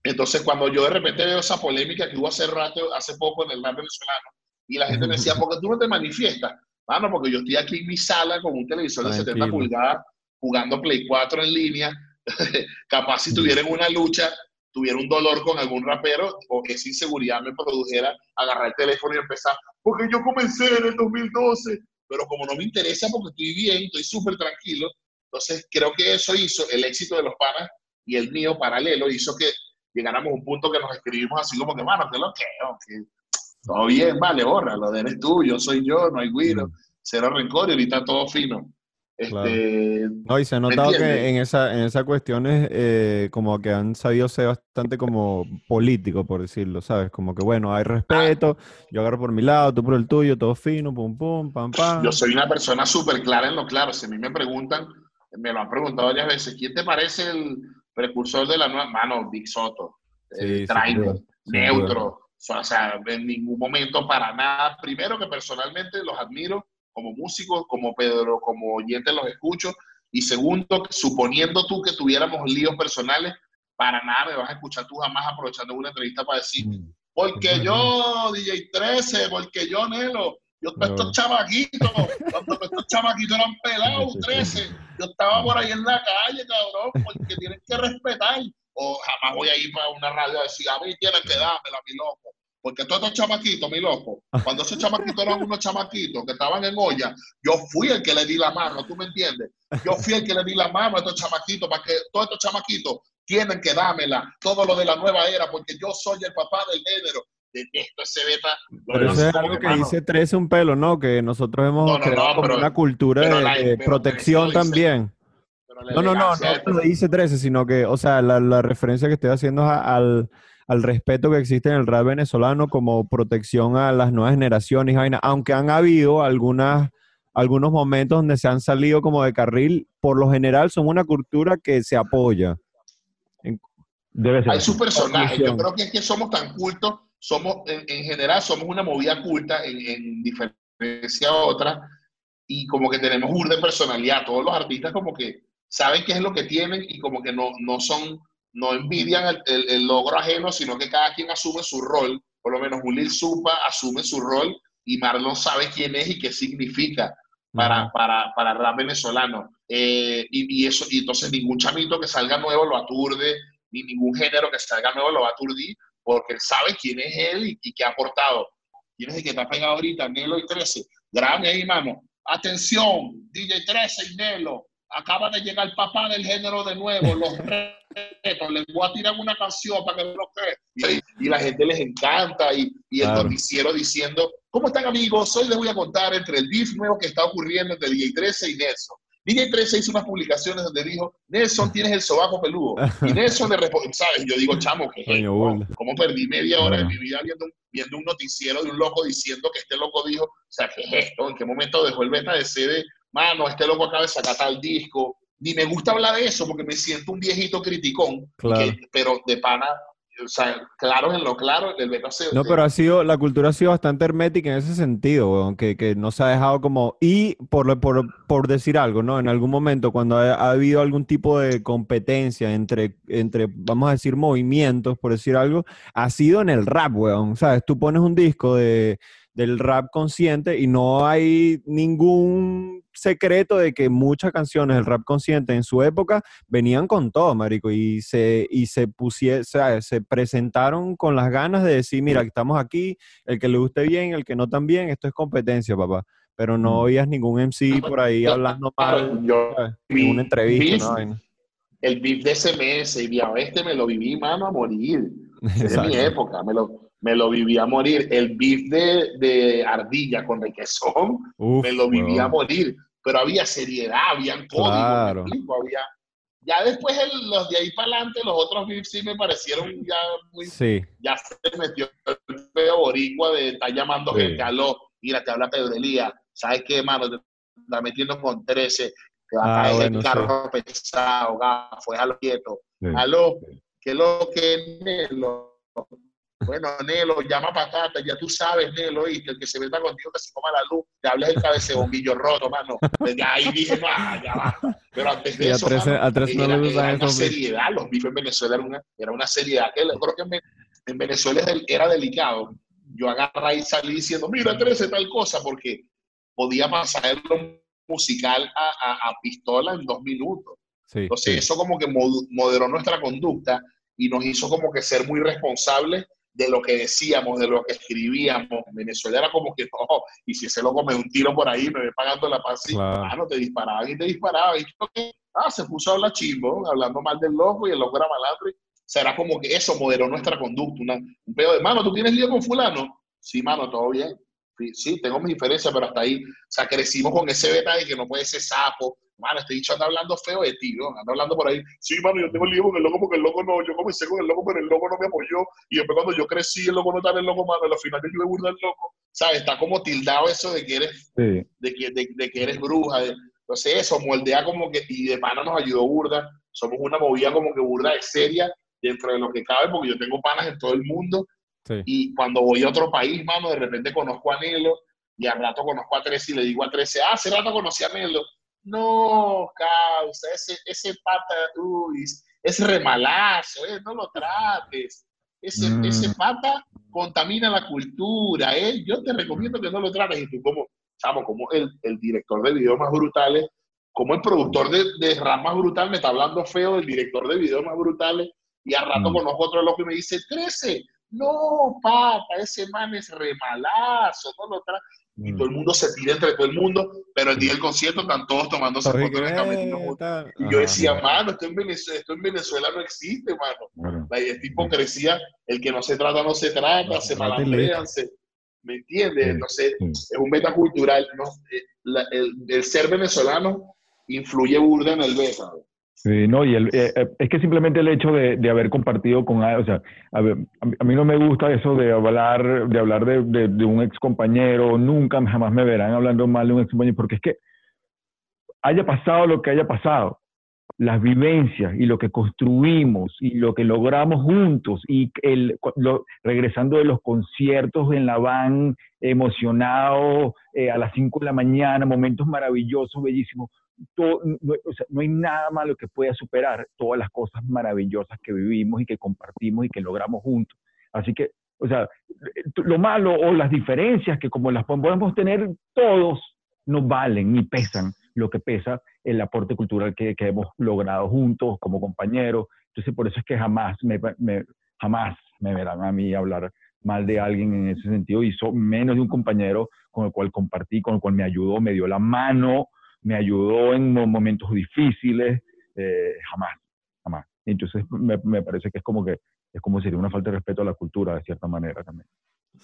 Entonces, cuando yo de repente veo esa polémica que hubo hace rato, hace poco en el mar venezolano, y la gente me decía, ¿por qué tú no te manifiestas? Mano, porque yo estoy aquí en mi sala con un televisor de 70 pulgadas jugando Play 4 en línea, capaz si tuvieran una lucha, tuviera un dolor con algún rapero o que esa inseguridad me produjera agarrar el teléfono y empezar, porque yo comencé en el 2012, pero como no me interesa porque estoy bien, estoy súper tranquilo, entonces creo que eso hizo el éxito de los panas y el mío paralelo, hizo que llegáramos a un punto que nos escribimos así como que, mano, que lo que, todo bien, vale, borra, lo de eres tú, yo soy yo, no hay guiro, cero rencor y ahorita todo fino. Este, no, y se ha notado que en esa, en esas cuestiones eh, como que han sabido ser bastante como político, por decirlo, ¿sabes? Como que bueno, hay respeto, yo agarro por mi lado, tú por el tuyo, todo fino, pum, pum, pam, pam. Yo soy una persona súper clara en lo claro. Si a mí me preguntan, me lo han preguntado varias veces, ¿quién te parece el precursor de la nueva mano? Big Soto, sí, neutro. O sea, en ningún momento para nada. Primero que personalmente los admiro como músico, como Pedro, como oyente los escucho. Y segundo, suponiendo tú que tuviéramos líos personales, para nada me vas a escuchar tú jamás aprovechando una entrevista para decir, mm. porque yo, DJ 13, porque yo, Nelo, yo estos chamaquitos, cuando estos chamaquitos eran pelados, 13, yo estaba por ahí en la calle, cabrón, porque tienen que respetar. O jamás voy a ir para una radio a decir, a mí tienen que dármela, mi loco. Porque todos estos chamaquitos, mi loco, cuando esos chamaquitos eran unos chamaquitos que estaban en olla, yo fui el que le di la mano, ¿tú me entiendes? Yo fui el que le di la mano a estos chamaquitos para que todos estos chamaquitos tienen que dármela, todo lo de la nueva era, porque yo soy el papá del género. Pero eso es algo que dice 13 un pelo, ¿no? Que nosotros hemos creado como una cultura de, protección también. No, no, no, no lo dice 13, sino que, o sea, la, la referencia que estoy haciendo es al al respeto que existe en el rap venezolano como protección a las nuevas generaciones, aunque han habido algunas, algunos momentos donde se han salido como de carril, por lo general son una cultura que se apoya. Debe ser. Hay su personaje, yo creo que es que somos tan cultos, somos, en, general somos una movida culta en, diferencia a otras, y como que tenemos un de personalidad, todos los artistas como que saben qué es lo que tienen y como que no, no son no envidian el, logro ajeno, sino que cada quien asume su rol. Por lo menos Julil Supa asume su rol y Marlon sabe quién es y qué significa para, para, para el rap venezolano. Eh, y, eso, y entonces ningún chamito que salga nuevo lo aturde, ni ningún género que salga nuevo lo va a aturdir, porque él sabe quién es él y, qué ha aportado. ¿Quién es el que está pegado ahorita? Nelo y 13. Grave ahí, mano. Atención, DJ 13 y Nelo acaba de llegar el papá del género de nuevo, los retos, les voy a tirar una canción para que lo crean. Y, la gente les encanta y, y el noticiero diciendo, ¿cómo están amigos? Hoy les voy a contar entre el beef nuevo que está ocurriendo entre DJ 13 y Nelson. DJ 13 hizo unas publicaciones donde dijo, Nelson, tienes el sobaco peludo. Y Nelson le responde, ¿sabes? Yo digo, chamo, ¿qué es ¿Cómo perdí media hora de mi vida viendo un, viendo un noticiero de un loco diciendo que este loco dijo, o sea, ¿qué es esto? ¿En qué momento dejó el beta de sede mano, este loco acaba de sacar tal disco. Ni me gusta hablar de eso porque me siento un viejito criticón, pero de pana, o sea, claro en lo claro, el beta No, pero ha sido, la cultura ha sido bastante hermética en ese sentido, que, que, no se ha dejado como, y por, por, por decir algo, ¿no? En algún momento, cuando ha, habido algún tipo de competencia entre, entre, vamos a decir, movimientos, por decir algo, ha sido en el rap, weón, ¿sabes? Tú pones un disco de, del rap consciente y no hay ningún secreto de que muchas canciones del rap consciente en su época venían con todo, marico, y se, y se pusieron, se presentaron con las ganas de decir, mira, estamos aquí, el que le guste bien, el que no tan bien, esto es competencia, papá. Pero no oías ningún MC por ahí hablando mal yo, en una entrevista. El beef de SMS y Vía Oeste me lo viví, mano, a morir. Es mi época, me lo me lo viví a morir. El beef de, de ardilla con requesón, me lo viví a morir. Pero había seriedad, habían códigos, claro. había... Ya después los de ahí para adelante, los otros beefs sí me parecieron ya muy... Sí. Ya se metió el feo boricua de estar llamando gente, aló, mira, te habla Pedro Elías, ¿sabes qué, mano? Te está metiendo con 13, te va a ah, caer el carro pesado, gafo, déjalo quieto. Aló, que lo que es bueno, Nelo, llama patata, ya tú sabes, Nelo, y el que se venda contigo que se coma la luz, te hables el cabecebonguillo roto, mano. Desde ahí dije, no, ya va. Pero antes de eso, a tres, no era, una seriedad, los bifes en Venezuela era una, era una seriedad que creo que en, Venezuela era delicado. Yo agarré y salí diciendo, mira, 13 tal cosa, porque podía pasar musical a, a, pistola en dos minutos. Sí, Entonces, sí. eso como que mod- moderó nuestra conducta y nos hizo como que ser muy responsables de lo que decíamos, de lo que escribíamos. Venezuela era como que, no, y si ese loco me un tiro por ahí, me ve pagando la paz, Claro. ah, no, te disparaban y te disparaban. Y yo, ah, se puso a hablar chimbo, hablando mal del loco y el loco era malandro. Será como que eso moderó nuestra conducta. Una, un pedo de, mano, ¿tú tienes lío con fulano? Sí, mano, todo bien. Sí, tengo mis diferencias, pero hasta ahí, o sea, crecimos con ese detalle que no puede ser sapo. Mano, este dicho anda hablando feo de ti, ¿no? Anda hablando por ahí. Sí, mano, yo tengo lío con el loco porque el loco no, yo comencé con el loco, pero el loco no me apoyó. Y después cuando yo crecí, el loco no estaba el loco, mano, al final yo me burda el loco. ¿Sabes? Está como tildado eso de que eres, Sí. de que, de, de que eres bruja. de- entonces eso, moldea como que, y de pana nos ayudó burda. Somos una movida como que burda de seria dentro de lo que cabe, porque yo tengo panas en todo el mundo Sí. y cuando voy a otro país, mano, de repente conozco a Nelo y al rato conozco a 13 y le digo a 13, ah, hace rato conocí a Nelo. No, causa, ese, ese pata, uy, es remalazo, eh, no lo trates. Ese, Mm. ese pata contamina la cultura, ¿eh? Yo te recomiendo que no lo trates. Y tú como, chamo, como el, el director de videos más brutales, como el productor de, de rap más brutal me está hablando feo del director de videos más brutales y al rato Mm. conozco otro loco y me dice, 13, no, pata, ese man es remalazo, no lo trates. Y todo el mundo se tira entre todo el mundo, pero el día del concierto están todos tomándose fotos en el camerino ¿qué juntos. tal? Y yo Ajá. decía, mano, esto en, Venezuela, esto en Venezuela no existe, mano. Claro. La esta hipocresía, el que no se trata, no se trata, No se malandrean, se- ¿me entiendes? Sí, Entonces, sí. es un beta cultural. ¿no? Eh, la- el, el ser venezolano influye burda en el beta. Sí, no, y el, eh, eh, es que simplemente el hecho de, de haber compartido con o sea, a, ver, a mí- no me gusta eso de hablar de hablar de, de- un ex compañero, nunca jamás me verán hablando mal de un ex compañero, porque es que haya pasado lo que haya pasado, las vivencias y lo que construimos y lo que logramos juntos y el, regresando de los conciertos en la van emocionado eh, a las 5 de la mañana, momentos maravillosos, bellísimos todo- no, o sea, no hay nada malo que pueda superar todas las cosas maravillosas que vivimos y que compartimos y que logramos juntos. Así que, o sea, lo malo o las diferencias que como las podemos tener todos, no valen ni pesan lo que pesa el aporte cultural que, que hemos logrado juntos como compañeros. Entonces, por eso es que jamás me, me- jamás me verán a mí hablar mal de alguien en ese sentido so- menos de un compañero con el cual compartí, con el cual me ayudó, me dio la mano, me ayudó en mo- momentos difíciles, eh, jamás, jamás. Entonces me, me parece que es como que es como sería una falta de respeto a la cultura de cierta manera también.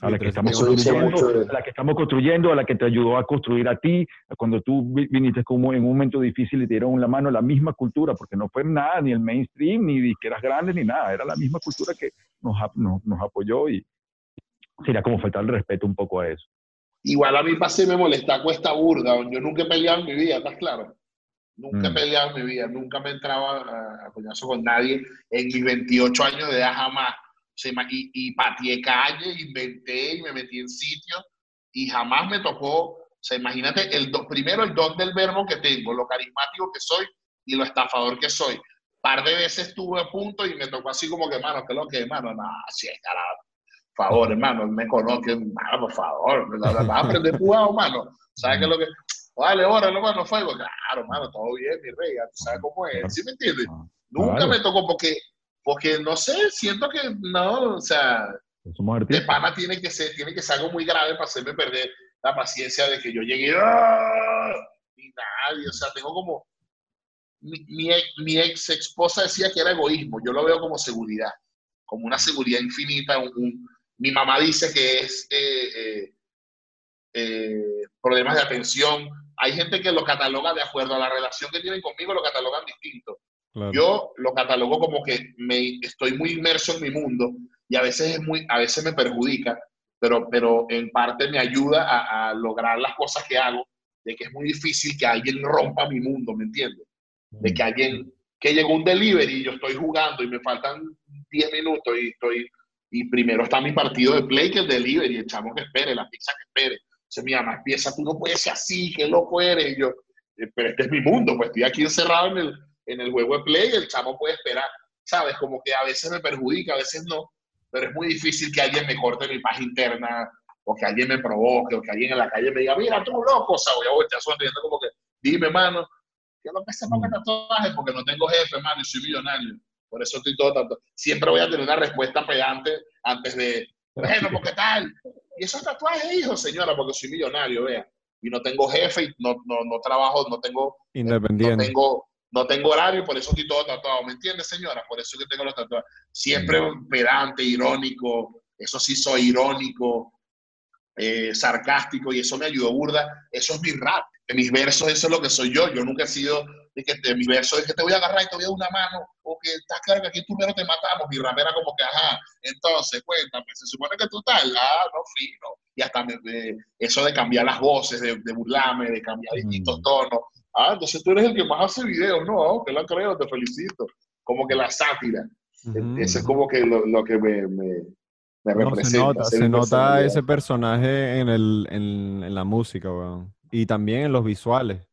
A la que estamos construyendo, a la que estamos construyendo, a la que te ayudó a construir a ti, cuando tú vi- viniste como en un momento difícil y te dieron la mano la misma cultura, porque no fue nada, ni el mainstream, ni disqueras grandes, ni nada, era la misma cultura que nos, nos apoyó y sería como faltar el respeto un poco a eso. Igual a mí pasé me molesta cuesta burda. Yo nunca he peleado en mi vida, ¿estás claro? Nunca he Mm. peleado en mi vida, nunca me entraba a, a coñazo con nadie. En mis 28 años de edad jamás. O sea, y, y pateé calle, inventé y me metí en sitios y jamás me tocó. O sea, imagínate, el do- primero el don del verbo que tengo, lo carismático que soy y lo estafador que soy. Par de veces estuve a punto y me tocó así como que, mano, ¿qué es lo que, mano? No, sí, carajo. Favor, hermano, me conoce, mano, por favor. Vas a aprender jugado, mano. ¿Sabes qué es lo que.? Vale, órale, mano, fuego. Claro, mano, todo bien, mi rey. sabes cómo es. ¿Sí me entiendes? Ah, Nunca claro. me tocó porque, porque no sé, siento que no, o sea, de pana tiene que ser, tiene que ser algo muy grave para hacerme perder la paciencia de que yo llegué ¡ah! y nadie, o sea, tengo como mi, mi, ex- mi ex esposa decía que era egoísmo, yo lo veo como seguridad, como una seguridad infinita. un- un- mi mamá dice que es eh, eh, eh, problemas de atención. Hay gente que lo cataloga de acuerdo a la relación que tienen conmigo, lo catalogan distinto. Claro. Yo lo catalogo como que me, estoy muy inmerso en mi mundo y a veces, es muy, a veces me perjudica, pero, pero en parte me ayuda a, a lograr las cosas que hago, de que es muy difícil que alguien rompa mi mundo, ¿me entiendes? De que alguien, que llegó un delivery y yo estoy jugando y me faltan 10 minutos y estoy, y primero está mi partido de play que el delivery, el chamo que espere, la pizza que espere. Entonces mi mamá empieza, tú no puedes ser así, qué loco eres. Y yo, "Eh, pero este es mi mundo, pues estoy aquí encerrado en el, en el juego de play, el chamo puede esperar, ¿sabes? Como que a veces me perjudica, a veces no, pero es muy difícil que alguien me corte mi paz interna, o que alguien me provoque, o que alguien en la calle me diga, mira, tú loco, o sea, voy a voltear sonriendo como que, dime, mano, ¿qué es lo que se ponga tatuaje? Porque no tengo jefe, mano, y soy millonario. Por eso estoy todo tanto. Siempre voy a tener una respuesta pegante antes de, bueno, ¿por qué tal? Y esos tatuajes, hijo, señora, porque soy millonario, vea. Y no tengo jefe, y no, no, no trabajo, no tengo... Independiente. No tengo, no tengo horario, por eso estoy todo tatuado. ¿Me entiendes, señora? Por eso que tengo los tatuajes. Siempre pedante, irónico. Eso sí soy irónico, eh, sarcástico, y eso me ayudó burda. Eso es mi rap. En mis versos, eso es lo que soy yo. Yo nunca he sido de que de mis versos es que te voy a agarrar y te voy a dar una mano, o que estás claro que aquí primero te matamos. Mi rap era como que, ajá, entonces, cuéntame, se supone que tú tal, ah, no, fino. Y hasta me, me- eso de cambiar las voces, de, de burlarme, de cambiar distintos Mm. tonos. Ah, entonces tú eres el que más hace videos, ¿no? Que lo creo, te felicito. Como que la sátira. Ujú, Eso es como que lo, lo que me, me, No, se representa. nota, se mi nota ese personaje en, el, en, en la música, weón. Y también en los visuales.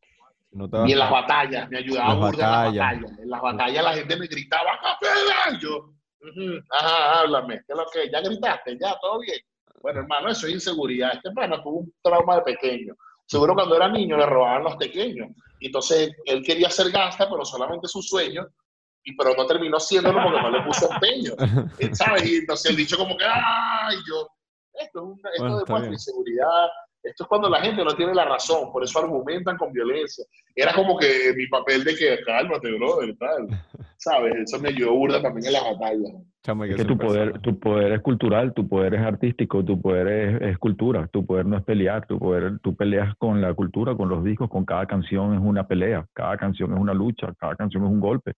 Y en las batallas, me ayudaba Las burda en las batallas. batallas. En las batallas la gente me gritaba, ¡Capela! Yo, "Ujú, ajá, háblame, ¿qué es lo que? ¿Ya gritaste? ¿Ya? ¿Todo bien? Bueno, hermano, eso es inseguridad. Este hermano tuvo un trauma de pequeño. Seguro cuando era niño le robaban los pequeños. Y entonces él quería ser gangsta, pero solamente su sueño, y pero no terminó siéndolo porque no le puso empeño. ¿Sabes? Y entonces el dicho como que, ¡ay! Yo, esto, es una, esto Bueno, inseguridad. Esto es cuando la gente no tiene la razón, por eso argumentan con violencia. Era como que mi papel de que, cálmate, brother, tal. ¿Sabes? Eso me ayudó burda también en las batallas. Chamo, hay Es que que tu poder, tu poder es cultural, tu poder es artístico, tu poder es, es cultura, tu poder no es pelear, tu poder, tú peleas con la cultura, con los discos, con cada canción es una pelea, cada canción es una lucha, cada canción es un golpe.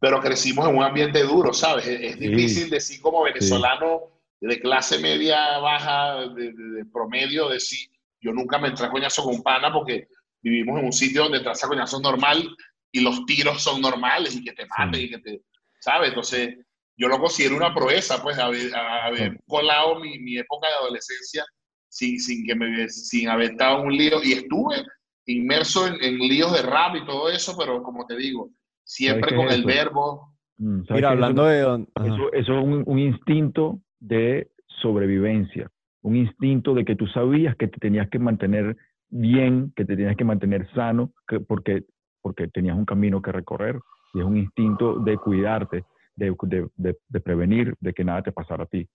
Pero crecimos en un ambiente duro, ¿sabes? Es, es Sí. difícil decir como venezolano de clase media baja, de, de- de promedio, decir, yo nunca me entré a coñazo con un pana porque vivimos en un sitio donde entrarse a coñazo normal y los tiros son normales y que te maten Sí. y que te, ¿sabes? Entonces, yo lo considero una proeza, pues, haber, haber Sí. colado mi, mi época de adolescencia sin, sin, que me, sin haber estado en un lío. Y estuve inmerso en, en líos de rap y todo eso, pero como te digo, siempre con es el eso? verbo. Mm, ¿sabes Mira, hablando eso? de... Eso, eso es un, un instinto de sobrevivencia, un instinto de que tú sabías que te tenías que mantener bien, que te tenías que mantener sano, que, porque, porque tenías un camino que recorrer. Y es un instinto de cuidarte, de, de, de- de prevenir, de que nada te pasara a ti.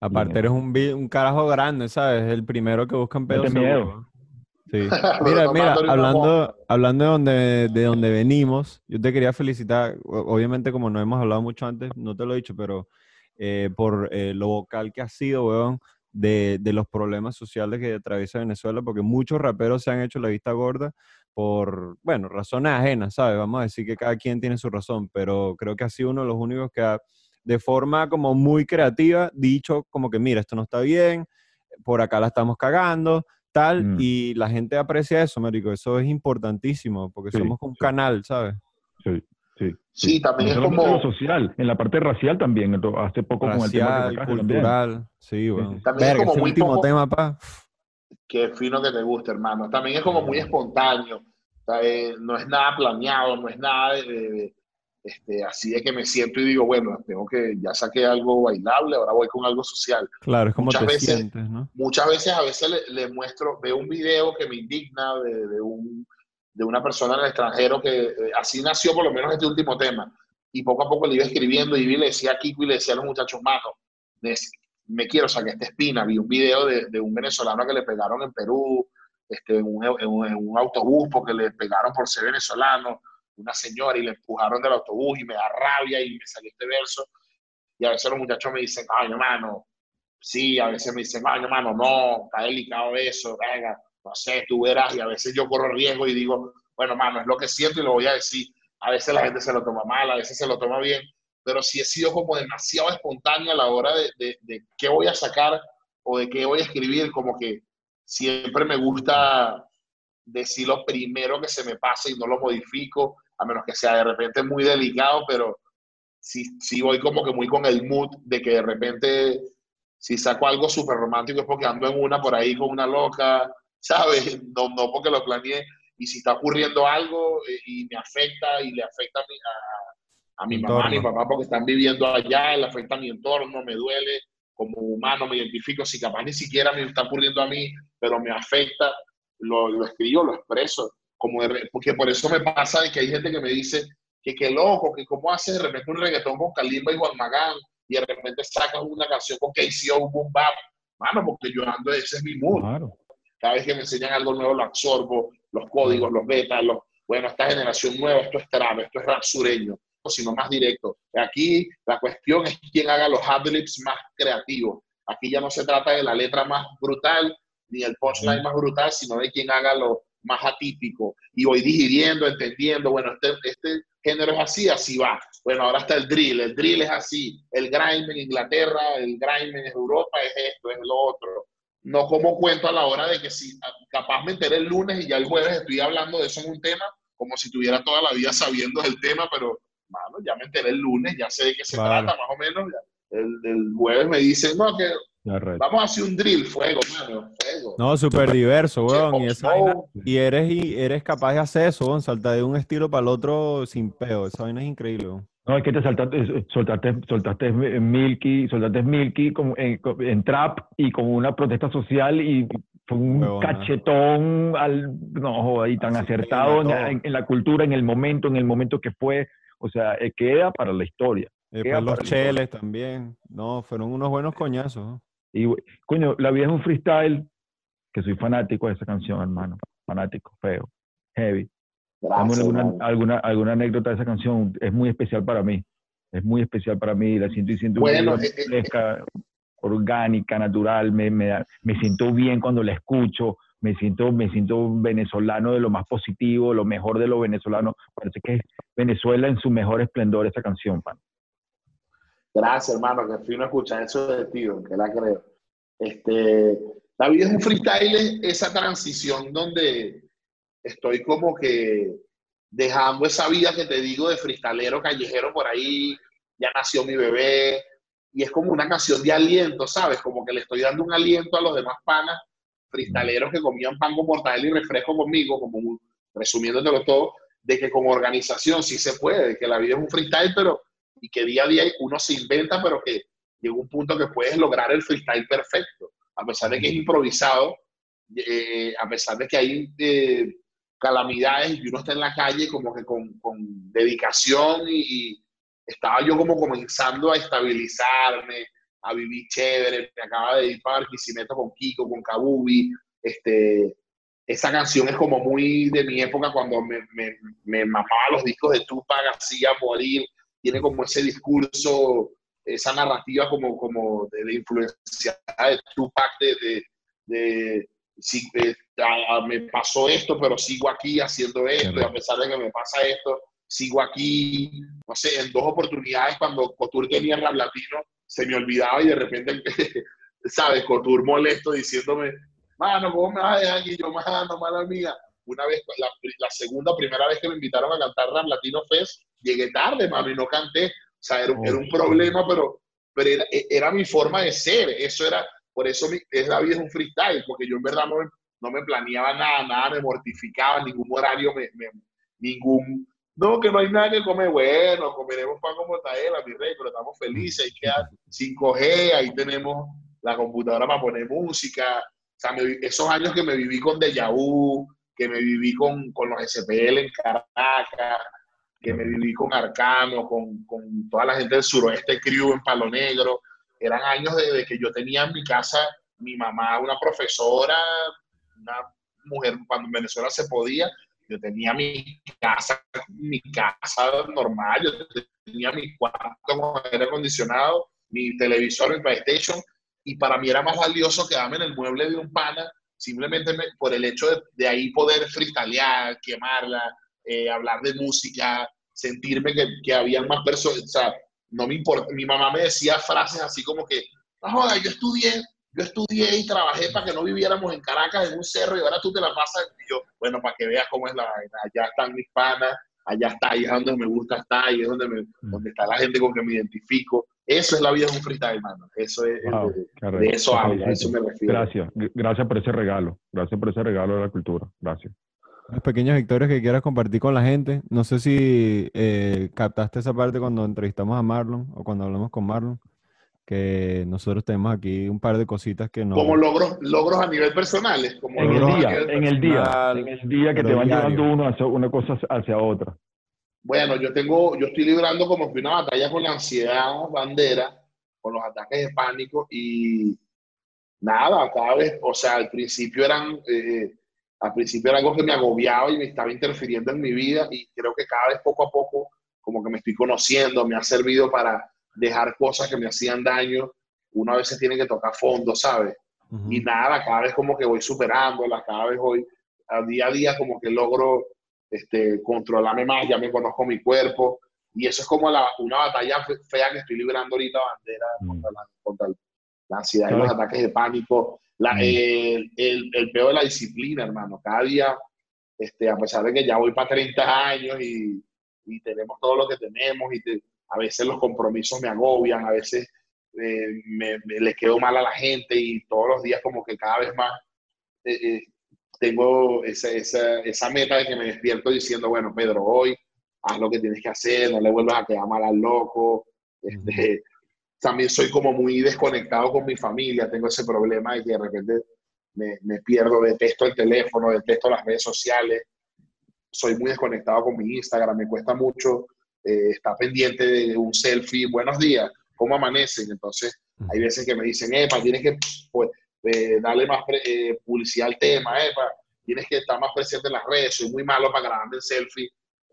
Aparte eres un, un carajo grande, ¿sabes? El primero que buscan pedos Mete miedo. Sí. Mira, mira, hablando, hablando de donde, de donde venimos, yo te quería felicitar, obviamente como no hemos hablado mucho antes, no te lo he dicho, pero eh, por eh, lo vocal que has sido, weón, de, de los problemas sociales que atraviesa Venezuela, porque muchos raperos se han hecho la vista gorda por, bueno, razones ajenas, ¿sabes? Vamos a decir que cada quien tiene su razón, pero creo que ha sido uno de los únicos que ha, de forma como muy creativa, dicho como que, mira, esto no está bien, por acá la estamos cagando, tal, Mm. y la gente aprecia eso, Mérico, eso es importantísimo, porque Sí, somos un canal, ¿sabes? Sí, sí. Sí, también no es como- en lo social, en la parte racial también. Hace poco con el tema Racial, sacaste también. cultural, sí, bueno. También es como ese muy último poco- tema, pa. Qué fino que te guste, hermano. También es como muy espontáneo. O sea, eh, no es nada planeado, no es nada de, de- de- este, así de que me siento y digo, bueno, tengo que, ya saqué algo bailable, ahora voy con algo social. Claro, es como Muchas te veces- sientes, ¿no? Muchas veces, a veces le, le muestro, veo un video que me indigna de, de un, de una persona en el extranjero que eh, así nació por lo menos este último tema. Y poco a poco le iba escribiendo y vi, le decía a Kiko y le decía a los muchachos, mano, me quiero sacar esta espina. Vi un video de, de un venezolano que le pegaron en Perú, este, en, un, en un- en un autobús porque le pegaron por ser venezolano, una señora y le empujaron del autobús y me da rabia y me salió este verso. Y a veces los muchachos me dicen, ay, hermano, sí, a veces me dicen, ay, hermano, no, está delicado eso, venga, no sé, tú verás. Y a veces yo corro riesgo y digo, bueno, hermano, es lo que siento y lo voy a decir. A veces la gente se lo toma mal, a veces se lo toma bien, pero sí he sido como demasiado espontáneo a la hora de, de, de qué voy a sacar o de qué voy a escribir, como que siempre me gusta decir lo primero que se me pase y no lo modifico, a menos que sea de repente muy delicado, pero sí, sí voy como que muy con el mood de que de repente si saco algo súper romántico es porque ando en una por ahí con una loca, ¿sabes? No, no porque lo planeé. Y si está ocurriendo algo eh, y me afecta y le afecta a mi, a, a mi mamá, a mi papá porque están viviendo allá, le afecta a mi entorno, me duele como humano, me identifico, si capaz ni siquiera me está ocurriendo a mí, pero me afecta, lo, lo escribo, lo expreso. como porque por eso me pasa de que hay gente que me dice que qué loco, que cómo hace de repente un reggaetón con Kalimba y Juan Magán y de repente sacas una canción con KCO, Boom Bap. Mano, porque yo ando, ese es mi mood. Cada vez que me enseñan algo nuevo lo absorbo, los códigos, los betas, los, bueno, esta generación nueva, esto es trap, esto es rap sureño, sino más directo. Aquí la cuestión es quién haga los adlibs más creativos. Aquí ya no se trata de la letra más brutal ni el punchline más brutal, sino de quién haga lo más atípico. Y voy digiriendo, entendiendo, bueno, este, este género es así, así va. Bueno, ahora está el drill, el drill es así, el grime en Inglaterra, el grime en Europa es esto, es lo otro. No como cuento a la hora de que si capaz me enteré el lunes y ya el jueves estoy hablando de eso en un tema, como si tuviera toda la vida sabiendo del tema, pero bueno, ya me enteré el lunes, ya sé de qué se trata más o menos. El, el, jueves me dicen, no, que vamos a hacer un drill, fuego, mano, fuego. No, súper diverso, weón. Y, eres, y eres capaz de hacer eso, weón, saltar de un estilo para el otro sin peo. Esa vaina es increíble, weón. No, es que te saltaste, soltaste, soltaste Milky, soltaste Milky como en, trap y con una protesta social y fue un cachetón al, no, ahí tan acertado en, la cultura, en el momento, en el momento que fue, o sea, eh, queda para la historia. para los cheles también, no, fueron unos buenos coñazos. Y, coño, la vida es un freestyle, que soy fanático de esa canción, hermano, fanático, feo, heavy alguna, alguna, alguna, anécdota de esa canción, es muy especial para mí. Es muy especial para mí, la siento y siento bueno, eh, eh, fresca, orgánica, natural, me, me, me, siento bien cuando la escucho, me siento, me siento venezolano de lo más positivo, lo mejor de lo venezolano. Parece que es Venezuela en su mejor esplendor esa canción, pan. Gracias, hermano, que fui a escuchar eso de ti, que la creo. Este, la vida es un freestyle, esa transición donde estoy como que dejando esa vida que te digo de fristalero callejero por ahí, ya nació mi bebé, y es como una canción de aliento, ¿sabes? Como que le estoy dando un aliento a los demás panas fristaleros que comían pan con mortadela y refresco conmigo, como resumiéndotelo todo, de que como organización sí se puede, que la vida es un freestyle, pero y que día a día uno se inventa, pero que llega un punto que puedes lograr el freestyle perfecto, a pesar de que es improvisado, eh, a pesar de que hay eh, calamidades y uno está en la calle como que con, con dedicación y, estaba yo como comenzando a estabilizarme, a vivir chévere, me acaba de ir para Barquisimeto con Kiko, con Kabubi, este, esa canción es como muy de mi época cuando me, me, mamaba los discos de Tupac así a morir, tiene como ese discurso, esa narrativa como, como de, influencia de Tupac, de sí, eh, me pasó esto, pero sigo aquí haciendo esto, y a pesar de que me pasa esto, sigo aquí, no sé, en dos oportunidades cuando Cotur tenía rap latino, se me olvidaba y de repente, ¿sabes? Cotur molesto diciéndome, mano, ¿cómo me vas a dejar aquí? Yo, mano, mala amiga. Una vez, la, la, segunda, primera vez que me invitaron a cantar Rap Latino Fest, llegué tarde, mano, y no canté. O sea, era, era un problema, pero, pero era, era, mi forma de ser. Eso era, por eso es la vida es un freestyle, porque yo en verdad no, no me planeaba nada, nada me mortificaba, ningún horario, me, ningún... No, que no hay nada que comer. Bueno, comeremos pan como taela, mi rey, pero estamos felices. Hay que 5G, ahí tenemos la computadora para poner música. O sea, esos años que me viví con Deja Vu, que me viví con, con los SPL en Caracas, que me viví con Arcano, con, con toda la gente del suroeste crew en Palo Negro eran años de, que yo tenía en mi casa mi mamá, una profesora, una mujer, cuando en Venezuela se podía, yo tenía mi casa, mi casa normal, yo tenía mi cuarto con aire acondicionado, mi televisor, mi PlayStation, y para mí era más valioso quedarme en el mueble de un pana, simplemente por el hecho de, ahí poder freestylear, quemarla, eh, hablar de música, sentirme que, que habían más personas, no me importa. Mi mamá me decía frases así como que, no joda, yo estudié, yo estudié y trabajé para que no viviéramos en Caracas, en un cerro, y ahora tú te la pasas. Y yo, bueno, para que veas cómo es la vaina. Allá están mis panas, allá está, ahí es donde me gusta estar, ahí es donde, me, mm. donde está la gente con que me identifico. Eso es la vida de un freestyle, hermano. Eso es, de, eso habla, a eso me refiero. Gracias, gracias por ese regalo. Gracias por ese regalo de la cultura. Gracias. Las pequeñas victorias que quieras compartir con la gente. No sé si eh, captaste esa parte cuando entrevistamos a Marlon o cuando hablamos con Marlon, que nosotros tenemos aquí un par de cositas que no... Como logros, logros a nivel personales. Como En el día, nivel en el día, personal, en el día que te van diario. llevando uno hacia una cosa hacia otra. Bueno, yo tengo, yo estoy librando como que una batalla con la ansiedad, bandera, con los ataques de pánico y nada, cada vez, o sea, al principio eran, eh, al principio era algo que me agobiaba y me estaba interfiriendo en mi vida y creo que cada vez poco a poco como que me estoy conociendo, me ha servido para dejar cosas que me hacían daño. Uno a veces tiene que tocar fondo, ¿sabes? Y nada, cada vez como que voy superándola, cada vez voy, a día a día como que logro este, controlarme más, ya me conozco mi cuerpo. Y eso es como la- una batalla fe- fea que estoy librando ahorita, bandera, Mm. contra, la, contra la ansiedad y los ataques de pánico. La, Mm. el, el, el peor de la disciplina, hermano. Cada día, este, a pesar de que ya voy para 30 años y, y tenemos todo lo que tenemos, y te- a veces los compromisos me agobian, a veces eh, me, me- le quedo mal a la gente y todos los días como que cada vez más eh, eh, tengo esa, esa, esa meta de que me despierto diciendo, bueno, Pedro, hoy haz lo que tienes que hacer, no le vuelvas a quedar mal al loco. Este, también soy como muy desconectado con mi familia, tengo ese problema de que de repente me, me pierdo, detesto el teléfono, detesto las redes sociales, soy muy desconectado con mi Instagram, me cuesta mucho eh, estar pendiente de un selfie, buenos días, ¿cómo amanecen? Entonces, hay veces que me dicen, epa, tienes que pues, eh, darle más pre- eh, publicidad al tema, epa, tienes que estar más presente en las redes, soy muy malo para grabarme el selfie.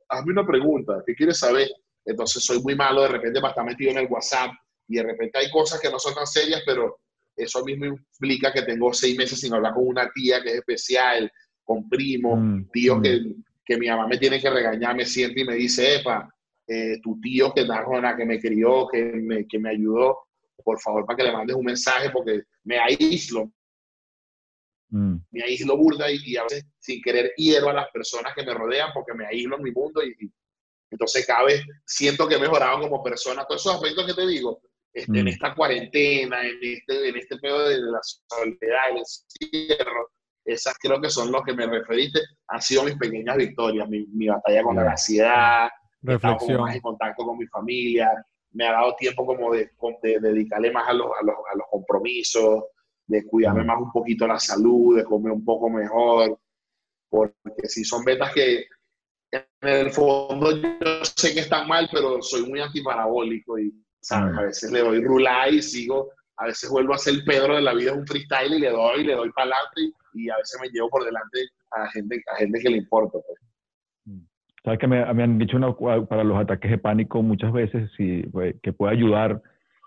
Hazme una pregunta, ¿qué quieres saber? Entonces soy muy malo de repente para estar metido en el WhatsApp y de repente hay cosas que no son tan serias, pero eso mismo implica que tengo seis meses sin hablar con una tía que es especial, con primos, Mm, tíos mm. que, que mi mamá me tiene que regañar, me siente y me dice, epa, eh, tu tío que, da- que me crió, que me, que me ayudó, por favor, para que le mandes un mensaje porque me aíslo, Mm. me aíslo burda y, y a veces sin querer hiero a las personas que me rodean porque me aíslo en mi mundo y, y entonces cada vez siento que he mejorado como persona. Todos esos aspectos que te digo, este, en Mm. esta cuarentena, en este, en este pedo de la soledad, el encierro, esas creo que son los que me referiste, han sido mis pequeñas victorias, mi, mi batalla Claro. la ansiedad, Reflexión. más en contacto con mi familia, me ha dado tiempo como de, de dedicarle más a los, a los, a los compromisos, de cuidarme Mm. más un poquito la salud, de comer un poco mejor, porque si son metas que en el fondo yo sé que están mal, pero soy muy antiparabólico y ¿sabes? Mm. a veces le doy rulay y sigo, a veces vuelvo a ser Pedro de la vida, es un freestyle y le doy, le doy para adelante y, y a veces me llevo por delante a gente, a gente que le importa. pues. Sabes que me, me han dicho una- para los ataques de pánico muchas veces pues, que puede ayudar.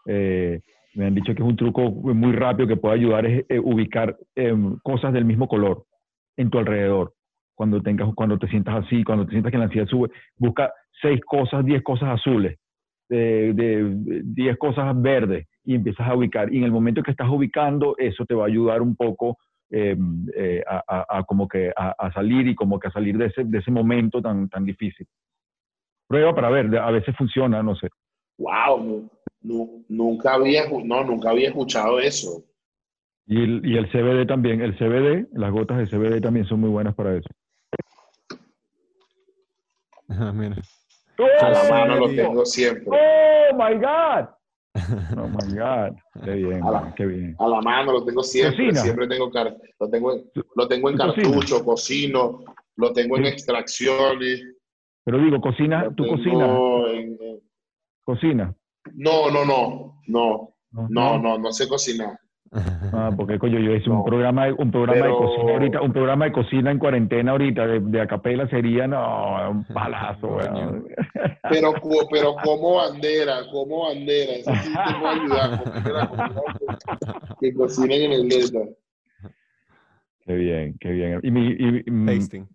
eh, me han dicho que es un truco muy rápido que puede ayudar es eh, ubicar em, cosas del mismo color en tu alrededor. Cuando tengas, cuando te sientas así, cuando te sientas que la ansiedad sube, busca seis cosas, diez cosas azules, de, de- de diez cosas verdes y empiezas a ubicar. Y en el momento que estás ubicando, eso te va a ayudar un poco eh, eh, a, a- a como que a, a salir y como que a salir de ese, de ese momento tan, tan difícil. Prueba para ver, a veces funciona, no sé. Wow, nu- nu- nunca, había, no, nunca había escuchado eso. Y el, y el CBD también, el CBD, las gotas de CBD también son muy buenas para eso. Ajá, Mira. A la mano lo tengo siempre. ¡Oh, my God! Oh, my God. Qué bien, A la- qué bien. A la mano lo tengo siempre, ¿Cocina? siempre tengo car- lo tengo en, lo tengo en cartucho, cocino, lo tengo en extracciones, Pero digo, cocina, tú cocinas, en- en- cocina. no, no, no, no, no, no, no sé cocinar. Ah, porque coño, yo hice No. un programa, de- un programa Pero- de cocina ahorita, un programa de cocina en cuarentena ahorita, de, de acapela sería, no, un palazo. Pero, pero como bandera, como bandera, eso sí te puedo ayudar, porque era como que cocinen en el delta. Qué bien, qué bien. ¿Y, mi- y- y, mm, Tasting.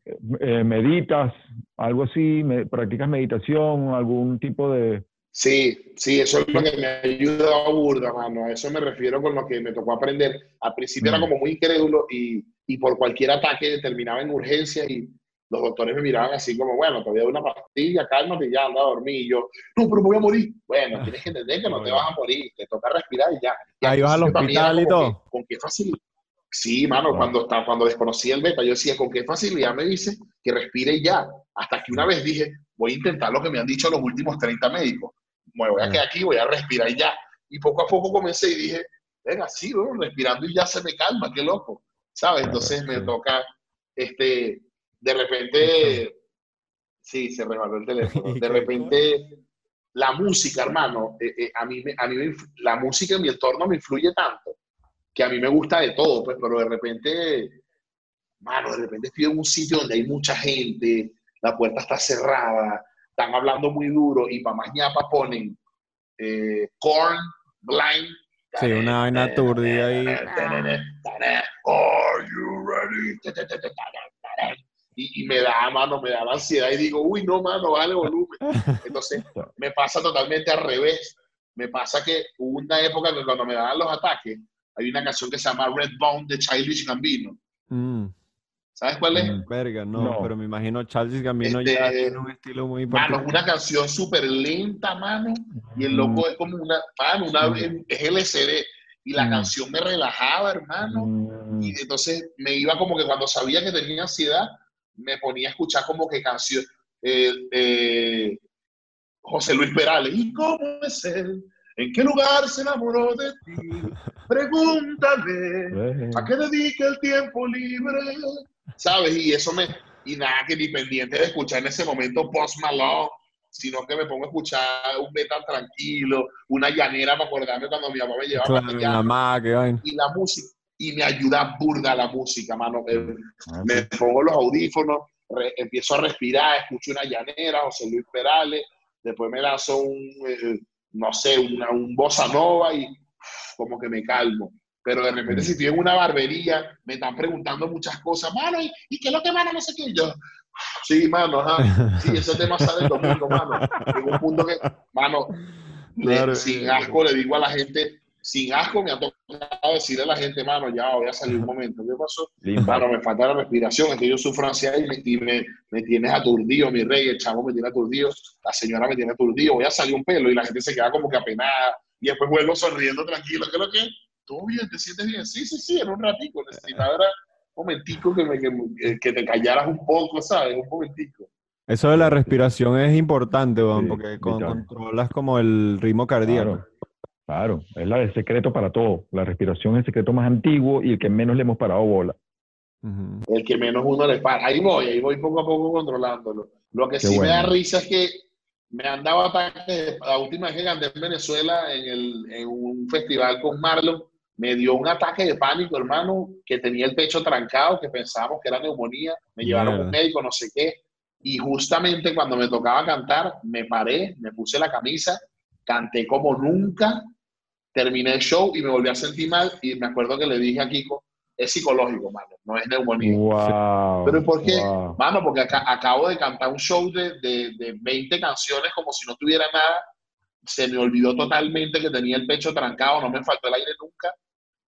eh, meditas, algo así? Me- ¿Practicas meditación, algún tipo de...? Sí, sí, eso es lo que me ha ayudado burda, mano. A eso me refiero con lo que me tocó aprender. Al principio era Mm. como muy incrédulo y, y por cualquier ataque terminaba en urgencia y los doctores me miraban así como, bueno, te voy a dar una pastilla, cálmate y ya, anda a dormir. Y yo, no, pero me voy a morir. Bueno, tienes que entender que no te vas a morir, te toca respirar y ya. Y Ahí vas al hospital y todo. que, ¿Con qué facilidad? Sí, mano, cuando, cuando desconocí el beta, yo decía, ¿con qué facilidad me dice que respire y ya? Hasta que una vez dije, voy a intentar lo que me han dicho los últimos 30 médicos. Me voy a Ah. quedar aquí, voy a respirar y ya. Y poco a poco comencé y dije, venga, sí, bueno, respirando y ya se me calma, qué loco, ¿sabes? Entonces me toca, este, de repente, sí, se resbaló el teléfono, de repente la música, hermano, eh, eh, a mí, a mí la música en mi entorno me influye tanto que a mí me gusta de todo, pues, pero de repente, mano, de repente estoy en un sitio donde hay mucha gente, la puerta está cerrada, están hablando muy duro y para más ñapa ponen eh, Corn, Blind. Sí, una vaina aturdida ahí. Are you ready? Y, y, me da, mano, me da la ansiedad y digo, uy, no, mano, vale volumen. Entonces, me pasa totalmente al revés. Me pasa que hubo una época que cuando me daban los ataques, hay una canción que se llama Red Bone de Childish Gambino. Mm. ¿Sabes cuál es? Mm, verga, no, pero me imagino Childish Gambino ya este, tiene un estilo muy Mano, es una canción súper lenta, mano, y el loco mm. es como una, mano, una, es LCD, y la canción me relajaba, hermano, y entonces me iba como que cuando sabía que tenía ansiedad, me ponía a escuchar como que canción, eh, eh, José Luis Perales, ¿y cómo es él? ¿En qué lugar se enamoró de ti? Pregúntale, ¿a qué dedica el tiempo libre? ¿Sabes? Y eso me, y nada que ni pendiente de escuchar en ese momento Post Malone, sino que me pongo a escuchar un metal tranquilo, una llanera para acordarme cuando mi papá me llevaba claro, y la música, y me ayuda burda la música, mano. Ah, me pongo los audífonos, empiezo a respirar, escucho una llanera, José Luis Perales, después me lanzo un, eh, no sé, una, un bossa nova y como que me calmo. Pero de repente, si estoy en una barbería, me están preguntando muchas cosas, mano, ¿y, qué es lo que mano? No sé qué. yo, sí, mano, ajá. Sí, ese tema sale el domingo, mano. En un punto que, mano, sin asco le digo a la gente, sin asco me ha tocado decirle a la gente, mano, ya voy a salir un momento. ¿Qué pasó? Mano, me falta la respiración, es que yo sufro ansiedad y me, me, tienes aturdido, mi rey, el chavo me tiene aturdido, la señora me tiene aturdido, voy a salir un pelo y la gente se queda como que apenada y después vuelvo sonriendo tranquilo. ¿Qué es lo que? ¿Todo bien? ¿Te sientes bien? Sí, sí, sí, en un ratico. Necesitaba un momentico que, me, que, que te callaras un poco, ¿sabes? Un momentico. Eso de la respiración es importante, porque controlas como el ritmo cardíaco. Claro, es la, el secreto para todo. La respiración es el secreto más antiguo y el que menos le hemos parado bola. El que menos uno le para. Ahí voy, ahí voy poco a poco controlándolo. Lo que sí me da risa es que me han dado ataques. La última vez que gané en Venezuela en, el, en un festival con Marlon, me dio un ataque de pánico, hermano, que tenía el pecho trancado, que pensábamos que era neumonía. Me llevaron a un médico, no sé qué. Y justamente cuando me tocaba cantar, me paré, me puse la camisa, canté como nunca terminé el show y me volví a sentir mal y me acuerdo que le dije a Kiko, es psicológico, mano, no es neumonía. Pero ¿por qué? Mano, porque acabo de cantar un show de, de, de 20 canciones como si no tuviera nada, se me olvidó totalmente que tenía el pecho trancado, no me faltó el aire nunca.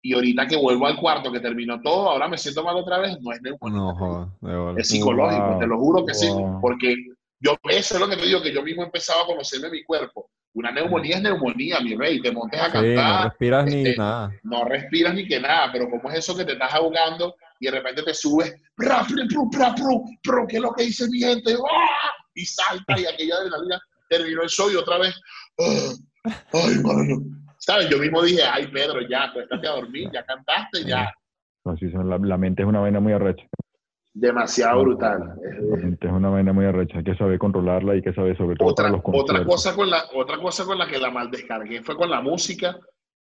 Y ahorita que vuelvo al cuarto, que terminó todo, ahora me siento mal otra vez, no es neumonía. es psicológico, te lo juro que sí, porque yo, eso es lo que te digo, que yo mismo empezaba a conocerme mi cuerpo una neumonía es neumonía, mi rey. Te montes a cantar. no respiras ni este, nada. No respiras ni que nada, pero ¿cómo es eso que te estás ahogando y de repente te subes? ¿Qué es lo que dice mi gente? ¡Ah! Y salta y aquella adrenalina terminó el show y otra vez. ¡ah! ¡Ay, mano! ¿Sabes? Yo mismo dije, ay, Pedro, ya, acuéstate a dormir, ya cantaste, ya. la, la mente es una vaina muy arrecha demasiado brutal. Es una vaina muy arrecha, hay que saber controlarla y hay que saber sobre todo otra, otra cosa con la Otra cosa con la que la mal descargué fue con la música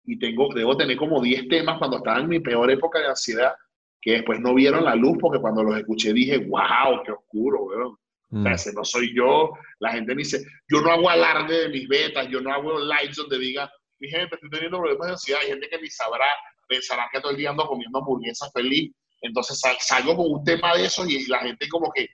y tengo, debo tener como 10 temas cuando estaba en mi peor época de ansiedad que después no vieron la luz porque cuando los escuché dije, wow, qué oscuro, weón. O sea, mm. ese no soy yo. La gente me dice, yo no hago alarde de mis betas, yo no hago lights donde diga, mi gente, estoy teniendo problemas de ansiedad. Hay gente que ni sabrá, pensará que todo el día ando comiendo hamburguesas feliz entonces salgo con un tema de eso y la gente como que,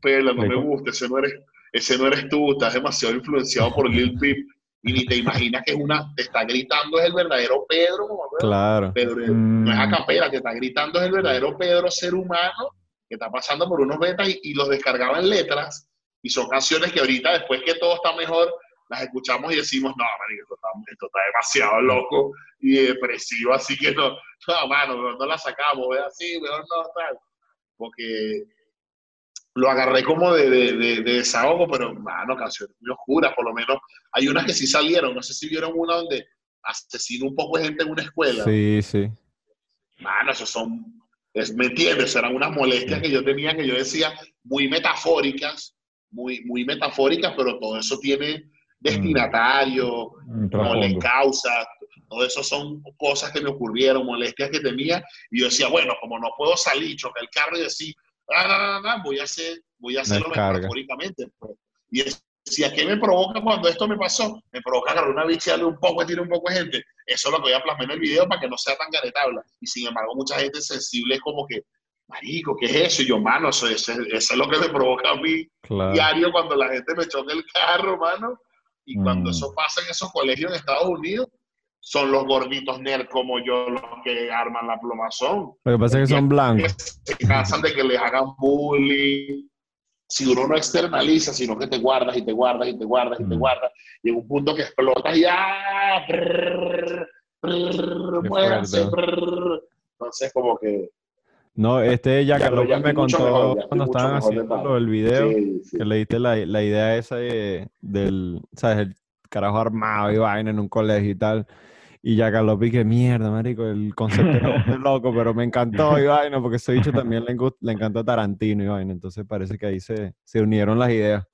pero no me gusta, ese no eres, ese no eres tú, estás demasiado influenciado por Lil Peep y ni te imaginas que es una, te está gritando es el verdadero Pedro, claro. Pedro no es a capela, te está gritando es el verdadero Pedro ser humano que está pasando por unos betas y, los descargaba en letras y son canciones que ahorita después que todo está mejor las escuchamos y decimos, no, esto está, esto está demasiado loco y depresivo, así que no, no, mano, no la sacamos, ¿verdad? Sí, mejor no, tal. Porque lo agarré como de, de, de, desahogo, pero, mano, canciones muy oscuras, por lo menos. Hay unas que sí salieron, no sé si vieron una donde asesino un poco de gente en una escuela. Sí, sí. Mano, esos son, es, ¿me entiendes? Eran unas molestias que yo tenía que yo decía muy metafóricas, muy, muy metafóricas, pero todo eso tiene destinatario, no le causa, todo eso son cosas que me ocurrieron, molestias que tenía, y yo decía, bueno, como no puedo salir, chocar el carro y decir, ah, no, no, no, voy a hacer, voy a hacerlo metafóricamente. pues. Y decía, ¿qué me provoca cuando esto me pasó? Me provoca agarrar una bicha darle un poco, tirar un poco de gente. Eso es lo que voy a plasmar en el video para que no sea tan garetable. Y sin embargo, mucha gente sensible es como que, marico, ¿qué es eso? Y yo, mano, eso, eso- eso es lo que me provoca a mí Claro. diario cuando la gente me choca el carro, mano. Y cuando Mm. eso pasa en esos colegios en Estados Unidos, son los gorditos nerd como yo los que arman la plomazón. Lo que pasa es que son Que blancos. se cansan de que les hagan bullying. Si uno no externaliza, sino que te guardas y te guardas y te guardas y te Mm. guardas, llega un punto que explotas y ¡ah! Brrr. Entonces, como que. No, este Ya, ya me contó mejor, ya cuando estaban haciendo del video, sí, sí. que le diste la, la idea esa de- del, ¿sabes? El carajo armado y vaina en un colegio y tal. Y Jack López, que mierda, marico, el concepto era muy loco, pero me encantó y vaina, porque ese bicho también le, le encanta Tarantino y vaina. Entonces parece que ahí se, se unieron las ideas.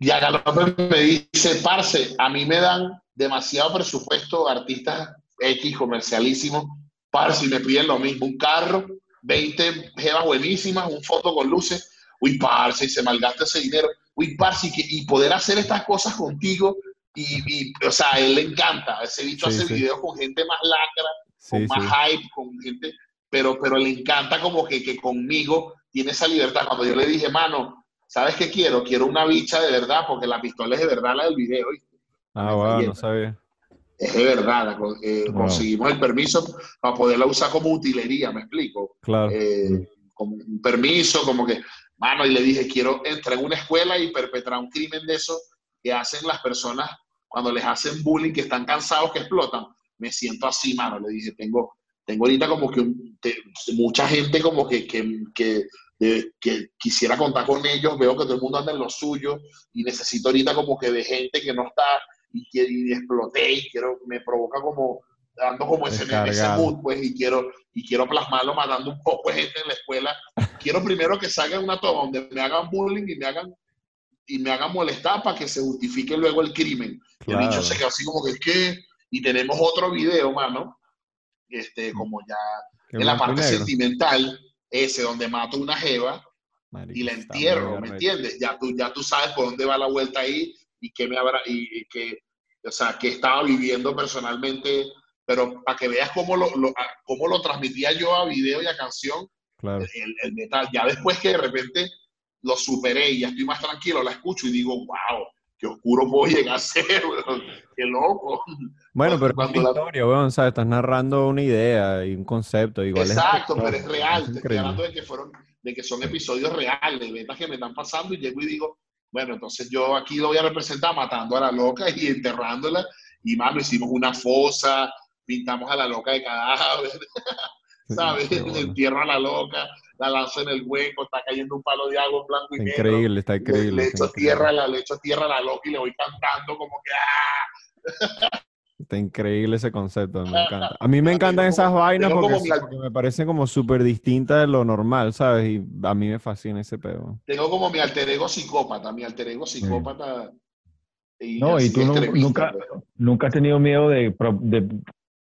Y Ana López me dice, parce, a mí me dan demasiado presupuesto artistas X comercialísimos, parce, y me piden lo mismo, un carro, 20 jevas buenísimas, un foto con luces, uy, parce, y se malgasta ese dinero, uy, parce, y, que- y poder hacer estas cosas contigo, y, y, o sea, a él le encanta, ese bicho Sí, hace sí. videos con gente más lacra, con más hype, con gente, pero, pero le encanta como que, que conmigo tiene esa libertad. Cuando yo le dije, mano, ¿sabes qué quiero? Quiero una bicha de verdad, porque la pistola es de verdad la del video, ¿viste? Ah, wow, no sabía. Es de verdad. eh, Wow. Conseguimos el permiso para poderla usar como utilería, ¿me explico? Claro. Eh, como un permiso, como que, mano, y le dije, quiero entrar en una escuela y perpetrar un crimen de eso que hacen las personas cuando les hacen bullying, que están cansados, que explotan. Me siento así, mano. Le dije, tengo, tengo ahorita como que un- te- mucha gente como que, que, que, de- que quisiera contar con ellos. Veo que todo el mundo anda en lo suyo y necesito ahorita como que de gente que no está y, y exploté y quiero, me provoca como, ando como ese, ese mood, pues, y quiero, y quiero plasmarlo matando un poco de gente en la escuela. Quiero primero que salga una toma donde me hagan bullying y me hagan y me hagan molestar para que se justifique luego el crimen. Y el bicho Claro. se quedó así como que es que, y tenemos otro video, mano, este, como ya en la parte negro. sentimental, ese donde mato una jeva y la entierro, ¿me entiendes? Ya tú, ya tú sabes por dónde va la vuelta ahí y qué me habrá, y, y que, o sea, qué estaba viviendo personalmente, pero para que veas cómo lo, lo- cómo lo transmitía yo a video y a canción, Claro. el, el metal. Ya después que de repente lo superé y ya estoy más tranquilo, la escucho y digo, wow, qué oscuro puedo llegar a ser, weón, qué loco. Bueno, pero es Cuando una la- historia, weón, ¿sabes? Estás narrando una idea y un concepto. Igual es- Exacto, pero es real. es Te estoy hablando de que fueron, de que son episodios reales, ventas que me están pasando y llego y digo, bueno, entonces yo aquí lo voy a representar matando a la loca y enterrándola. Y mano, hicimos una fosa, pintamos a la loca de cadáver, ¿sabes? Bueno. Entierro a la loca, la lanzo en el hueco, está cayendo un palo de agua en blanco y negro. increíble, está Le, increíble. le echo increíble. tierra, la, le echo tierra a la loca y le voy cantando como que ¡ah! Está increíble ese concepto, me encanta. A mí me encantan esas vainas porque, me parecen como súper distintas de lo normal, ¿sabes? Y a mí me fascina ese pedo. Tengo como mi alter ego psicópata, mi alter ego psicópata. Y No, y tú no- nunca, nunca has tenido miedo de,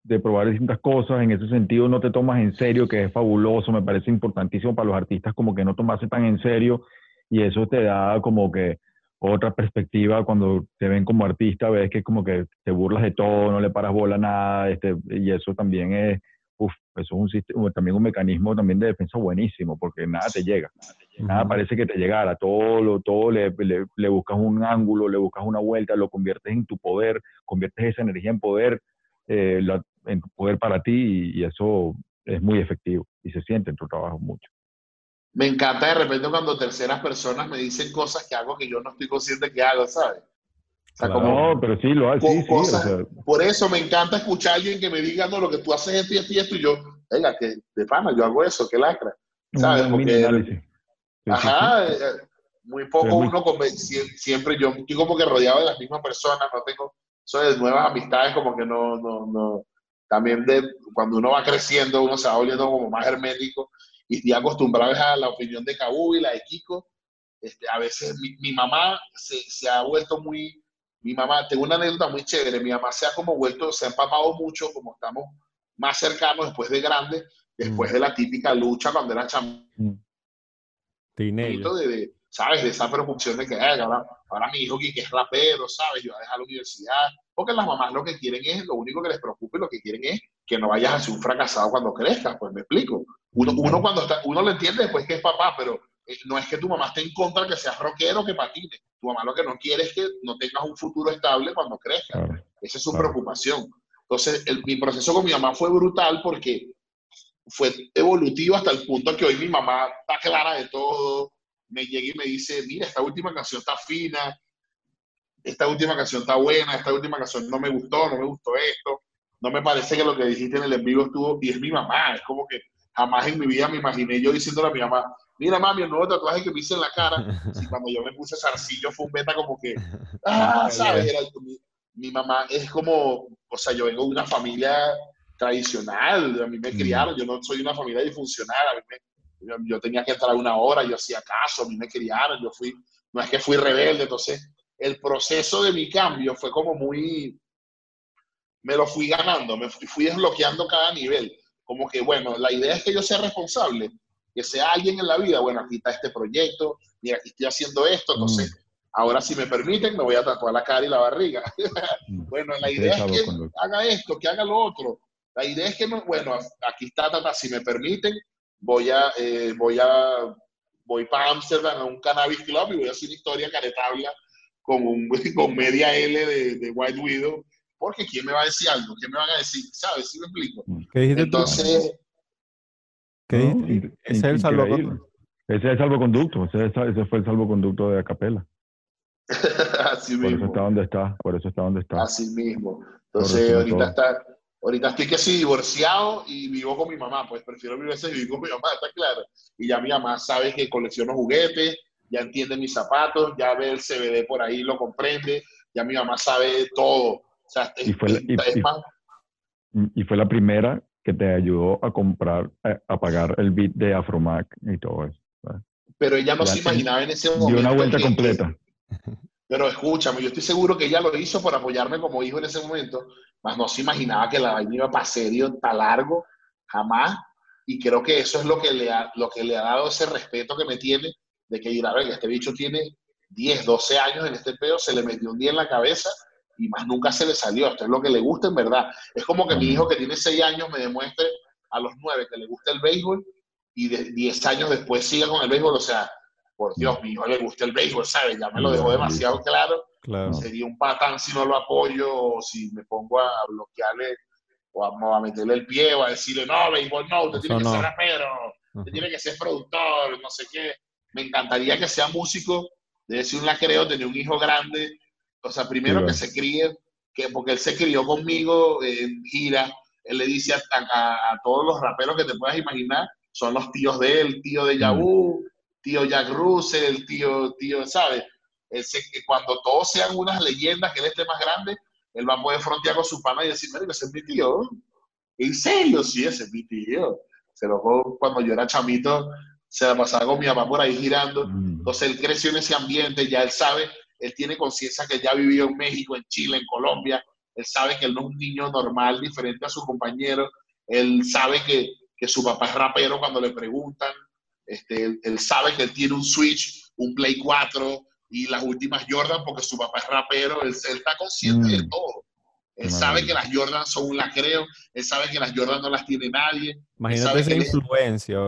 de probar distintas cosas. En ese sentido, no te tomas en serio, que es fabuloso. Me parece importantísimo para los artistas como que no tomarse tan en serio. Y eso te da como que otra perspectiva cuando te ven como artista. Ves que como que te burlas de todo, no le paras bola a nada. Este, y eso también es, uf, eso es un sistema, también un mecanismo también de defensa buenísimo, porque nada te llega. Nada parece que te llegara, todo, lo, todo le, le- le buscas un ángulo, le buscas una vuelta, lo conviertes en tu poder, conviertes esa energía en poder, eh, la- en poder para ti y, y eso es muy efectivo y se siente en tu trabajo mucho. Me encanta de repente cuando terceras personas me dicen cosas que hago que yo no estoy consciente que hago, ¿sabes? O sea, Claro. como, No, pero sí, lo haces, co- sí, sí, o sea, por eso me encanta escuchar a alguien que me diga, no, lo que tú haces esto y esto y esto, y yo, venga, que de pana, yo hago eso, que lacra. un ¿Sabes? mini Porque- Ajá, eh, eh, muy poco Es muy- uno, sie- siempre yo estoy como que rodeado de las mismas personas, no tengo, eso de nuevas amistades como que no, no, no, también de cuando uno va creciendo, uno se va volviendo como más hermético y estoy acostumbrado a la opinión de Cabu y la de Kiko. Este, a veces mi, mi mamá se, se, ha vuelto muy, mi mamá, tengo una anécdota muy chévere, mi mamá se ha como vuelto, se ha empapado mucho, como estamos más cercanos después de grande, después mm. de la típica lucha cuando era chamito, mm. de, de, ¿sabes? De esa preocupación de que ahora, ahora mi hijo que es rapero, ¿sabes? Yo voy a dejar la universidad. Porque las mamás lo que quieren es, lo único que les preocupa y lo que quieren es que no vayas a ser un fracasado cuando crezcas, pues me explico. Uno, uno cuando está, uno lo entiende después que es papá, pero eh, no es que tu mamá esté en contra de que seas rockero que patine. Tu mamá lo que no quiere es que no tengas un futuro estable cuando crezcas. Esa es su preocupación. Entonces, mi proceso con mi mamá fue brutal porque fue evolutivo hasta el punto que hoy mi mamá está clara de todo, me llega y me dice, mira, esta última canción está fina, esta última canción está buena, esta última canción no me gustó, no me gustó esto, no me parece que lo que dijiste en el en vivo estuvo, y es mi mamá, es como que jamás en mi vida me imaginé yo diciéndole a mi mamá, mira mami, el nuevo tatuaje que me hice en la cara, y cuando yo me puse zarcillo fue un beta como que, ah, ¿sabes? mi, mi, mamá es como, o sea, yo vengo de una familia tradicional, a mí me criaron, yo no soy una familia disfuncional, a mí me, yo, tenía que entrar una hora, yo hacía caso, a mí me criaron, yo fui, no es que fui rebelde, entonces el proceso de mi cambio fue como muy, me lo fui ganando, me fui, desbloqueando cada nivel, como que bueno, la idea es que yo sea responsable, que sea alguien en la vida, bueno, aquí está este proyecto, mira, aquí estoy haciendo esto, entonces... Mm. Ahora, si me permiten, me voy a tatuar la cara y la barriga. Mm. bueno, la idea es que haga esto, que haga lo otro. La idea es que, no, bueno, aquí está, tata, si me permiten, voy a, eh, voy a, voy para Amsterdam a un cannabis club y voy a hacer una historia caretabla con, un, con media L de, de, White Widow, porque ¿quién me va a decir algo? ¿Quién me van a decir? ¿Sabes? ¿Sí me explico? ¿Qué dijiste Entonces... ¿Qué dijiste? ese es el salvoconducto. Ese es el salvoconducto, ese, ese fue el salvoconducto de Acapela. Así por mismo. eso está donde está, por eso está donde está. Así mismo. Entonces, ahorita está, Ahorita estoy que sí divorciado y vivo con mi mamá, pues prefiero mil veces vivir con mi mamá, está claro. Y ya mi mamá sabe que colecciono juguetes, ya entiende mis zapatos, ya ve el CBD por ahí, lo comprende, ya mi mamá sabe todo. O sea, y, fue la, y, fue la primera que te ayudó a comprar, a, pagar el bit de Afromac y todo eso. Pero ella no se imaginaba en ese momento. Dio una vuelta completa. Pero escúchame, yo estoy seguro que ella lo hizo por apoyarme como hijo en ese momento, mas no se imaginaba que la vaina iba para serio tan largo, jamás. Y creo que eso es lo que le ha, lo que le ha dado ese respeto que me tiene, de que dirá, venga, este bicho tiene 10, 12 años en este pedo, se le metió un día en la cabeza y más nunca se le salió. Esto es lo que le gusta en verdad. Es como que mi hijo que tiene 6 años me demuestre a los 9 que le gusta el béisbol y de 10 años después siga con el béisbol. O sea, por Dios, mi hijo le gusta el béisbol, ¿sabes? Ya me lo dejó demasiado claro Sería un patán si no lo apoyo o si me pongo a bloquearle o a, meterle el pie o a decirle, no, béisbol no, usted tiene que ser rapero, usted tiene que ser productor, no sé qué. Me encantaría que sea músico, de decir un creo, tener un hijo grande. O sea, primero que se críe, que, porque él se crió conmigo en gira, él le dice a, a, todos los raperos que te puedas imaginar, son los tíos de él, tío de Yabu, tío Jack Russell, tío, tío, ¿sabes? que cuando todos sean unas leyendas, que él esté más grande, él va a poder frontear con su pana y decir, mira, ese es mi tío. ¿En serio? Sí, ese es mi tío. Se lo cuando yo era chamito, se la pasaba con mi mamá por ahí girando. Mm. Entonces él creció en ese ambiente, ya él sabe, él tiene conciencia que ya vivió en México, en Chile, en Colombia. Él sabe que él no es un niño normal, diferente a sus compañeros. Él sabe que, que su papá es rapero cuando le preguntan. Este, él, él, sabe que él tiene un Switch, un Play 4, y las últimas Jordan, porque su papá es rapero, él, está consciente de mm. todo. Él sabe que las Jordan son un lacreo, él sabe que las Jordan no las tiene nadie. Imagínate esa influencia.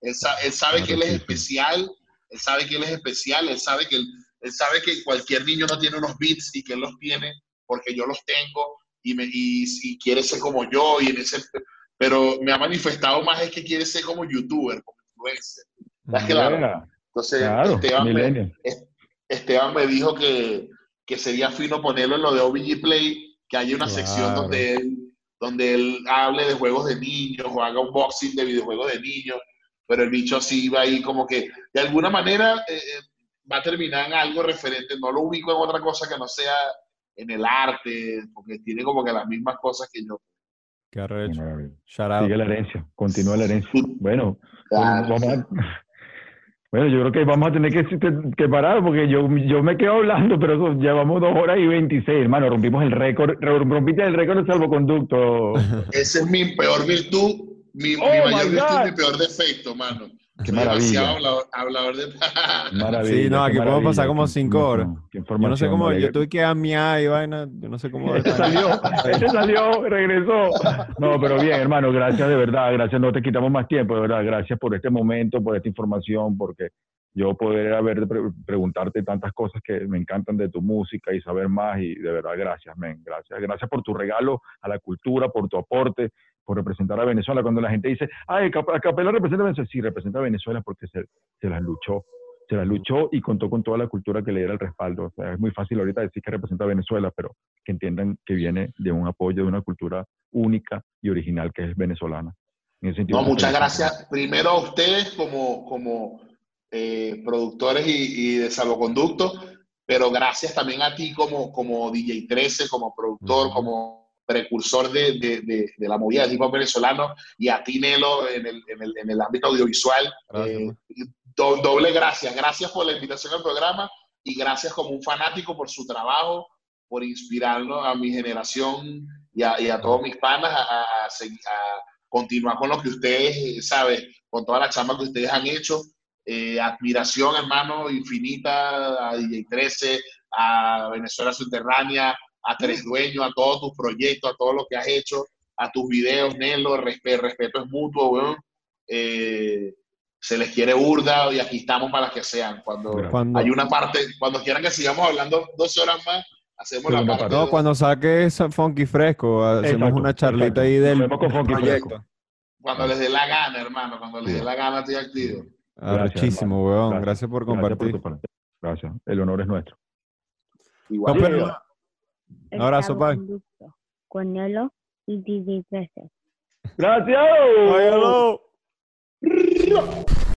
Él, sabe que él es especial, él sabe que él es especial, él sabe que, él, sabe que cualquier niño no tiene unos beats y que él los tiene porque yo los tengo y, me, y, quiere ser como yo. Y en ese, pero me ha manifestado más es que quiere ser como youtuber, como influencer. Claro. Entonces, Esteban, me, Esteban me dijo que, que, sería fino ponerlo en lo de OBG Play, que haya una sección donde él, donde él hable de juegos de niños o haga un boxing de videojuegos de niños, pero el bicho así va ahí como que de alguna manera eh, eh, va a terminar en algo referente, no lo ubico en otra cosa que no sea en el arte, porque tiene como que las mismas cosas que yo. Qué arrecho. Sigue la herencia, continúa la herencia. Bueno, Claro, vamos a- bueno, yo creo que vamos a tener que, que parar porque yo, yo me quedo hablando, pero eso, llevamos dos horas y 26, hermano. Rompimos el récord, rompiste el récord de salvoconducto. Ese es mi peor virtud, mi, mi Oh, mayor virtud mi peor defecto, mano. Qué Soy maravilla. hablador, hablador de... Maravilla. Sí, no, aquí podemos pasar como cinco horas. Yo no sé cómo, yo tuve que amiar y vaina, yo no sé cómo. Este salió, este salió, regresó. No, pero bien, hermano, gracias de verdad, gracias, no te quitamos más tiempo, de verdad, gracias por este momento, por esta información, porque yo poder haber pre- preguntarte tantas cosas que me encantan de tu música y saber más y de verdad gracias, men, gracias, gracias por tu regalo a la cultura, por tu aporte, por representar a Venezuela. Cuando la gente dice, ay, Cap- Capela representa a Venezuela, sí, representa a Venezuela porque se, se las luchó, se las luchó y contó con toda la cultura que le diera el respaldo. O sea, es muy fácil ahorita decir que representa a Venezuela, pero que entiendan que viene de un apoyo de una cultura única y original que es venezolana. En ese sentido, No, muchas gracias. Primero a ustedes como, como eh, productores y, y de salvoconducto, pero gracias también a ti como, como DJ 13, como productor, como precursor de, de, de, de la movida del hip hop venezolano y a ti, Nelo, en el, en el, en el ámbito audiovisual. Eh, do- doble gracias. Gracias por la invitación al programa y gracias como un fanático por su trabajo, por inspirarnos a mi generación y a, y a todos mis panas a, a- a continuar con lo que ustedes, eh, ¿sabes? Con toda la chamba que ustedes han hecho. Eh, admiración, hermano, infinita a DJ 13, a Venezuela Subterránea, a Tres Dueños, a todos tus proyectos, a todo lo que has hecho, a tus videos, Nelo, respeto, respeto es mutuo, weón. Eh, se les quiere burda y aquí estamos para las que sean. Cuando. Cuando, hay una parte, cuando quieran que sigamos hablando dos horas más, hacemos la parte. no, cuando saques Funky Fresco, hacemos Exacto, una charlita exacto. ahí del vemos con Funky proyecto. Fresco. Cuando les dé la gana, hermano, cuando les Sí. dé la gana, estoy activo. Gracias, hermano. weón. Gracias. Gracias por Gracias por compartir. tu parte. Gracias. El honor es nuestro. Igual. No, Un abrazo, Pai. salvoconducto Con Nelo y 13. Gracias. Óyalo.